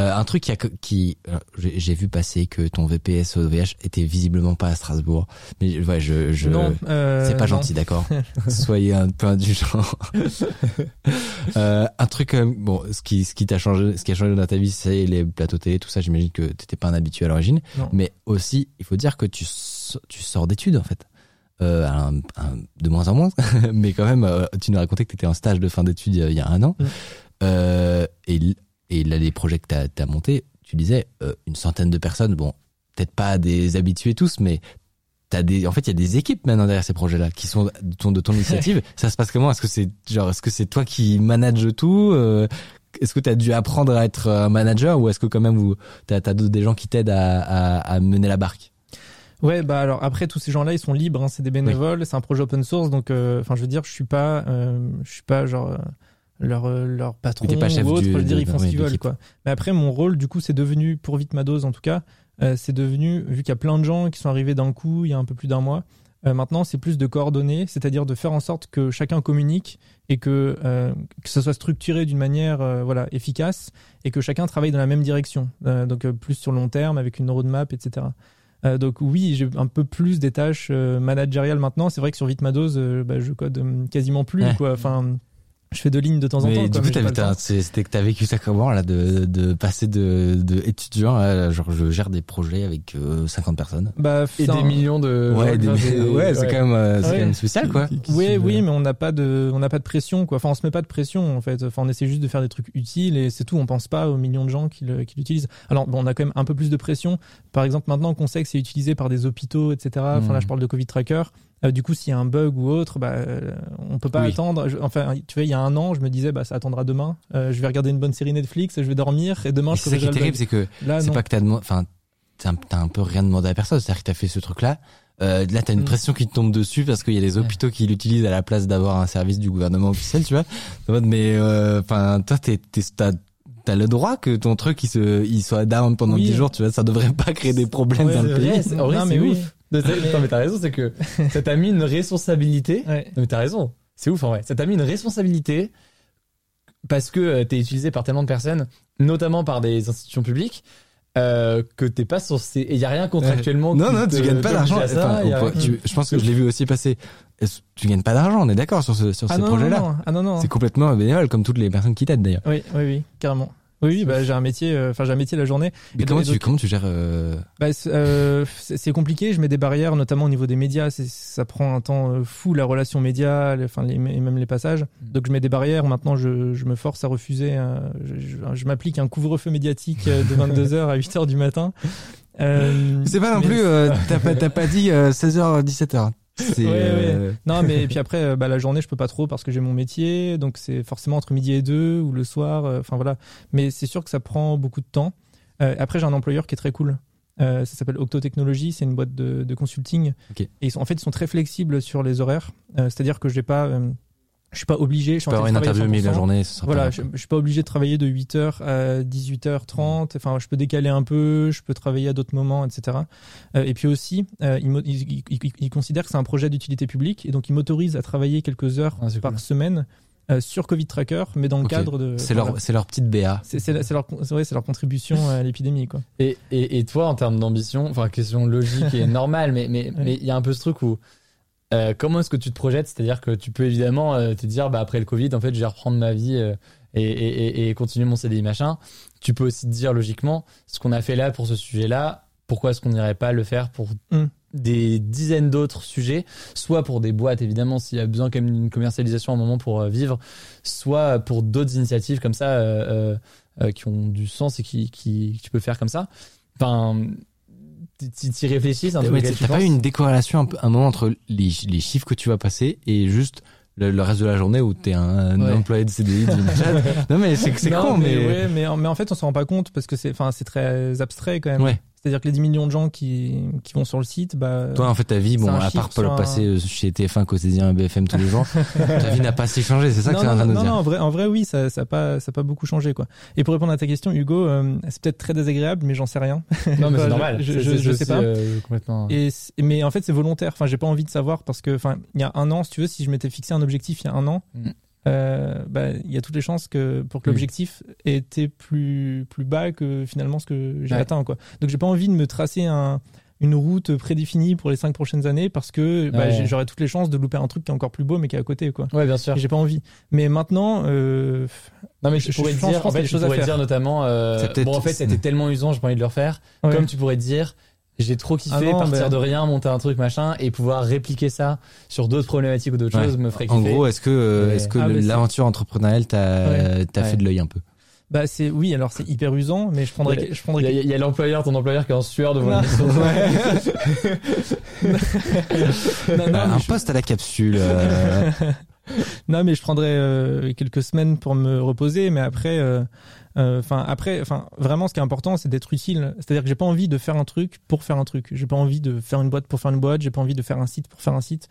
Euh, un truc qui, a, qui euh, j'ai vu passer que ton VPS OVH était visiblement pas à Strasbourg, mais ouais, je, je euh, c'est pas gentil, d'accord. Soyez un peu indulgent. un truc, bon, ce qui, ce qui t'a changé, ce qui a changé dans ta vie, c'est les plateaux télé, tout ça. J'imagine que t'étais pas un habitué à l'origine, mais aussi, il faut dire que tu, tu sors d'études en fait. Euh, un, de moins en moins, mais quand même, tu nous racontais que tu étais en stage de fin d'études il y a un an. Mm. Euh, et et là, les projets que tu as, montés, tu disais euh, une centaine de personnes, bon, peut-être pas des habitués tous, mais des, en fait, il y a des équipes maintenant derrière ces projets-là qui sont de ton, de ton initiative. ça se passe comment? Est-ce que c'est genre, est-ce que c'est toi qui manage tout euh, Est-ce que tu as dû apprendre à être un manager ou est-ce que quand même vous, t'as, d'autres- des gens qui t'aident à, à, à mener la barque? Ouais, bah alors après tous ces gens-là, ils sont libres, hein, c'est des bénévoles, c'est un projet open source, donc euh, enfin je veux dire, je suis pas, euh, je suis pas genre euh, leur euh, leur patron pas chef ou autre. du- je veux dire, ils font ce qu'ils veulent quoi. Mais après mon rôle, du coup, c'est devenu pour vite ma dose en tout cas, euh, c'est devenu vu qu'il y a plein de gens qui sont arrivés d'un coup il y a un peu plus d'un mois. euh, maintenant, c'est plus de coordonner, c'est-à-dire de faire en sorte que chacun communique et que euh, que ça soit structuré d'une manière euh, voilà efficace et que chacun travaille dans la même direction. Euh, donc plus sur le long terme avec une roadmap, etc. Euh, donc oui, j'ai un peu plus des tâches euh, managériales maintenant. C'est vrai que sur Vitmados, euh, bah, je code quasiment plus. Ouais. Quoi. Enfin, je fais de lignes de temps en Mais temps. du quoi, coup, c'était que t'as vécu ça comment là, de, de passer de, de étudiant à genre je gère des projets avec euh, 50 personnes. Bah, Et des un- millions de. Ouais, des- ouais, c'est quand même, euh, c'est Ouais. quand même spécial quoi. Qui- qui Oui, oui, euh, mais on n'a pas de, on n'a pas de pression, quoi. Enfin, on se met pas de pression, en fait. Enfin, on essaie juste de faire des trucs utiles et c'est tout. On pense pas aux millions de gens qui l'utilisent. Alors, bon, on a quand même un peu plus de pression. Par exemple, maintenant qu'on sait que c'est utilisé par des hôpitaux, etc. Enfin, là, Mm. je parle de Covid Tracker. Euh, du coup, s'il y a un bug ou autre, bah, euh, on peut pas Oui. attendre. Je- enfin, tu vois, il y a un an, je me disais, bah, ça attendra demain. Euh, je vais regarder une bonne série Netflix, je vais dormir et demain, Mais je c'est ça qui est terrible, c'est que c'est pas que t'as demandé, enfin, t'as un, t'as un peu rien demandé à personne. C'est-à-dire que t'as fait ce truc-là. Euh, là, t'as une Mm. pression qui te tombe dessus parce qu'il y a des hôpitaux qui l'utilisent à la place d'avoir un service du gouvernement officiel, tu vois. Mais, euh, enfin, toi, t'es, t'es, t'as, t'as le droit que ton truc il se, il soit down pendant Oui. 10 jours, tu vois. Ça devrait pas créer des problèmes Ouais, dans le pays. Non, mais oui. ouf. De- t'as- Mais- t'as raison, c'est que ça t'a mis une responsabilité. Ouais. Non, mais t'as raison. C'est ouf en vrai. Ça t'a mis une responsabilité parce que euh, t'es utilisé par tellement de personnes, notamment par des institutions publiques, euh, que t'es pas censé. Et y a rien contractuellement. Non, non, te- tu gagnes pas d'argent. Enfin, a je pense que je l'ai vu aussi passer. Tu gagnes pas d'argent, on est d'accord sur ce, sur Ah ces non, projets-là. non, non. Ah non, non. C'est complètement bénévole, comme toutes les personnes qui t'aident d'ailleurs. Oui, oui, oui, carrément. Oui, bah, j'ai un métier, euh, enfin, j'ai un métier la journée. Mais Et comment tu, comment tu gères euh, Bah, c'est euh, c'est compliqué. Je mets des barrières, notamment au niveau des médias. Ça prend un temps euh, fou la relation média, enfin les, et même les passages. Donc je mets des barrières. Maintenant, je, je me force à refuser. je je- je m'applique un couvre-feu médiatique de 22h à 8h du matin. C'est pas non plus, t'as pas, t'as pas dit euh, 16h, 17h. Ouais, euh, Non, mais et puis après, euh, bah, la journée, je peux pas trop parce que j'ai mon métier, donc c'est forcément entre midi et deux ou le soir. euh, Enfin voilà. Mais c'est sûr que ça prend beaucoup de temps. Euh, après, j'ai un employeur qui est très cool. Euh, ça s'appelle Octo Technologies, c'est une boîte de, de consulting. Et ils sont, en fait, ils sont très flexibles sur les horaires. Euh, C'est-à-dire que j'ai pas, euh, je suis pas obligé. Je tu suis peux avoir une interview mais la 100%. journée, ce sera Voilà, pas je, je suis pas obligé de travailler de 8h à 18h30. Enfin, je peux décaler un peu, je peux travailler à d'autres moments, etc. Euh, et puis aussi, euh, ils considèrent que c'est un projet d'utilité publique et donc ils m'autorisent à travailler quelques heures Ah, par cool. semaine euh, sur Covid Tracker, mais dans le cadre de. C'est voilà. leur, c'est leur petite BA. C'est leur, c'est leur contribution à l'épidémie, quoi. Et, et, et toi, en termes d'ambition, enfin, question logique et normale, mais mais Ouais. mais il y a un peu ce truc où euh, comment est-ce que tu te projettes? C'est-à-dire que tu peux évidemment euh, te dire, bah après le Covid, en fait, je vais reprendre ma vie euh, et, et, et- et continuer mon CDI machin. Tu peux aussi te dire logiquement, ce qu'on a fait là pour ce sujet-là, pourquoi est-ce qu'on n'irait pas le faire pour Mm. des dizaines d'autres sujets, soit pour des boîtes évidemment s'il y a besoin quand même d'une commercialisation à un moment pour vivre, soit pour d'autres initiatives comme ça qui ont du sens et qui, qui que tu peux faire comme ça. Enfin, t'y t'y réfléchis, c'est un truc Ouais, T'as pas eu une décorrélation un, peu, un moment entre les, les chiffres que tu vas passer et juste le, le reste de la journée où t'es un, Ouais. employé de CDI. Non mais c'est con, mais, ouais, mais, en- mais en fait, on s'en rend pas compte parce que c'est, enfin, c'est très abstrait quand même. Ouais. C'est-à-dire que les 10 millions de gens qui, qui vont sur le site, bah. Toi, en fait, ta vie, C'est bon, à chiffre part un- passer euh, chez TF1 quotidien BFM tous les jours, ta vie n'a pas si changé. C'est ça que non, es en train non, de non, dire. non, en vrai, en vrai, oui, ça, ça a pas, ça a pas beaucoup changé, quoi. Et pour répondre à ta question, Hugo, euh, c'est peut-être très désagréable, mais j'en sais rien. Non, mais c'est normal. je- C'est- je- c'est sais pas. euh, complètement. Et c'est- mais en fait, c'est volontaire. Enfin, j'ai pas envie de savoir parce que, enfin, il y a un an, si tu veux, si je m'étais fixé un objectif il y a un an, Mm. Euh, bah, il y a toutes les chances que pour que l'objectif ait été plus plus bas que finalement ce que j'ai Ouais. atteint, quoi. Donc, j'ai pas envie de me tracer un une route prédéfinie pour les cinq prochaines années parce que bah, Ouais. j'aurais toutes les chances de louper un truc qui est encore plus beau mais qui est à côté, quoi. Ouais, bien sûr. J'ai pas envie. Mais maintenant, euh, Non, mais Je- je, je pourrais te dire, je pense en fait, je pourrais dire notamment, euh, bon, en fait, c'était tellement usant, j'ai pas envie de le refaire. ouais. Comme tu pourrais te dire, j'ai trop kiffé Ah non, partir de rien, monter un truc machin et pouvoir répliquer ça sur d'autres problématiques ou d'autres Ouais. choses me ferait kiffer. En gros, est-ce que, euh, est-ce que Ah, l'aventure entrepreneuriale t'a Ouais. t'a Ouais. fait de l'œil un peu? Bah c'est oui, alors c'est hyper usant, mais je prendrais, je prendrais. Il y a, y a l'employeur, ton employeur qui est en sueur devant non, non, un je- poste à la capsule. euh, non, mais je prendrais euh, quelques semaines pour me reposer, mais après, euh, enfin après, enfin vraiment, ce qui est important, c'est d'être utile. C'est-à-dire que j'ai pas envie de faire un truc pour faire un truc. J'ai pas envie de faire une boîte pour faire une boîte. J'ai pas envie de faire un site pour faire un site.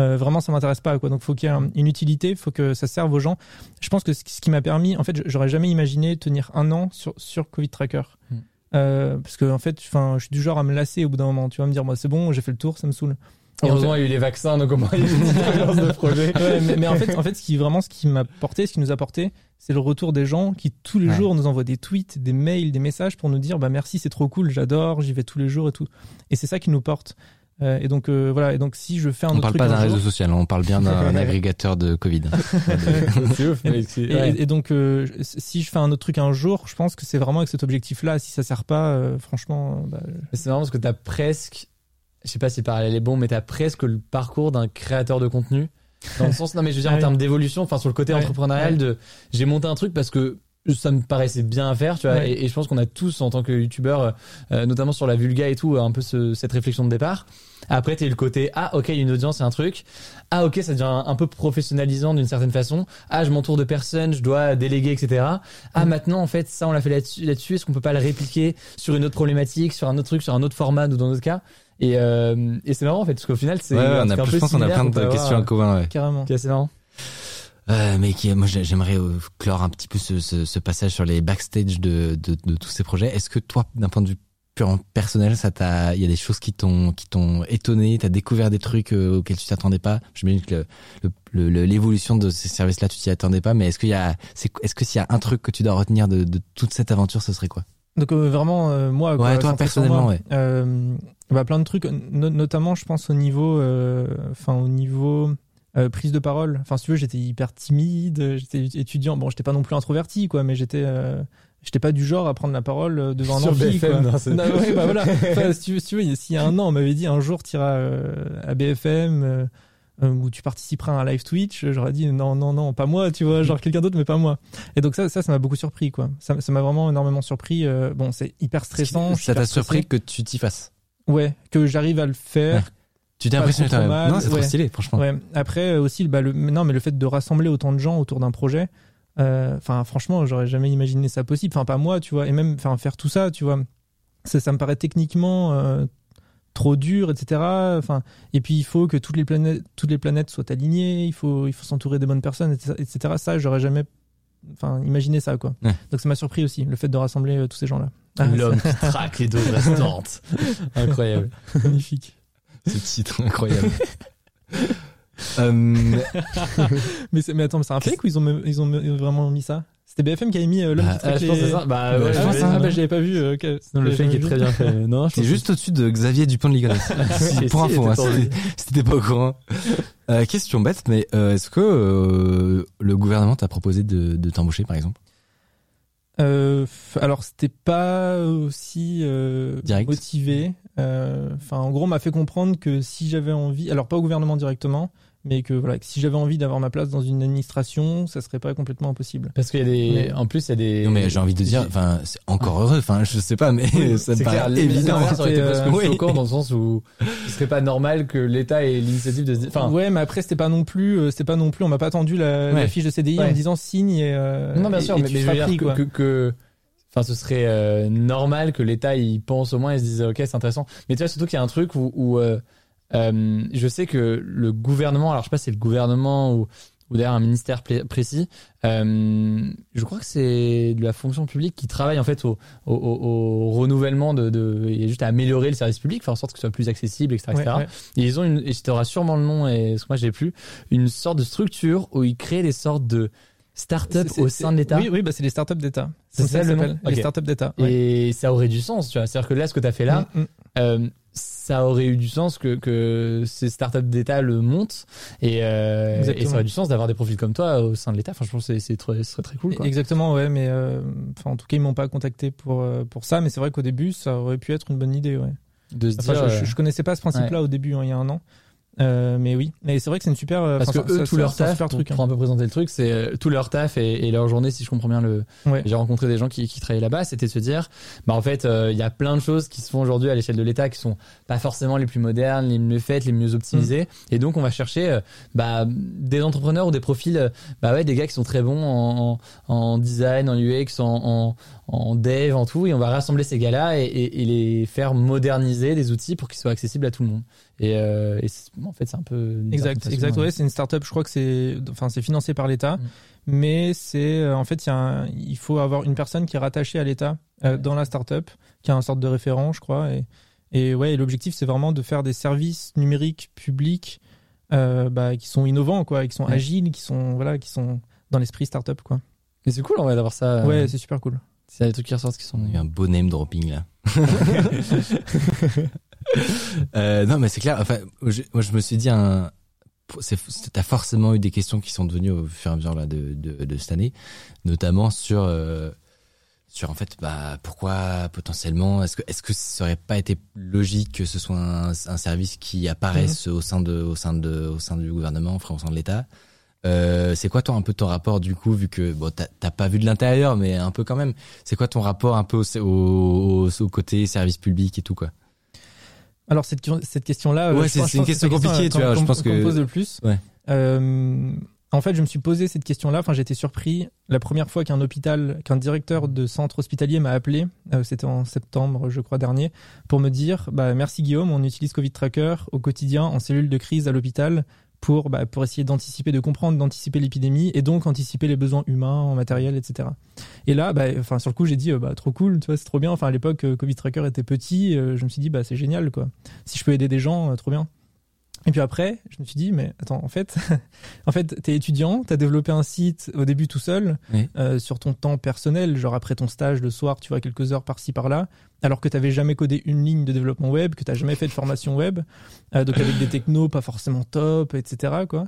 Euh, vraiment, ça m'intéresse pas. Quoi. Donc, faut qu'il y ait un- une utilité. Faut que ça serve aux gens. Je pense que ce qui m'a permis, en fait, j'aurais jamais imaginé tenir un an sur sur Covid Tracker. Hmm. Euh, parce que en fait, enfin, je suis du genre à me lasser au bout d'un moment. Tu vas me dire, moi, c'est bon, j'ai fait le tour, ça me saoule. Et en Heureusement, il y a eu les vaccins, donc au moins, il y a eu une de projet. Ouais, mais, mais en fait, en fait, ce qui vraiment, ce qui m'a porté, ce qui nous a porté, c'est le retour des gens qui tous les Ouais. jours nous envoient des tweets, des mails, des messages pour nous dire, bah merci, c'est trop cool, j'adore, j'y vais tous les jours et tout. Et c'est ça qui nous porte. Euh, et donc euh, voilà. Et donc si je fais un on autre parle truc pas d'un un jour- réseau social, on parle bien d'un agrégateur de Covid. ouf. mais Et, ouais. et donc, euh, si je fais un autre truc un jour, je pense que c'est vraiment avec cet objectif-là. Si ça sert pas, euh, franchement, bah, Mais C'est marrant parce que t'as presque, je sais pas si le parallèle est bon, mais t'as presque le parcours d'un créateur de contenu. Dans le sens, non mais je veux dire en termes d'évolution, enfin sur le côté entrepreneurial de, j'ai monté un truc parce que ça me paraissait bien à faire, tu vois, Ouais. et, et je pense qu'on a tous en tant que youtubeur, euh, notamment sur la vulga et tout, un peu ce- cette réflexion de départ. Après, t'as eu le côté, ah ok, une audience, c'est un truc. Ah ok, ça devient un, un peu professionnalisant d'une certaine façon. Ah, je m'entoure de personnes, je dois déléguer, etc. Ah Mm. maintenant, en fait, ça on l'a fait là-dessus, là-dessus. est-ce qu'on peut pas le répliquer sur une autre problématique, sur un autre truc, sur un autre format ou dans d'autres cas? Et, euh, et c'est marrant en fait, parce qu'au final, c'est Ouais, on a, un je peu pense qu'on a plein de questions en commun. Ouais. carrément. qui est assez marrant. Euh, mais qui, moi j'ai- j'aimerais euh, clore un petit peu ce, ce, ce passage sur les backstage de, de, de tous ces projets. Est-ce que toi, d'un point de vue purement personnel, ça t'a, il y a des choses qui t'ont qui t'ont étonné, t'as découvert des trucs euh, auxquels tu t'attendais pas? J'imagine que le- le- le- l'évolution de ces services-là, tu t'y attendais pas. Mais est-ce qu'il y a, c'est, est-ce que s'il y a un truc que tu dois retenir de, de toute cette aventure, ce serait quoi? Donc euh, vraiment euh, moi quoi, Ouais, toi, personnellement, moi. ouais. Euh, bah, plein de trucs no- notamment je pense au niveau euh, enfin au niveau euh, prise de parole enfin si tu veux j'étais hyper timide j'étais étudiant bon j'étais pas non plus introverti quoi mais j'étais euh, j'étais pas du genre à prendre la parole devant un Sur amphi BFM, quoi. non, ouais, bah voilà Enfin, si tu veux, si tu veux, s'il y a un an on m'avait dit un jour tu iras euh, à BFM où tu participeras à un live Twitch, j'aurais dit non, non, non, pas moi, tu vois, genre quelqu'un d'autre, mais pas moi. Et donc ça, ça, ça m'a beaucoup surpris, quoi. Ça ça m'a vraiment énormément surpris. euh, bon, c'est hyper stressant. Ça t'a surpris que tu t'y fasses Ouais, que j'arrive à le faire. Tu t'es impressionné trop toi-même mal, Non, c'est trop ouais. stylé, franchement. Ouais. Après euh, aussi, bah, le, non, mais le fait de rassembler autant de gens autour d'un projet, euh, enfin, franchement, j'aurais jamais imaginé ça possible. Enfin, pas moi, tu vois. Et même, faire tout ça, tu vois, ça, ça me paraît techniquement euh, trop dur, etc. Enfin, et puis il faut que toutes les planètes, toutes les planètes soient alignées. Il faut, il faut s'entourer des bonnes personnes, etc. Ça, j'aurais jamais, enfin, imaginé ça, quoi. Ouais. Donc ça m'a surpris aussi, le fait de rassembler euh, tous ces gens-là. Ah, L'homme qui traque les doses restantes. Incroyable. magnifique. Ce titre incroyable. euh, Mais, mais attends, mais c'est un fake ou ils ont, ils ont vraiment mis ça? C'était BFM qui avait mis euh, l'homme Bah, qui Ah, traque je pense que les- c'est ça. Bah, Bah, ouais, je Ah, pense, ça, ah, bah, j'avais pas vu. euh, que- Non, le pas est très bien fait. Non, je C'est juste au-dessus de Xavier Dupont de Ligonnès. Si, pour si, info, hein, était si t'étais- si t'étais pas au courant. Euh, question bête, mais euh, est-ce que euh, le gouvernement t'a proposé de, de t'embaucher, par exemple? Euh, alors c'était pas aussi euh, motivé. Euh, Enfin, en gros, on m'a fait comprendre que si j'avais envie, alors pas au gouvernement directement, mais que voilà, que si j'avais envie d'avoir ma place dans une administration, ça serait pas complètement impossible. Parce qu'il y a des. Mais- En plus, il y a des. Non, mais j'ai envie de dire, enfin, c'est encore heureux. Enfin, je sais pas, mais ça me paraît évident. ça aurait été C'était, presque euh, oui. choquant dans le sens où ce serait pas normal que l'État ait l'initiative de se dire. Enfin, ouais, mais après c'était pas non plus, euh, c'était pas non plus, on m'a pas tendu la, fiche de CDI en Ouais. me disant signe et. euh, non, bien sûr, et mais, mais je veux dire pris, que, que, que- Enfin, ce serait euh, normal que l'État y pense au moins et se dise ok, c'est intéressant. Mais tu vois, surtout qu'il y a un truc où, où, euh, euh, je sais que le gouvernement, alors je sais pas si c'est le gouvernement ou, ou d'ailleurs un ministère précis, euh, je crois que c'est de la fonction publique qui travaille en fait au, au, au- renouvellement de, de et juste à améliorer le service public, faire en sorte que ce soit plus accessible, etc. etc. Ouais. Et ils ont une, et tu sûrement le nom, et parce que moi je l'ai plus, une sorte de structure où ils créent des sortes de start-up au sein de l'État. Oui, oui, bah c'est les startups d'État. C'est ça, le nom. Les startups d'État. ouais. Et ça aurait du sens, tu vois. C'est-à-dire que là, ce que tu as fait là, Mm, mm. euh, ça aurait eu du sens que, que ces startups d'État le montent. Et, euh, et ça aurait du sens d'avoir des profils comme toi au sein de l'État. Enfin, je pense que c'est- c'est très- ce serait très cool. Quoi. Exactement, ouais, mais euh, enfin, en tout cas, ils m'ont pas contacté pour, euh, pour ça, mais c'est vrai qu'au début, ça aurait pu être une bonne idée, ouais. De se Enfin, dire, je, je, euh, je connaissais pas ce principe-là au début, hein, il y a un an. Euh, mais oui, mais c'est vrai que c'est une super. euh, Parce que eux, ça- tout ça- leur taf, super pour, truc. hein. pour un peu présenter le truc, c'est euh, tout leur taf et, et leur journée, si je comprends bien le. Ouais. J'ai rencontré des gens qui, qui travaillaient là-bas, c'était de se dire, bah en fait, euh, il y a plein de choses qui se font aujourd'hui à l'échelle de l'État qui sont pas forcément les plus modernes, les mieux faites, les mieux optimisées, et donc on va chercher euh, bah, des entrepreneurs ou des profils, bah ouais, des gars qui sont très bons en, en, en design, en UX, en, en, en dev, en tout, et on va rassembler ces gars-là et, et, et les faire moderniser des outils pour qu'ils soient accessibles à tout le monde. Et, euh, et c'est- en fait, c'est un peu une Exact, exact. Ouais, c'est une start-up. Je crois que c'est, enfin, c'est financé par l'État, Mm. mais c'est, euh, en fait, il y a un- il faut avoir une personne qui est rattachée à l'État euh, dans la start-up, qui a un sorte de référent, je crois. Et, et ouais, l'objectif, c'est vraiment de faire des services numériques publics euh, bah, qui sont innovants, quoi, qui sont Ouais. agiles, qui sont, voilà, qui sont dans l'esprit start-up, quoi. Mais c'est cool, on va d'avoir ça. euh, Ouais, c'est super cool. a des trucs qui ressortent qui sont. Il y a un beau name dropping là. Euh, non, mais c'est clair. Enfin, je- moi, je me suis dit, un, t'as forcément eu des questions qui sont devenues au fur et à mesure là de, de, de cette année, notamment sur euh, sur en fait, bah pourquoi potentiellement est-ce que est-ce que ça aurait pas été logique que ce soit un, un service qui apparaisse au sein de au sein de au sein du gouvernement, enfin au sein de l'État? Euh, c'est quoi toi un peu ton rapport du coup vu que bon t'as t'as pas vu de l'intérieur mais un peu quand même c'est quoi ton rapport un peu au, au, au côté service public et tout quoi? Alors cette, cette question-là, Ouais, je c'est- une question la compliquée, tu vois, je pense que- pose le plus. Ouais. Euh, en fait, je me suis posé cette question-là. Enfin, j'étais surpris la première fois qu'un hôpital, qu'un directeur de centre hospitalier m'a appelé. euh, C'était en septembre, je crois dernier, pour me dire bah, merci Guillaume, on utilise Covid Tracker au quotidien en cellule de crise à l'hôpital pour bah, pour essayer d'anticiper, de comprendre, d'anticiper l'épidémie et donc anticiper les besoins humains en matériel, etc. Et là, bah, enfin sur le coup, j'ai dit euh, bah trop cool, tu vois, c'est trop bien. Enfin à l'époque, euh, Covid Tracker était petit, euh, je me suis dit bah c'est génial quoi. Si je peux aider des gens, trop bien. Et puis après, je me suis dit, mais attends, en fait, en fait, t'es étudiant, t'as développé un site au début tout seul, Oui. euh, sur ton temps personnel, genre après ton stage le soir, tu vois, quelques heures par-ci par-là, alors que t'avais jamais codé une ligne de développement web, que t'as jamais fait de formation web, euh, donc avec des technos pas forcément top, etc. Quoi.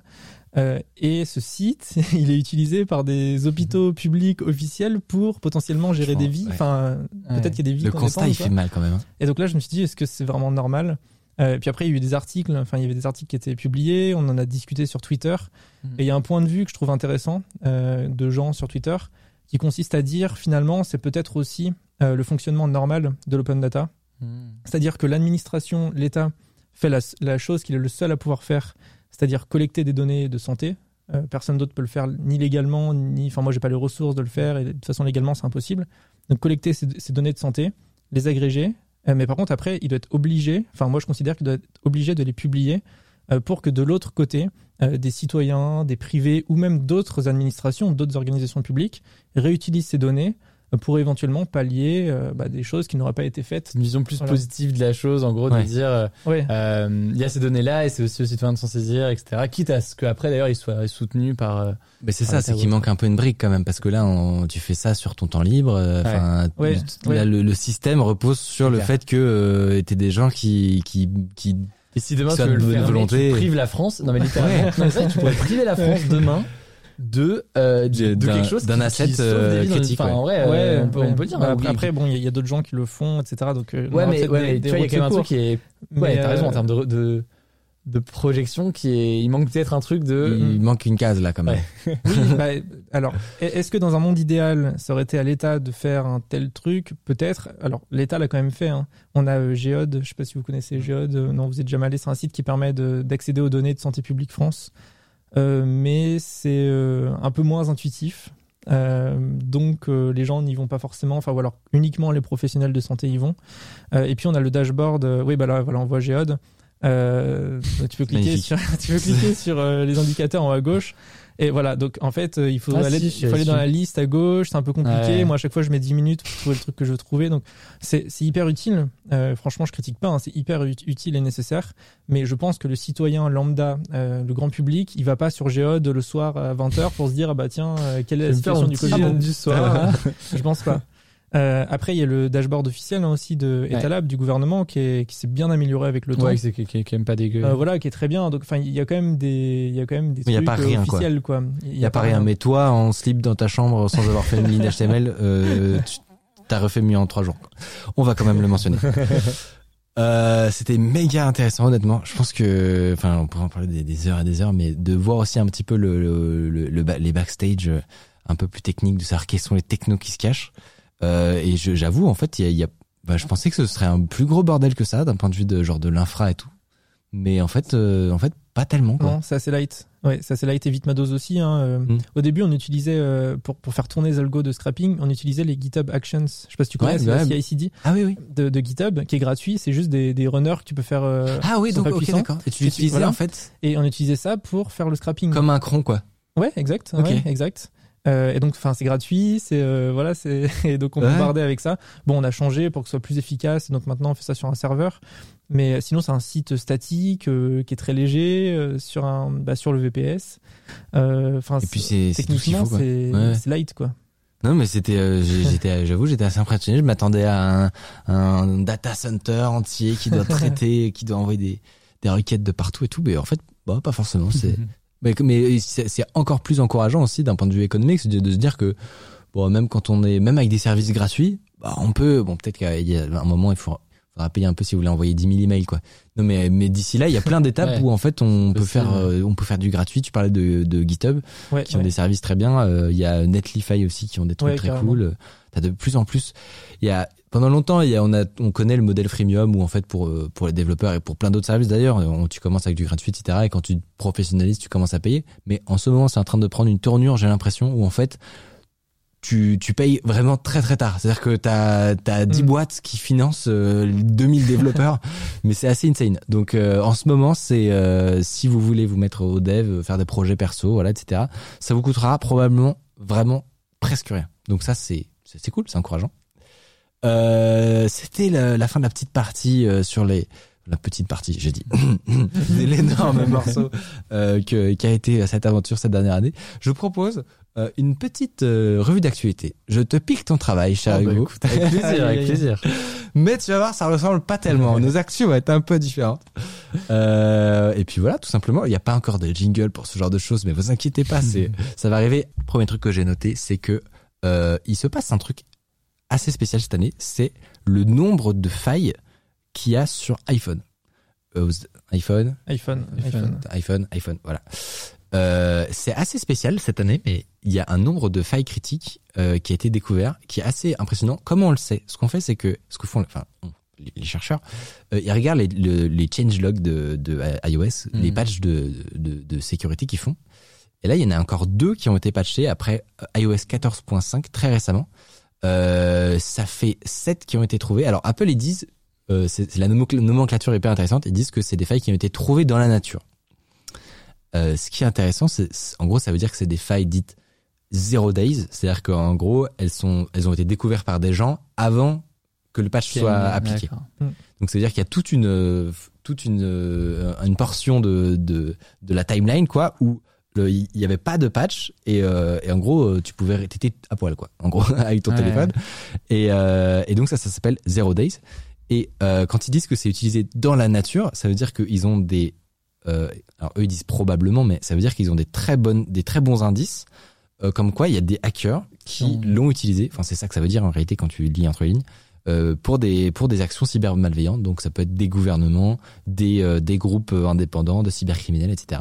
Euh, et ce site, il est utilisé par des hôpitaux publics officiels pour potentiellement gérer des vies. Ouais. Enfin, Ouais. peut-être qu'il y a des vies le constat il fait mal quand même hein. Et donc là, je me suis dit, est-ce que c'est vraiment normal Euh, Puis après, il y a eu des articles, enfin, il y avait des articles qui étaient publiés, on en a discuté sur Twitter. Mhm. Et il y a un point de vue que je trouve intéressant euh, de gens sur Twitter qui consiste à dire, finalement, c'est peut-être aussi euh, le fonctionnement normal de l'open data. Hmm. C'est-à-dire que l'administration, l'État, fait la, la chose qu'il est le seul à pouvoir faire, c'est-à-dire collecter des données de santé. Euh, personne d'autre peut le faire ni légalement, ni. Enfin, moi, j'ai pas les ressources de le faire, et de toute façon, légalement, c'est impossible. Donc, collecter ces, ces données de santé, les agréger, mais par contre, après, il doit être obligé, enfin, moi, je considère qu'il doit être obligé de les publier euh, pour que de l'autre côté, euh, des citoyens, des privés ou même d'autres administrations, d'autres organisations publiques réutilisent ces données euh, pour éventuellement pallier euh, bah, des choses qui n'auraient pas été faites. Une vision plus Voilà. positive de la chose, en gros, de dire euh, Ouais. euh, il y a ces données-là et c'est aussi aux citoyens de s'en saisir, etc. Quitte à ce qu'après, d'ailleurs, ils soient soutenus par. euh, mais c'est ça c'est qu'il manque un peu une brique quand même parce que là on, tu fais ça sur ton temps libre euh, enfin Ouais. là, Ouais. le, le système repose sur le clair. fait que euh, t'es des gens qui qui qui Et si demain tu veux le volonté. tu prives la France. Non mais littéralement. Ouais. Non, mais vrai, tu pourrais priver la France demain de euh, de, De- quelque chose d'un asset, euh, critique, Enfin, ouais. en vrai, euh, on, peut, on peut le dire. Bah, hein, après, oui. après, bon, il y, a- d'autres gens qui le font, etc. Donc, euh, ouais, mais, ouais, des- tu vois, il y a quand même un truc qui est. Ouais, t'as raison en termes de, de de projection qui est. Il manque peut-être un truc de. il manque une case là quand même Ouais. Oui, bah, alors, est-ce que dans un monde idéal, ça aurait été à l'État de faire un tel truc? Peut-être. Alors, l'État l'a quand même fait. hein. On a euh, Géode, je sais pas si vous connaissez Géode. euh, non, vous êtes jamais allé. C'est un site qui permet de- d'accéder aux données de Santé publique France. Euh, mais c'est euh, un peu moins intuitif. Euh, donc euh, les gens n'y vont pas forcément, enfin ou alors uniquement les professionnels de santé y vont. Euh, et puis on a le dashboard, euh, oui bah là voilà on voit Géode. Euh, tu peux cliquer Magnifique. sur, tu peux cliquer sur les indicateurs en haut à gauche. Et voilà, donc en fait, euh, il faut Ah, aller, si, il faut aller dans la liste à gauche, c'est un peu compliqué. Ouais. Moi, à chaque fois, je mets 10 minutes pour trouver le truc que je veux trouver. Donc, c'est c'est hyper utile. Euh, franchement, je critique pas, hein, c'est hyper ut- utile et nécessaire. Mais je pense que le citoyen lambda, euh, le grand public, il va pas sur Géode le soir à 20h pour se dire, ah bah tiens, euh, quelle est la situation du Covid du soir, là. Je pense pas. Euh, après, il y a le dashboard officiel hein, aussi de Ouais. Etalab du gouvernement qui est- qui s'est bien amélioré avec le temps. Ouais, qui, qui, qui aime pas dégueu. Euh, voilà, qui est très bien. Donc, enfin, il y a quand même des, il y a quand même des Mais il y a trucs pas rien, officiels, quoi. il y a pas rien mais toi en slip dans ta chambre sans avoir fait une ligne HTML euh, tu t'as refait mieux en trois jours on va quand même le mentionner Euh, c'était méga intéressant honnêtement. Je pense que, enfin, on pourrait en parler des, des, heures et des heures, mais de voir aussi un petit peu le, le, le, les backstage euh, un peu plus techniques, de savoir quels sont les technos qui se cachent. Euh, et j'avoue, en fait, il y a, y a bah, je pensais que ce serait un plus gros bordel que ça d'un point de vue de genre de l'infra et tout. Mais en fait, euh, en fait, pas tellement. Quoi. Non, c'est assez light. Ouais, ça c'est light et vite ma dose aussi. Hein. Euh, mm. Au début, on utilisait pour pour faire tourner les algos de scrapping, on utilisait les GitHub Actions. Je sais pas si tu connais, ouais, c'est CI/CD. Ah oui oui. De, de, GitHub, qui est gratuit. C'est juste des, des runners que tu peux faire. ah oui, donc ok d'accord. Et tu l'utilisais en fait. Et on utilisait ça pour faire le scrapping. Comme un cron quoi. Ouais, exact. Ouais, exact. Euh, et donc, enfin, c'est gratuit, c'est euh, voilà, c'est et donc on barder avec ça. Bon, on a changé pour que ce soit plus efficace, donc maintenant on fait ça sur un serveur. Mais sinon, c'est un site statique euh, qui est très léger sur un bah, sur le VPS. Enfin, et puis c'est techniquement c'est light quoi. Non, mais c'était, j'étais, j'avoue, j'étais assez impressionné. Je m'attendais à un, un, data center entier qui doit traiter, qui doit envoyer des, des requêtes de partout et tout. Mais en fait, bah, pas forcément. C'est, Mais, mais c'est encore plus encourageant aussi d'un point de vue économique, de, de se dire que bon, même quand on est, même avec des services gratuits, bah, on peut, bon, peut-être a un moment, il faudra payer un peu si vous voulez envoyer 10 000 emails, quoi. Non, mais, mais d'ici là, il y a plein d'étapes où en fait on peut faire, euh, on peut faire du gratuit. Tu parlais de, de GitHub, qui ont des services très bien. Euh, il y a Netlify aussi qui ont des trucs très cool. T'as de plus en plus, il y a pendant longtemps, il y a, on, a, on connaît le modèle freemium où en fait pour euh, pour les développeurs et pour plein d'autres services d'ailleurs, tu commences avec du gratuit, etc. Et quand tu professionnalises, tu commences à payer. Mais en ce moment, c'est en train de prendre une tournure, j'ai l'impression, où en fait tu, tu payes vraiment très très tard. C'est-à-dire que tu as, as 10 boîtes qui financent 2000 euh, développeurs, mais c'est assez insane. Donc euh, en ce moment, c'est si vous voulez vous mettre au dev, faire des projets perso, voilà, etc. Ça vous coûtera probablement vraiment presque rien. Donc ça, c'est cool, c'est encourageant. Euh, c'était la, fin de la petite partie euh, sur les la petite partie, j'ai dit, l'énorme morceau euh, que, qui a été cette aventure cette dernière année. Je propose euh, une petite revue d'actualité. Je te pique ton travail, cher oh, Hugo. avec plaisir, avec plaisir. Mais tu vas voir, ça ressemble pas tellement. Nos actions vont être un peu différentes. et puis voilà, tout simplement. Il n'y a pas encore de jingle pour ce genre de choses, mais vous inquiétez pas, c'est ça va arriver. Premier truc que j'ai noté, c'est que il se passe un truc assez spécial cette année, c'est le nombre de failles qu'il y a sur iPhone. Euh, iPhone, iPhone, iPhone, iPhone, iPhone, voilà. Euh, c'est assez spécial cette année, mais il y a un nombre de failles critiques euh, qui a été découvert, qui est assez impressionnant. Comment on le sait? Ce qu'on fait, c'est que ce que font, enfin, les chercheurs, ils regardent les, les changelogs de, de iOS, les hmm. patchs de, de, de sécurité qu'ils font. Et là, il y en a encore deux qui ont été patchés après iOS 14.5 très récemment. Euh, ça fait 7 qui ont été trouvés. Alors Apple ils disent, euh, c'est la nomenclature est hyper intéressante, ils disent que c'est des failles qui ont été trouvées dans la nature. Euh, ce qui est intéressant, c'est en gros ça veut dire que c'est des failles dites zero days, c'est-à-dire qu'en gros elles sont elles ont été découvertes par des gens avant que le patch soit appliqué. Mm. Donc ça veut dire qu'il y a toute une toute une une portion de de de la timeline quoi où il y avait pas de patch et, euh, et en gros euh, tu pouvais t'étais à poil quoi en gros avec ton téléphone. Et, euh, et donc ça ça s'appelle zero days. Et euh, quand ils disent que c'est utilisé dans la nature ça veut dire qu'ils ont des euh, alors eux ils disent probablement mais ça veut dire qu'ils ont des très bonnes des très bons indices euh, comme quoi il y a des hackers qui l'ont utilisé. Enfin c'est ça que ça veut dire en réalité quand tu lis entre lignes. Pour des pour des actions cyber malveillantes donc ça peut être des gouvernements des des groupes indépendants de cybercriminels etc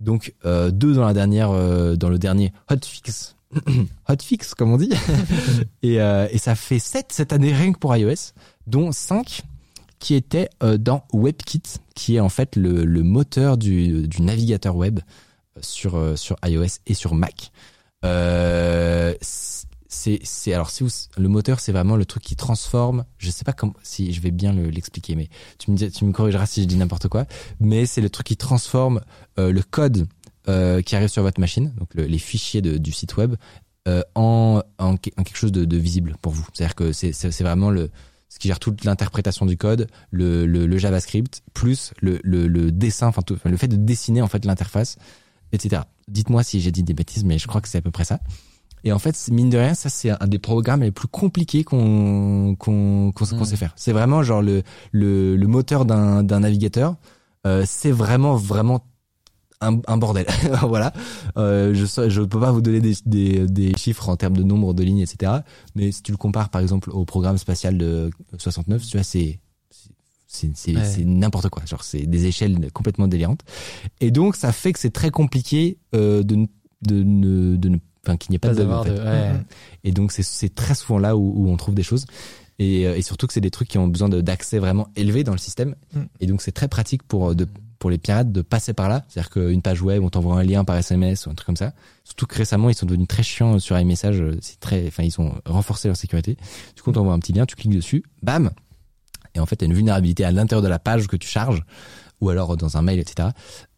donc euh, deux dans la dernière, euh, dans le dernier hotfix, hotfix comme on dit, et, euh, et ça fait sept cette année rien que pour iOS, dont cinq qui étaient euh, dans WebKit, qui est en fait le, le moteur du, du navigateur web sur sur iOS et sur Mac. Euh, c'est c'est alors si vous, le moteur c'est vraiment le truc qui transforme je sais pas comment si je vais bien l'expliquer mais tu me corrigeras si je dis n'importe quoi mais c'est le truc qui transforme euh, le code euh, qui arrive sur votre machine donc les fichiers du site web euh, en, en, quelque chose de, de visible pour vous. C'est à dire que c'est c'est vraiment le ce qui gère toute l'interprétation du code le, le, le JavaScript plus le, le, le dessin enfin le fait de dessiner en fait l'interface etc dites-moi si j'ai dit des bêtises mais je crois que c'est à peu près ça et en fait, mine de rien, ça c'est un des programmes les plus compliqués qu'on qu'on qu'on sait faire. C'est vraiment genre le le, le moteur d'un d'un navigateur. Euh, c'est vraiment vraiment un, un bordel. voilà. Euh, je je peux pas vous donner des, des, des chiffres en termes de nombre de lignes, etc. Mais si tu le compares par exemple au programme spatial de 69, tu vois, c'est c'est Ouais. n'importe quoi. Genre c'est des échelles complètement délirantes. Et donc ça fait que c'est très compliqué euh, de de ne de ne enfin qu'il n'y ait pas, Pas de bug, en avoir fait. de- ouais. Mhm. Et donc c'est c'est très souvent là où, où on trouve des choses. Et, euh, et surtout que c'est des trucs qui ont besoin d'accès vraiment élevé dans le système. Mm. Et donc c'est très pratique pour de pour les pirates de passer par là. C'est-à-dire qu'une page web, on t'envoie un lien par SMS ou un truc comme ça. Surtout que récemment, ils sont devenus très chiants sur iMessage. C'est très, enfin, ils ont renforcé leur sécurité. Du coup, on t'envoie un petit lien, tu cliques dessus, bam. Et en fait, t'as une vulnérabilité à l'intérieur de la page que tu charges ou alors dans un mail, etc.,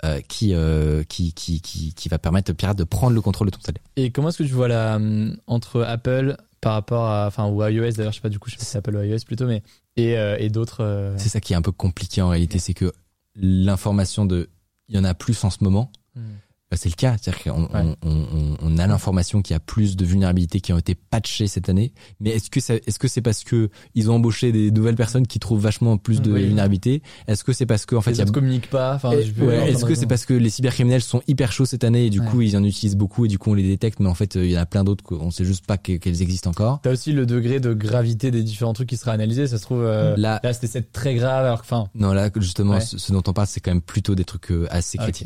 euh, qui, euh, qui, qui, qui, qui va permettre aux pirates de prendre le contrôle de ton salaire. Et comment est-ce que tu vois la hum, entre Apple par rapport à enfin ou iOS d'ailleurs je sais pas du coup je sais pas si c'est Apple ou iOS plutôt mais et euh, et d'autres C'est ça qui est un peu compliqué en réalité, c'est que l'information de, il y en a plus en ce moment, hmm. Bah, c'est le cas, c'est-à-dire qu'on Ouais. on, on, on a l'information qu'il y a plus de vulnérabilités qui ont été patchées cette année. Mais est-ce que est-ce que c'est parce que ils ont embauché des nouvelles personnes qui trouvent vachement plus de Oui. vulnérabilités? Est-ce que c'est parce que en fait les il y a autres communiquent pas enfin ouais, est-ce que c'est parce que les cybercriminels sont hyper chauds cette année et du Ouais. coup ils en utilisent beaucoup et du coup on les détecte mais en fait euh, il y en a plein d'autres qu'on sait juste pas que- qu'elles existent encore. T'as aussi le degré de gravité des différents trucs qui seraient analysés. Ça se trouve, euh, Là- là, c'était très grave. Alors que, Non là justement ce, ce dont on parle c'est quand même plutôt des trucs euh, assez Ah, ok.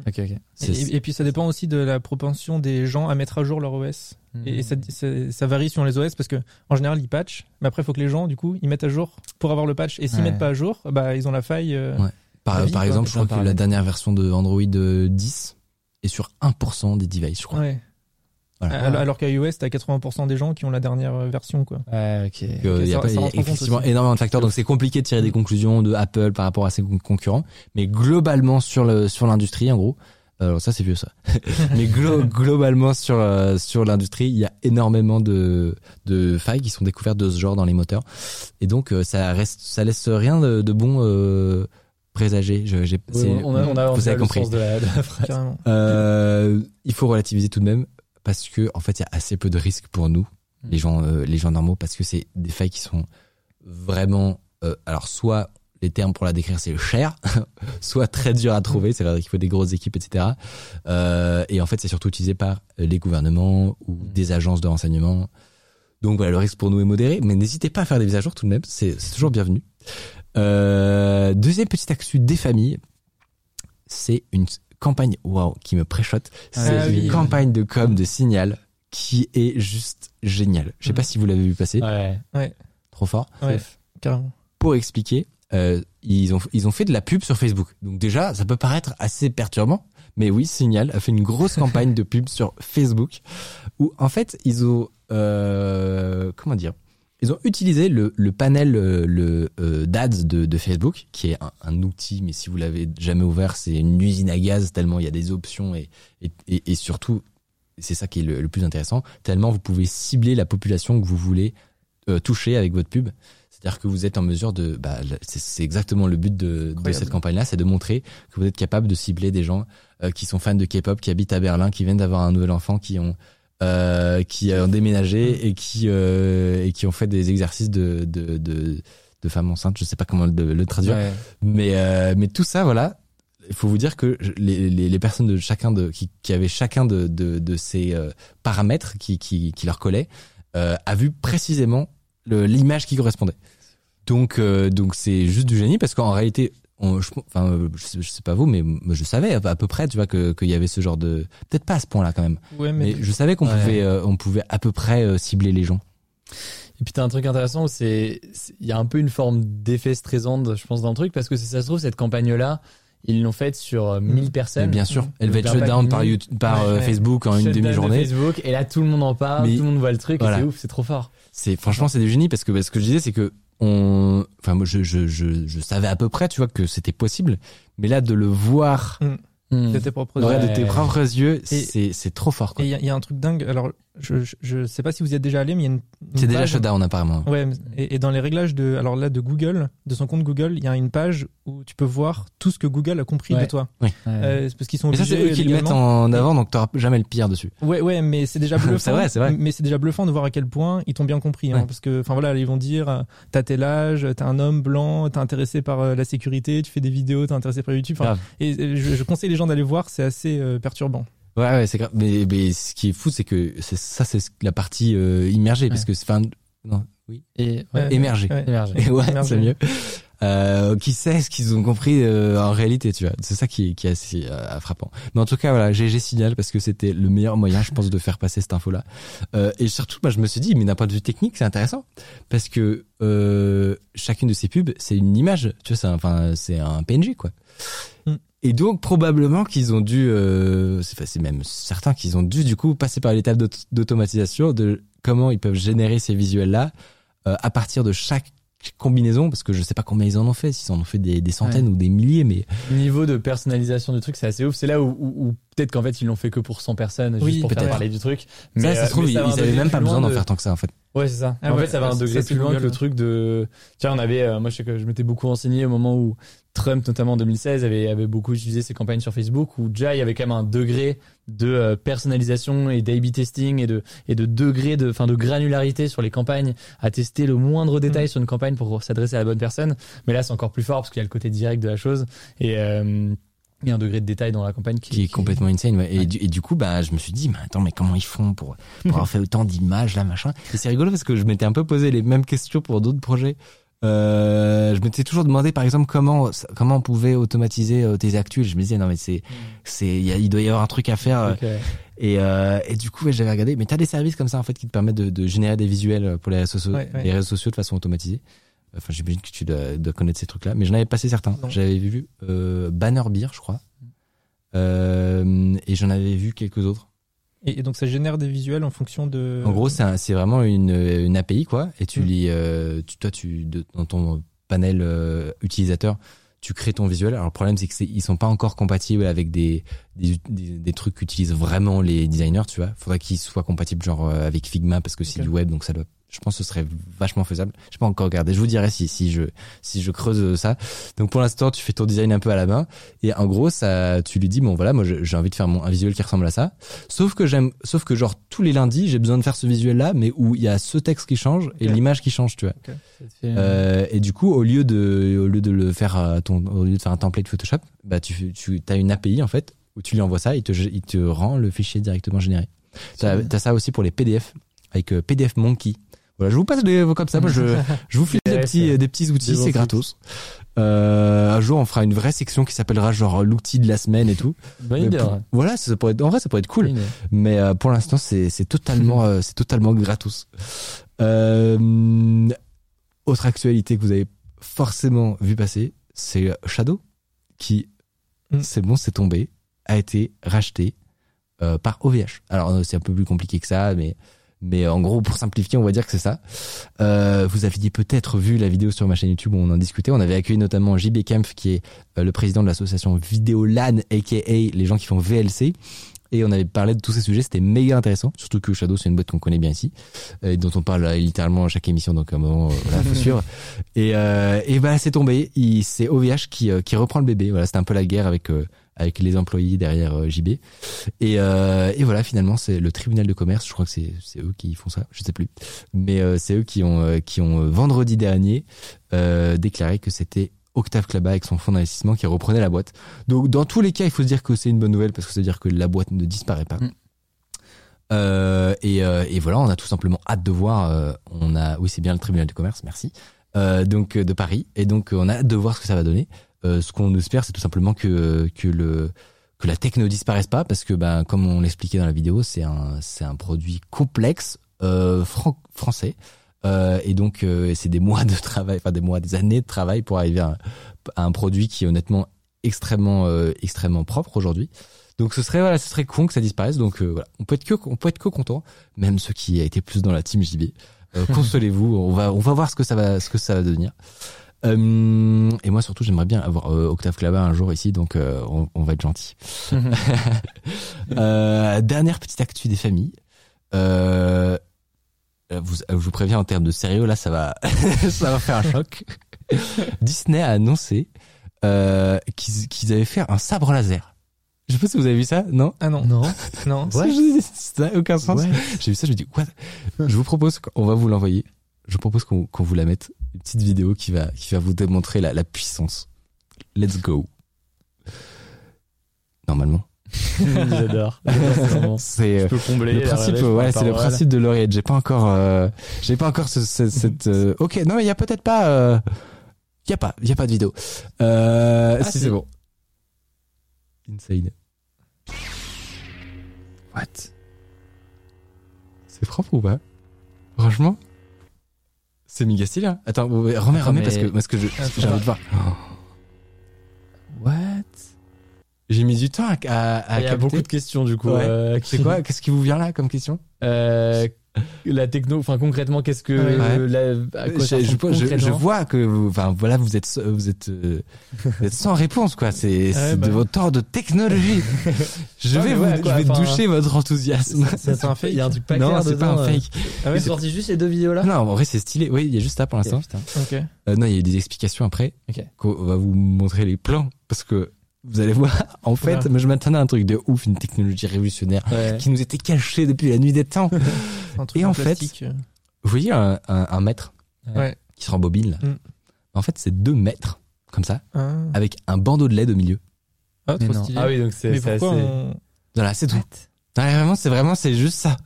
Critiques. ok, ok. C'est- Et, et puis ça dépend aussi de la propension des gens à mettre à jour leur OS. Hmm. Et ça, ça, ça varie sur les OS parce que en général ils patchent, mais après il faut que les gens du coup ils mettent à jour pour avoir le patch. Et s'ils Ouais. mettent pas à jour, bah ils ont la faille. euh, Ouais. Par, La vie, par quoi, exemple, je crois que la dernière version de Android euh, 10 est sur 1% des devices, je crois. ouais. Voilà. Alors, alors qu'à iOS t'as 80% des gens qui ont la dernière euh, version quoi. Ouais, ok. Donc, euh, il y a, ça- pas- ça il y a rentre en compte effectivement aussi. énormément de facteurs, donc c'est compliqué de tirer des conclusions de Apple par rapport à ses con- concurrents. Mais globalement sur le sur l'industrie, en gros, alors ça c'est vieux ça. mais glo- globalement sur euh, sur l'industrie, il y a énormément de de failles qui sont découvertes de ce genre dans les moteurs. Et donc euh, ça reste ça laisse rien de, de bon euh, présager. Je- j'ai- Oui, c'est- on a, on a, on vous a avez le compris. sens de la, de la phrase. Euh, il faut relativiser tout de même parce que en fait il y a assez peu de risques pour nous Mm. les gens euh, les gens normaux parce que c'est des failles qui sont vraiment euh, alors soit les termes pour la décrire c'est cher soit très dur à trouver c'est vrai qu'il faut des grosses équipes etc euh, et en fait c'est surtout utilisé par les gouvernements ou Mm. des agences de renseignement donc voilà le risque pour nous est modéré mais n'hésitez pas à faire des mises à jour tout de même c'est toujours bienvenu deuxième petite actu des familles c'est une campagne waouh qui me préchote. C'est Ah une oui. campagne de com de Signal qui est juste géniale. Je sais Mm. pas si vous l'avez vu passer. Ouais. Trop fort. Ouais, carrément. Pour expliquer, euh, ils ont ils ont fait de la pub sur Facebook. Donc déjà, ça peut paraître assez perturbant, mais oui, Signal a fait une grosse campagne de pub sur Facebook où en fait ils ont euh, comment dire ils ont utilisé le, le panel euh, le euh, d'ads de, de Facebook qui est un, un outil mais si vous l'avez jamais ouvert c'est une usine à gaz tellement il y a des options et et, et, et surtout c'est ça qui est le, le plus intéressant tellement vous pouvez cibler la population que vous voulez euh, toucher avec votre pub. C'est-à-dire que vous êtes en mesure de bah, c'est exactement le but de, de cette campagne là c'est de montrer que vous êtes capable de cibler des gens euh, qui sont fans de K-pop qui habitent à Berlin qui viennent d'avoir un nouvel enfant qui ont euh, qui ont déménagé et qui euh, et qui ont fait des exercices de de de, de femmes enceintes je sais pas comment le, le traduire. Ouais. mais euh, mais tout ça voilà. Il faut vous dire que les, les, les personnes de chacun de qui, qui avaient chacun de de, de ces paramètres qui qui qui leur collaient a vu précisément l'image qui correspondait. Donc donc c'est juste du génie parce qu'en réalité on, je, enfin euh, je sais, je sais pas vous mais je savais à, peu près tu vois que qu'il y avait ce genre de peut-être pas à ce point là quand même Ouais, mais, mais je savais qu'on Ouais. pouvait euh, on pouvait à peu près euh, cibler les gens Et puis t'as un truc intéressant où c'est, il y a un peu une forme d'effet stressant, je pense, dans le truc, parce que si ça se trouve, cette campagne-là, ils l'ont faite sur euh, 1000 Mais personnes. bien sûr elle va être L'impact shut down par. YouTube, par Ouais, ouais. Facebook en une Shutdown de demi-journée Facebook, et là, tout le monde en parle, Mais- tout le monde voit le truc, Voilà. c'est ouf, c'est trop fort. C'est franchement c'est du génie parce que parce que je disais c'est que on enfin moi je, je je je savais à peu près tu vois que c'était possible. Mais là de le voir Hmm. de tes propres ouais, Ouais. de tes propres yeux c'est c'est trop fort Et quoi. il y, a- il y a un truc dingue. Alors, je, je, je sais pas si vous y êtes déjà allé, mais il y a une. une C'est déjà shutdown apparemment. Ouais, et, et dans les réglages de, alors là, de Google, de son compte Google, il y a une page où tu peux voir tout ce que Google a compris Ouais. de toi. Ouais. Euh, c'est parce qu'ils sont Mais ça obligés. c'est eux qui le mettent en avant donc t'auras jamais le pire dessus. Ouais, ouais, mais c'est déjà bluffant. C'est vrai, c'est vrai. Mais c'est déjà bluffant de voir à quel point ils t'ont bien compris. hein, parce que, enfin voilà, ils vont dire, euh, t'as tel âge, t'es un homme blanc, t'es intéressé par euh, la sécurité, tu fais des vidéos, t'es intéressé par YouTube. Et je, je conseille les gens d'aller voir, c'est assez euh, perturbant. Ouais ouais c'est grave mais mais ce qui est fou c'est que c'est ça c'est la partie euh, immergée parce que c'est enfin non oui Et, ouais. Ouais. émergée. Ouais. Émergé. Et ouais, Émergé. c'est mieux. Euh, qui sait ce qu'ils ont compris euh, en réalité, tu vois. C'est ça qui, qui est assez euh, frappant. Mais en tout cas, voilà, GG signal parce que c'était le meilleur moyen, je pense, de faire passer cette info-là. Euh, et surtout, moi, je me suis dit, mais d'un point de vue technique, c'est intéressant parce que euh, chacune de ces pubs, c'est une image, tu vois, c'est un- enfin, c'est un PNG, quoi. Mm. Et donc probablement qu'ils ont dû, euh, c'est même certain qu'ils ont dû du coup passer par l'étape d'aut- d'automatisation de comment ils peuvent générer ces visuels-là euh, à partir de chaque combinaison, parce que je sais pas combien ils en ont fait, s'ils en ont fait des, des centaines ou des milliers, mais Niveau de personnalisation du truc, c'est assez ouf. C'est là où, où- où peut-être qu'en fait ils l'ont fait que pour 100 personnes, Oui, juste pour faire peut-être. parler du truc. ça, ça euh, se trouve, mais ils, ça ils avaient même pas besoin d'en de- faire tant que ça en fait. Ouais, c'est ça. Ah en ouais, fait, ça va ça, un ça, degré plus loin que le ouais. truc de. Tiens, on avait, euh, moi, je sais que je m'étais beaucoup renseigné au moment où Trump, notamment en 2016, avait, avait beaucoup utilisé ses campagnes sur Facebook, où déjà il y avait quand même un degré de euh, personnalisation et d'A/B testing et de et de degré de, enfin, de granularité sur les campagnes, à tester le moindre détail sur une campagne pour s'adresser à la bonne personne. Mais là, c'est encore plus fort parce qu'il y a le côté direct de la chose et euh, il y a un degré de détail dans la campagne qui, qui est complètement insane. ouais. Et, Ouais. du, et du coup, bah, je me suis dit, mais attends, mais comment ils font pour, pour avoir fait autant d'images là, machin? Et c'est rigolo parce que je m'étais un peu posé les mêmes questions pour d'autres projets. Euh, je m'étais toujours demandé, par exemple, comment comment on pouvait automatiser euh, tes actus. Je me disais non mais c'est c'est il doit y avoir un truc à faire. euh. Et, euh, et du coup, ouais, j'avais regardé. Mais t'as des services comme ça en fait qui te permettent de, de générer des visuels pour les réseaux, sociaux, Ouais, ouais. les réseaux sociaux de façon automatisée. Enfin, j'imagine que tu dois, dois connaître ces trucs-là. Mais j'en avais passé certains. J'avais vu euh, Banner Beer, je crois. Euh, et j'en avais vu quelques autres. Et, et donc ça génère des visuels en fonction de. En gros, c'est un- vraiment une, une API, quoi. Et tu Mm. lis, euh, tu, toi, tu, de- dans ton panel euh, utilisateur, tu crées ton visuel. Alors le problème, c'est que ils sont pas encore compatibles avec des, des, des, des trucs qu'utilisent vraiment les designers, tu vois. Faudrait qu'ils soient compatibles genre euh, avec Figma parce que c'est du web, donc ça doit. Je pense que ce serait vachement faisable. Je pas encore regardé. Je vous dirai si si je si je creuse ça. Donc pour l'instant, tu fais ton design un peu à la main et en gros, ça, tu lui dis bon voilà, moi j'ai envie de faire mon un visuel qui ressemble à ça. Sauf que j'aime, sauf que genre tous les lundis, j'ai besoin de faire ce visuel là, mais où il y a ce texte qui change et l'image qui change, tu vois. Fait, euh, Euh, et du coup, au lieu de, au lieu de le faire ton, au lieu de faire un template Photoshop, bah tu, tu as une API en fait où tu lui envoies ça, il te, il te rend le fichier directement généré. T'as as ça aussi pour les PDF avec euh, PDF Monkey. Voilà, je vous passe des comme ça. Moi, je, je vous file des petits, c'est- des petits outils, c'est gratos. Euh, un jour, on fera une vraie section qui s'appellera genre l'outil de la semaine et tout. Bonne Mais idée, pour- ouais. voilà, ça pourrait être, en vrai, ça pourrait être cool. Mais euh, pour l'instant, c'est totalement euh, c'est totalement gratos. Autre actualité que vous avez forcément vu passer, c'est Shadow qui Mm. c'est bon, c'est tombé, a été racheté par OVH. Alors c'est un peu plus compliqué que ça, mais mais en gros pour simplifier, on va dire que c'est ça. Euh, vous aviez peut-être vu la vidéo sur ma chaîne YouTube où on en discutait. On avait accueilli notamment JB Kempf qui est euh, le président de l'association Vidéolan, aka les gens qui font VLC. Et on avait parlé de tous ces sujets, c'était méga intéressant. Surtout que Shadow, c'est une boîte qu'on connaît bien ici, euh, et dont on parle euh, littéralement à chaque émission, donc à un moment, euh, voilà, faut suivre. Et, euh, et bah, c'est tombé. C'est OVH qui, euh, qui reprend le bébé. Voilà, c'était un peu la guerre avec, euh, avec les employés derrière euh, JB. Et, euh, et voilà, finalement, c'est le tribunal de commerce. Je crois que c'est, eux qui font ça. Je sais plus. Mais euh, c'est eux qui ont, qui ont vendredi dernier déclaré que c'était Octave Klaba avec son fonds d'investissement qui reprenait la boîte. Donc dans tous les cas, il faut se dire que c'est une bonne nouvelle parce que ça veut dire que la boîte ne disparaît pas. Mm. Euh, et, euh, et voilà, on a tout simplement hâte de voir. euh, on a, oui, c'est bien le tribunal du commerce, merci. Donc de Paris, et donc on a hâte de voir ce que ça va donner. Euh, ce qu'on espère, c'est tout simplement que que le que la tech ne disparaisse pas parce que ben comme on l'expliquait dans la vidéo, c'est un c'est un produit complexe euh, fran- français. Euh, et donc euh, c'est des mois de travail, enfin des mois, des années de travail pour arriver à, à un produit qui est honnêtement extrêmement euh, extrêmement propre aujourd'hui. Donc ce serait voilà, ce serait con que ça disparaisse. Donc euh, voilà, on peut être que on peut être que content, même ceux qui a été plus dans la team JB. Euh, consolez-vous, on va on va voir ce que ça va ce que ça va devenir. Euh, et moi surtout j'aimerais bien avoir euh, Octave Clabat un jour ici, donc euh, on, on va être gentil. Euh, dernière petite actu des familles. Euh, vous, je vous préviens en termes de sérieux, là, ça va, ça va faire un choc. Disney a annoncé euh, qu'ils avaient fait un sabre laser. Je sais pas si vous avez vu ça, non? Ah non. Non. Non. Ça, n'a aucun sens. J'ai vu ça, je me dis, what? Je vous propose qu'on va vous l'envoyer. Je propose qu'on qu'on vous la mette. Une petite vidéo qui va, qui va vous démontrer la, la puissance. Let's go. Normalement. J'adore. C'est euh, Je peux combler. le principe, ouais, c'est le principe de l'oreillette. J'ai pas encore, euh, j'ai pas encore ce, ce- cette. euh, ok, non, mais il y a peut-être pas. euh, Il y a pas, y a pas de vidéo. Euh, Ah, si si. c'est bon. Inside. What? C'est propre ou pas? Franchement? C'est méga stylé. Hein Attends, remets, Attends, remets parce que parce que j'ai envie de voir. What? J'ai mis du temps à, à, à Il y a capter. beaucoup de questions du coup. Ouais. euh, C'est quoi Qu'est-ce qui vous vient là comme question? Euh, La techno, enfin concrètement, qu'est-ce que Ouais. la- à quoi je, je, ressemble je- je concrètement vois que vous, enfin voilà, vous êtes vous êtes euh, vous êtes sans réponse quoi. C'est c'est bah. de votre temps de technologie. je vais vous, ouais, quoi, je vais enfin, toucher votre enthousiasme. C'est un fake. Il y a un truc pas non, clair c'est pas un euh. fake. Ah ouais, sortis juste ces deux vidéos là Non, en vrai c'est stylé. Oui, il y a juste ça pour l'instant. ok. Euh, non, il y a eu des explications après. Ok. Qu'on va vous montrer les plans parce que vous allez voir. En fait, je m'attendais à un truc de ouf, une technologie révolutionnaire Ouais. qui nous était cachée depuis la nuit des temps. C'est un truc Et en fait, euh. Vous voyez un, un, un mètre Ouais. qui se rembobine là. Mm. En fait, c'est deux mètres comme ça, Ah, avec un bandeau de LED au milieu. Ah, trop stylé. Ah oui, donc c'est assez- on... Voilà, c'est tout. Non, vraiment, c'est vraiment, c'est juste ça.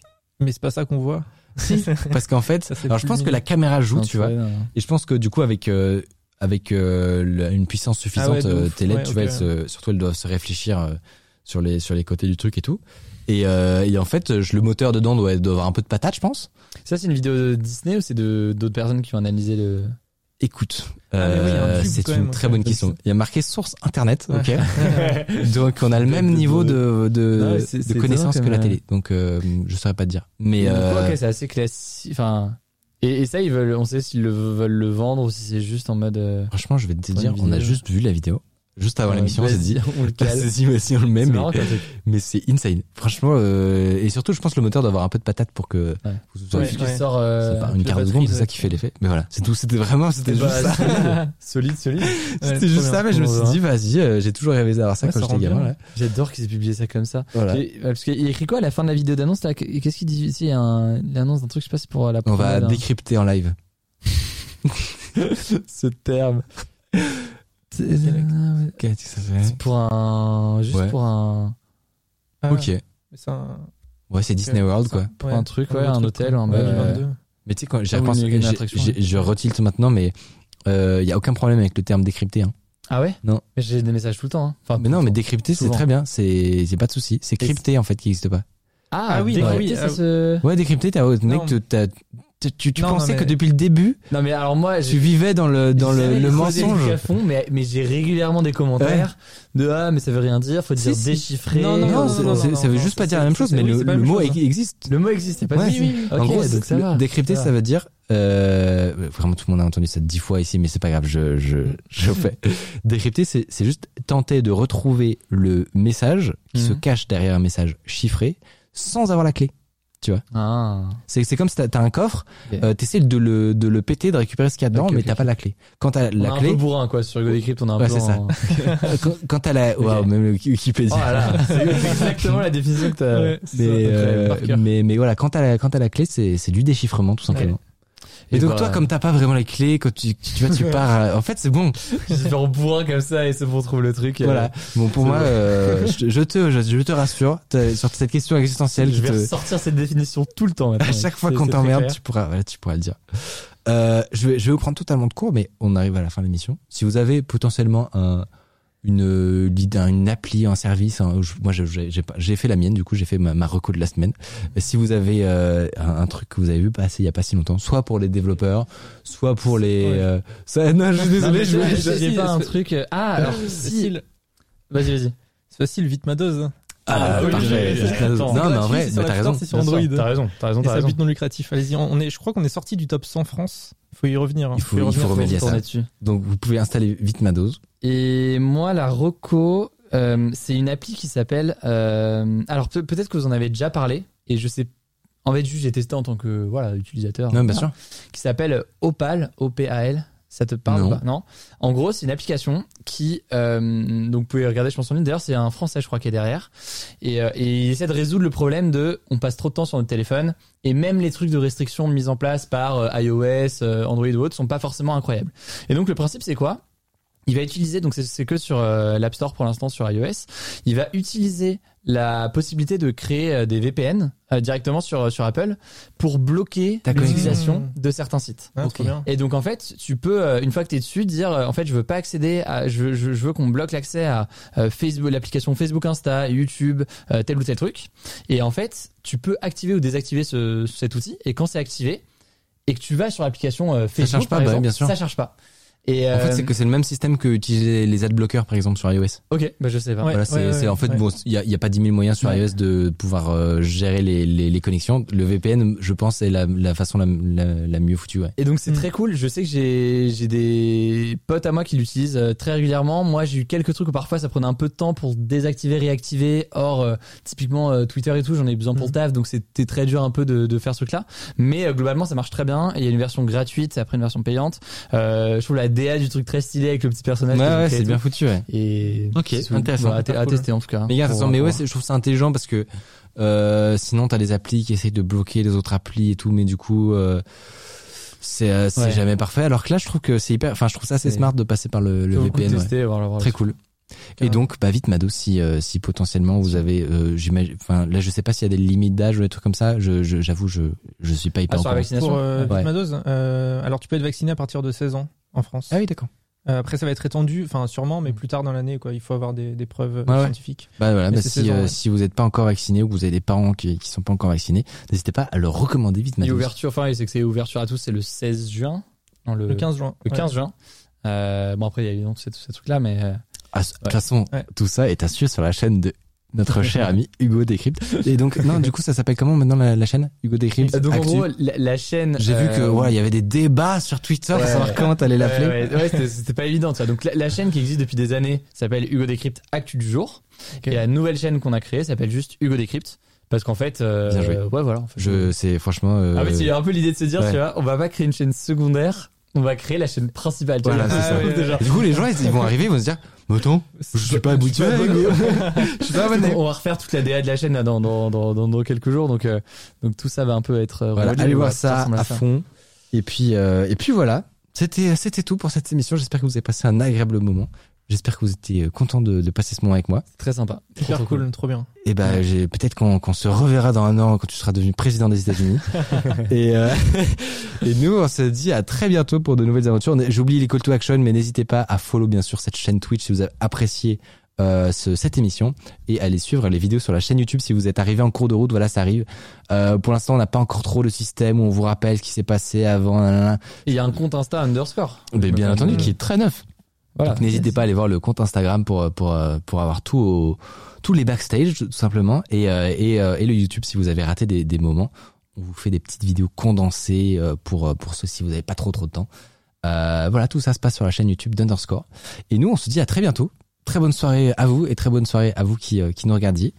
Mais c'est pas ça qu'on voit. Si. Parce qu'en fait, Ça, c'est alors je pense que la caméra joue, Non, tu vois. Et je pense que du coup, avec euh, avec euh, une puissance suffisante, Ah ouais, de euh, tes LED, Ouais, tu ok. vois, elles se- surtout elles doivent se réfléchir euh, sur les sur les côtés du truc et tout. Et, euh, et en fait, je, le moteur dedans doit, doit avoir un peu de patate, je pense. Ça, c'est une vidéo de Disney ou c'est de d'autres personnes qui ont analysé le. Écoute, Ah, mais oui, un c'est une même, très bonne question. Il y a marqué source internet, ok. Ouais. Donc on a le même niveau de de, Non, mais étonnant que la télé. Donc euh, je saurais pas te dire. Mais Donc, euh, c'est assez classique. Enfin. Et, et ça, ils veulent, on sait s'ils le veulent le vendre ou si c'est juste en mode. euh, franchement, je vais te dire, on a juste vu la vidéo. Juste avant l'émission, on s'est dit, on le cale. c'est si, si on le met, C'est mais, mais c'est insane. Franchement, euh, et surtout, je pense que le moteur doit avoir un peu de patate pour que Ouais. vous soyez Ouais. sort. euh, C'est pas une quart de seconde, c'est ça qui fait l'effet. Mais voilà, c'est tout. C'était vraiment, c'était bah, juste ça. solide, solide. C'était juste ça, mais je me suis dit, vas-y, euh, j'ai toujours rêvé d'avoir ça quand ça j'étais gamin. J'adore qu'ils aient publié ça comme ça. Voilà. Et- parce qu'il écrit quoi à la fin de la vidéo d'annonce là? Qu'est-ce qu'il dit? Ici Il y a un- il annonce d'un truc, je sais pas si pour la On va décrypter en live. ce terme. C'est fait c'est pour un. Juste Ouais. pour un. Ah, Ok. mais c'est un... Ouais, c'est Disney World, quoi. Pour ouais, un truc, ouais, un hôtel quoi. ou un Ouais, bail, euh, 22. Mais tu sais, quand Ah j'ai- ouais. je retilte maintenant, mais il y a aucun problème avec le terme décrypté. Hein. Ah ouais? Non. Mais j'ai des messages tout le temps. hein. Enfin, mais non, mais décrypté, c'est très bien. C'est c'est pas de souci. C'est crypté en fait qui n'existe pas. Ah, Ah oui, oui, oui, ça ah, se. Ouais, décrypté, t'as mec, t'as- tu, tu, Non, pensais non, que mais- depuis le début, Non, mais alors moi, tu vivais dans le dans le, le mensonge. à fond, mais, mais j'ai régulièrement des commentaires de ah mais ça veut rien dire, faut dire Si, déchiffrer. Non, non, Non, non, ça veut non, juste pas dire la même chose, mais oui, le, mot chose, hein. existe. Le mot existe, c'est pas Ouais, de souci. en Ok, gros, donc ça le- va. décrypter, Ça veut dire euh, vraiment tout le monde a entendu ça dix fois ici, mais c'est pas grave, je je je fais. Décrypter, c'est c'est juste tenter de retrouver le message qui se Mhm. cache derrière un message chiffré sans avoir la clé. Ah. C'est c'est comme si t'as t'as un coffre, Ok. euh, t'essaies de le de le péter, de récupérer ce qu'il y a dedans, Ok, mais ok, t'as pas la clé. Quand t'as On la un clé, peu bourrin quoi sur Hugo Decrypt, on a un Ouais, peu c'est ça. en- quand, t'as la, waouh, même le Wikipédia. Oh c'est exactement la définition que t'as. Ouais, mais, ça, euh, mais mais voilà quand t'as la quand t'as la clé c'est c'est du déchiffrement tout simplement et, Et donc bah, toi comme t'as pas vraiment les clés quand tu tu vois tu pars en fait c'est bon. J'ai fait en bourrin comme ça et c'est bon, on trouve le truc. euh, voilà. Bon pour moi euh, je, je te je, je te rassure sur cette question existentielle Je qui vais te- ressortir cette définition tout le temps maintenant. à chaque fois qu'on t'emmerde tu pourras voilà, tu pourras le dire. Euh, je vais je vais vous prendre totalement de cours mais on arrive à la fin de l'émission. Si vous avez potentiellement un une une appli un service un- je- moi j'ai j'ai pas- j'ai fait la mienne du coup j'ai fait ma, ma reco de la semaine si vous avez euh, un, un truc que vous avez vu passer il y a pas si longtemps soit pour les développeurs soit pour les Ouais. euh, ça, non je suis désolé Non, je, mais si, pas un truc. euh, Ah, alors si. Facile. Vas-y, vas-y. C'est facile, vite ma dose. ah, oui, parfait. non mais en vrai c'est sur mais t'as raison. T'as raison, t'as raison, Et ça but non lucratif. Allez-y, on est, je crois qu'on est sorti du top 100 France. Faut y revenir. hein. Il faut- y il faut revenir. remédier à ça. donc vous pouvez installer vite ma dose Et moi, la Roco, euh, c'est une appli qui s'appelle. euh, alors peut- peut-être que vous en avez déjà parlé, et je sais. En fait, juste j'ai testé en tant que voilà utilisateur. non bien Voilà. sûr Qui s'appelle Opal, O-P-A-L. Ça te parle Non. ou pas Non? En gros, c'est une application qui, euh, donc vous pouvez regarder, je pense en ligne. D'ailleurs, c'est un Français, je crois, qui est derrière, et, euh, et il essaie de résoudre le problème de, on passe trop de temps sur notre téléphone, et même les trucs de restriction mis en place par euh, iOS, euh, Android ou autres sont pas forcément incroyables. Et donc le principe, c'est quoi? Il va utiliser, donc c'est que sur euh, l'App Store pour l'instant sur iOS, il va utiliser la possibilité de créer euh, des VPN euh, directement sur sur Apple pour bloquer l'utilisation de certains sites. Ah. Et donc en fait, tu peux une fois que tu es dessus dire en fait je veux pas accéder à je je, je veux qu'on bloque l'accès à Facebook l'application Facebook Insta, YouTube, tel ou tel truc. Et en fait, tu peux activer ou désactiver ce, cet outil et quand c'est activé et que tu vas sur l'application Facebook charge pas, par bah, exemple, bien sûr. ça charge pas. Et En fait, euh, c'est que c'est le même système que utiliser les adblockers par exemple sur iOS. Ok, bah je sais pas. Ouais. voilà, c'est c'est- en fait ouais. bon, il y a, y a pas 10 000 moyens sur Ouais. iOS de pouvoir euh, gérer les, les, les connexions. Le VPN, je pense, c'est la, la façon la, la, la mieux foutue. Ouais. Et donc c'est Mm. très cool. Je sais que j'ai j'ai des potes à moi qui l'utilisent euh, très régulièrement. Moi j'ai eu quelques trucs où parfois ça prenait un peu de temps pour désactiver, réactiver. Or euh, typiquement euh, Twitter et tout, j'en ai besoin pour le Mm. taf, donc c'était très dur un peu de, de faire ce truc-là. Mais euh, globalement ça marche très bien. Il y a une version gratuite et après une version payante. Euh, je trouve la DA du truc très stylé avec le petit personnage. Ouais, ouais, c'est bien foutu. Ouais. Et Ok, intéressant. À, tester en tout cas. Mais gars, Pour- attention, mais pour ouais, je trouve ça intelligent parce que euh, sinon t'as des applis qui essayent de bloquer les autres applis et tout, mais du coup. Euh, c'est euh, Ouais. jamais parfait alors que là je trouve que c'est hyper enfin je trouve ça assez C'est- smart de passer par le, VPN ouais. tester, très cool et donc bah vite Mado si euh, si potentiellement vous avez euh, j'imagine enfin là je sais pas s'il y a des limites d'âge ou des trucs comme ça je je- j'avoue je je suis pas hyper Ah, sur la vaccination. Pour euh, Ouais. dose, euh, alors tu peux être vacciné à partir de 16 ans en France. ah oui d'accord Euh, après, ça va être étendu, enfin sûrement, mais plus tard dans l'année, quoi. Il faut avoir des, des preuves Ouais, scientifiques. Bah voilà, bah si, 16 ans, euh, ouais. si vous n'êtes pas encore vacciné ou que vous avez des parents qui qui sont pas encore vaccinés, n'hésitez pas à leur recommander vite Et ouverture, enfin, c'est que c'est ouverture à tous, c'est le 16 juin. Non, le, Le 15 juin. le ouais. 15 juin. Euh, bon après il y a évidemment ces, ces trucs là mais euh, Ah, de toute façon, Ouais. tout ça est à suivre sur la chaîne de notre cher ami Hugo Décrypte. Et donc non, du coup ça s'appelle comment maintenant la, la chaîne Hugo Décrypte Euh, donc en gros la, la chaîne J'ai vu que euh, il y avait des débats sur Twitter pour Ouais. savoir comment t'allais l'appeler. Ouais, ouais, ouais, c'était- pas évident. Tu vois. Donc la, la chaîne qui existe depuis des années s'appelle Hugo Décrypte Actu du jour. Ok. Et la nouvelle chaîne qu'on a créée s'appelle juste Hugo Décrypte parce qu'en fait, euh, Bien joué. ouais voilà. En fait, Je c'est franchement euh, Ah mais c'est un peu l'idée de se dire, ouais. tu vois, on va pas créer une chaîne secondaire, on va créer la chaîne principale. tu Voilà, vois. c'est ça. Ah, ouais. Et du coup les gens ils vont arriver, ils vont se dire "Mais attends, je suis pas Hugo. Je suis pas abonné." On va refaire toute la DA de la chaîne là, dans, dans, dans, dans, quelques jours, donc euh, donc tout ça va un peu être. euh, Voilà, allez voir ça à fond. Et puis euh, et puis voilà, c'était c'était tout pour cette émission. J'espère que vous avez passé un agréable moment. J'espère que vous étiez content de, de passer ce moment avec moi. C'est très sympa. Trop cool, trop bien. Et ben, j'ai peut-être qu'on qu'on se reverra dans un an quand tu seras devenu président des États-Unis. et, euh, et nous, on se dit à très bientôt pour de nouvelles aventures. J'oublie les call to action, mais n'hésitez pas à follow bien sûr cette chaîne Twitch si vous avez apprécié euh, ce- cette émission et allez suivre les vidéos sur la chaîne YouTube si vous êtes arrivé en cours de route. Voilà, ça arrive. Euh, pour l'instant, on n'a pas encore trop le système où on vous rappelle ce qui s'est passé avant. il y a un compte Insta underscore. Mais bien Donc, entendu, euh, qui est très neuf. Voilà. Donc n'hésitez pas à aller voir le compte Instagram pour pour pour avoir tout au, tous les backstage tout simplement et euh, et, euh, et le YouTube si vous avez raté des, des moments. On vous fait des petites vidéos condensées euh, pour pour ceux si vous n'avez pas trop trop de temps. Euh, voilà, tout ça se passe sur la chaîne YouTube d'Underscore. Et nous, on se dit à très bientôt. Très bonne soirée à vous et très bonne soirée à vous qui qui nous regardiez.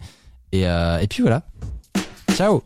Et euh, et puis voilà. Ciao.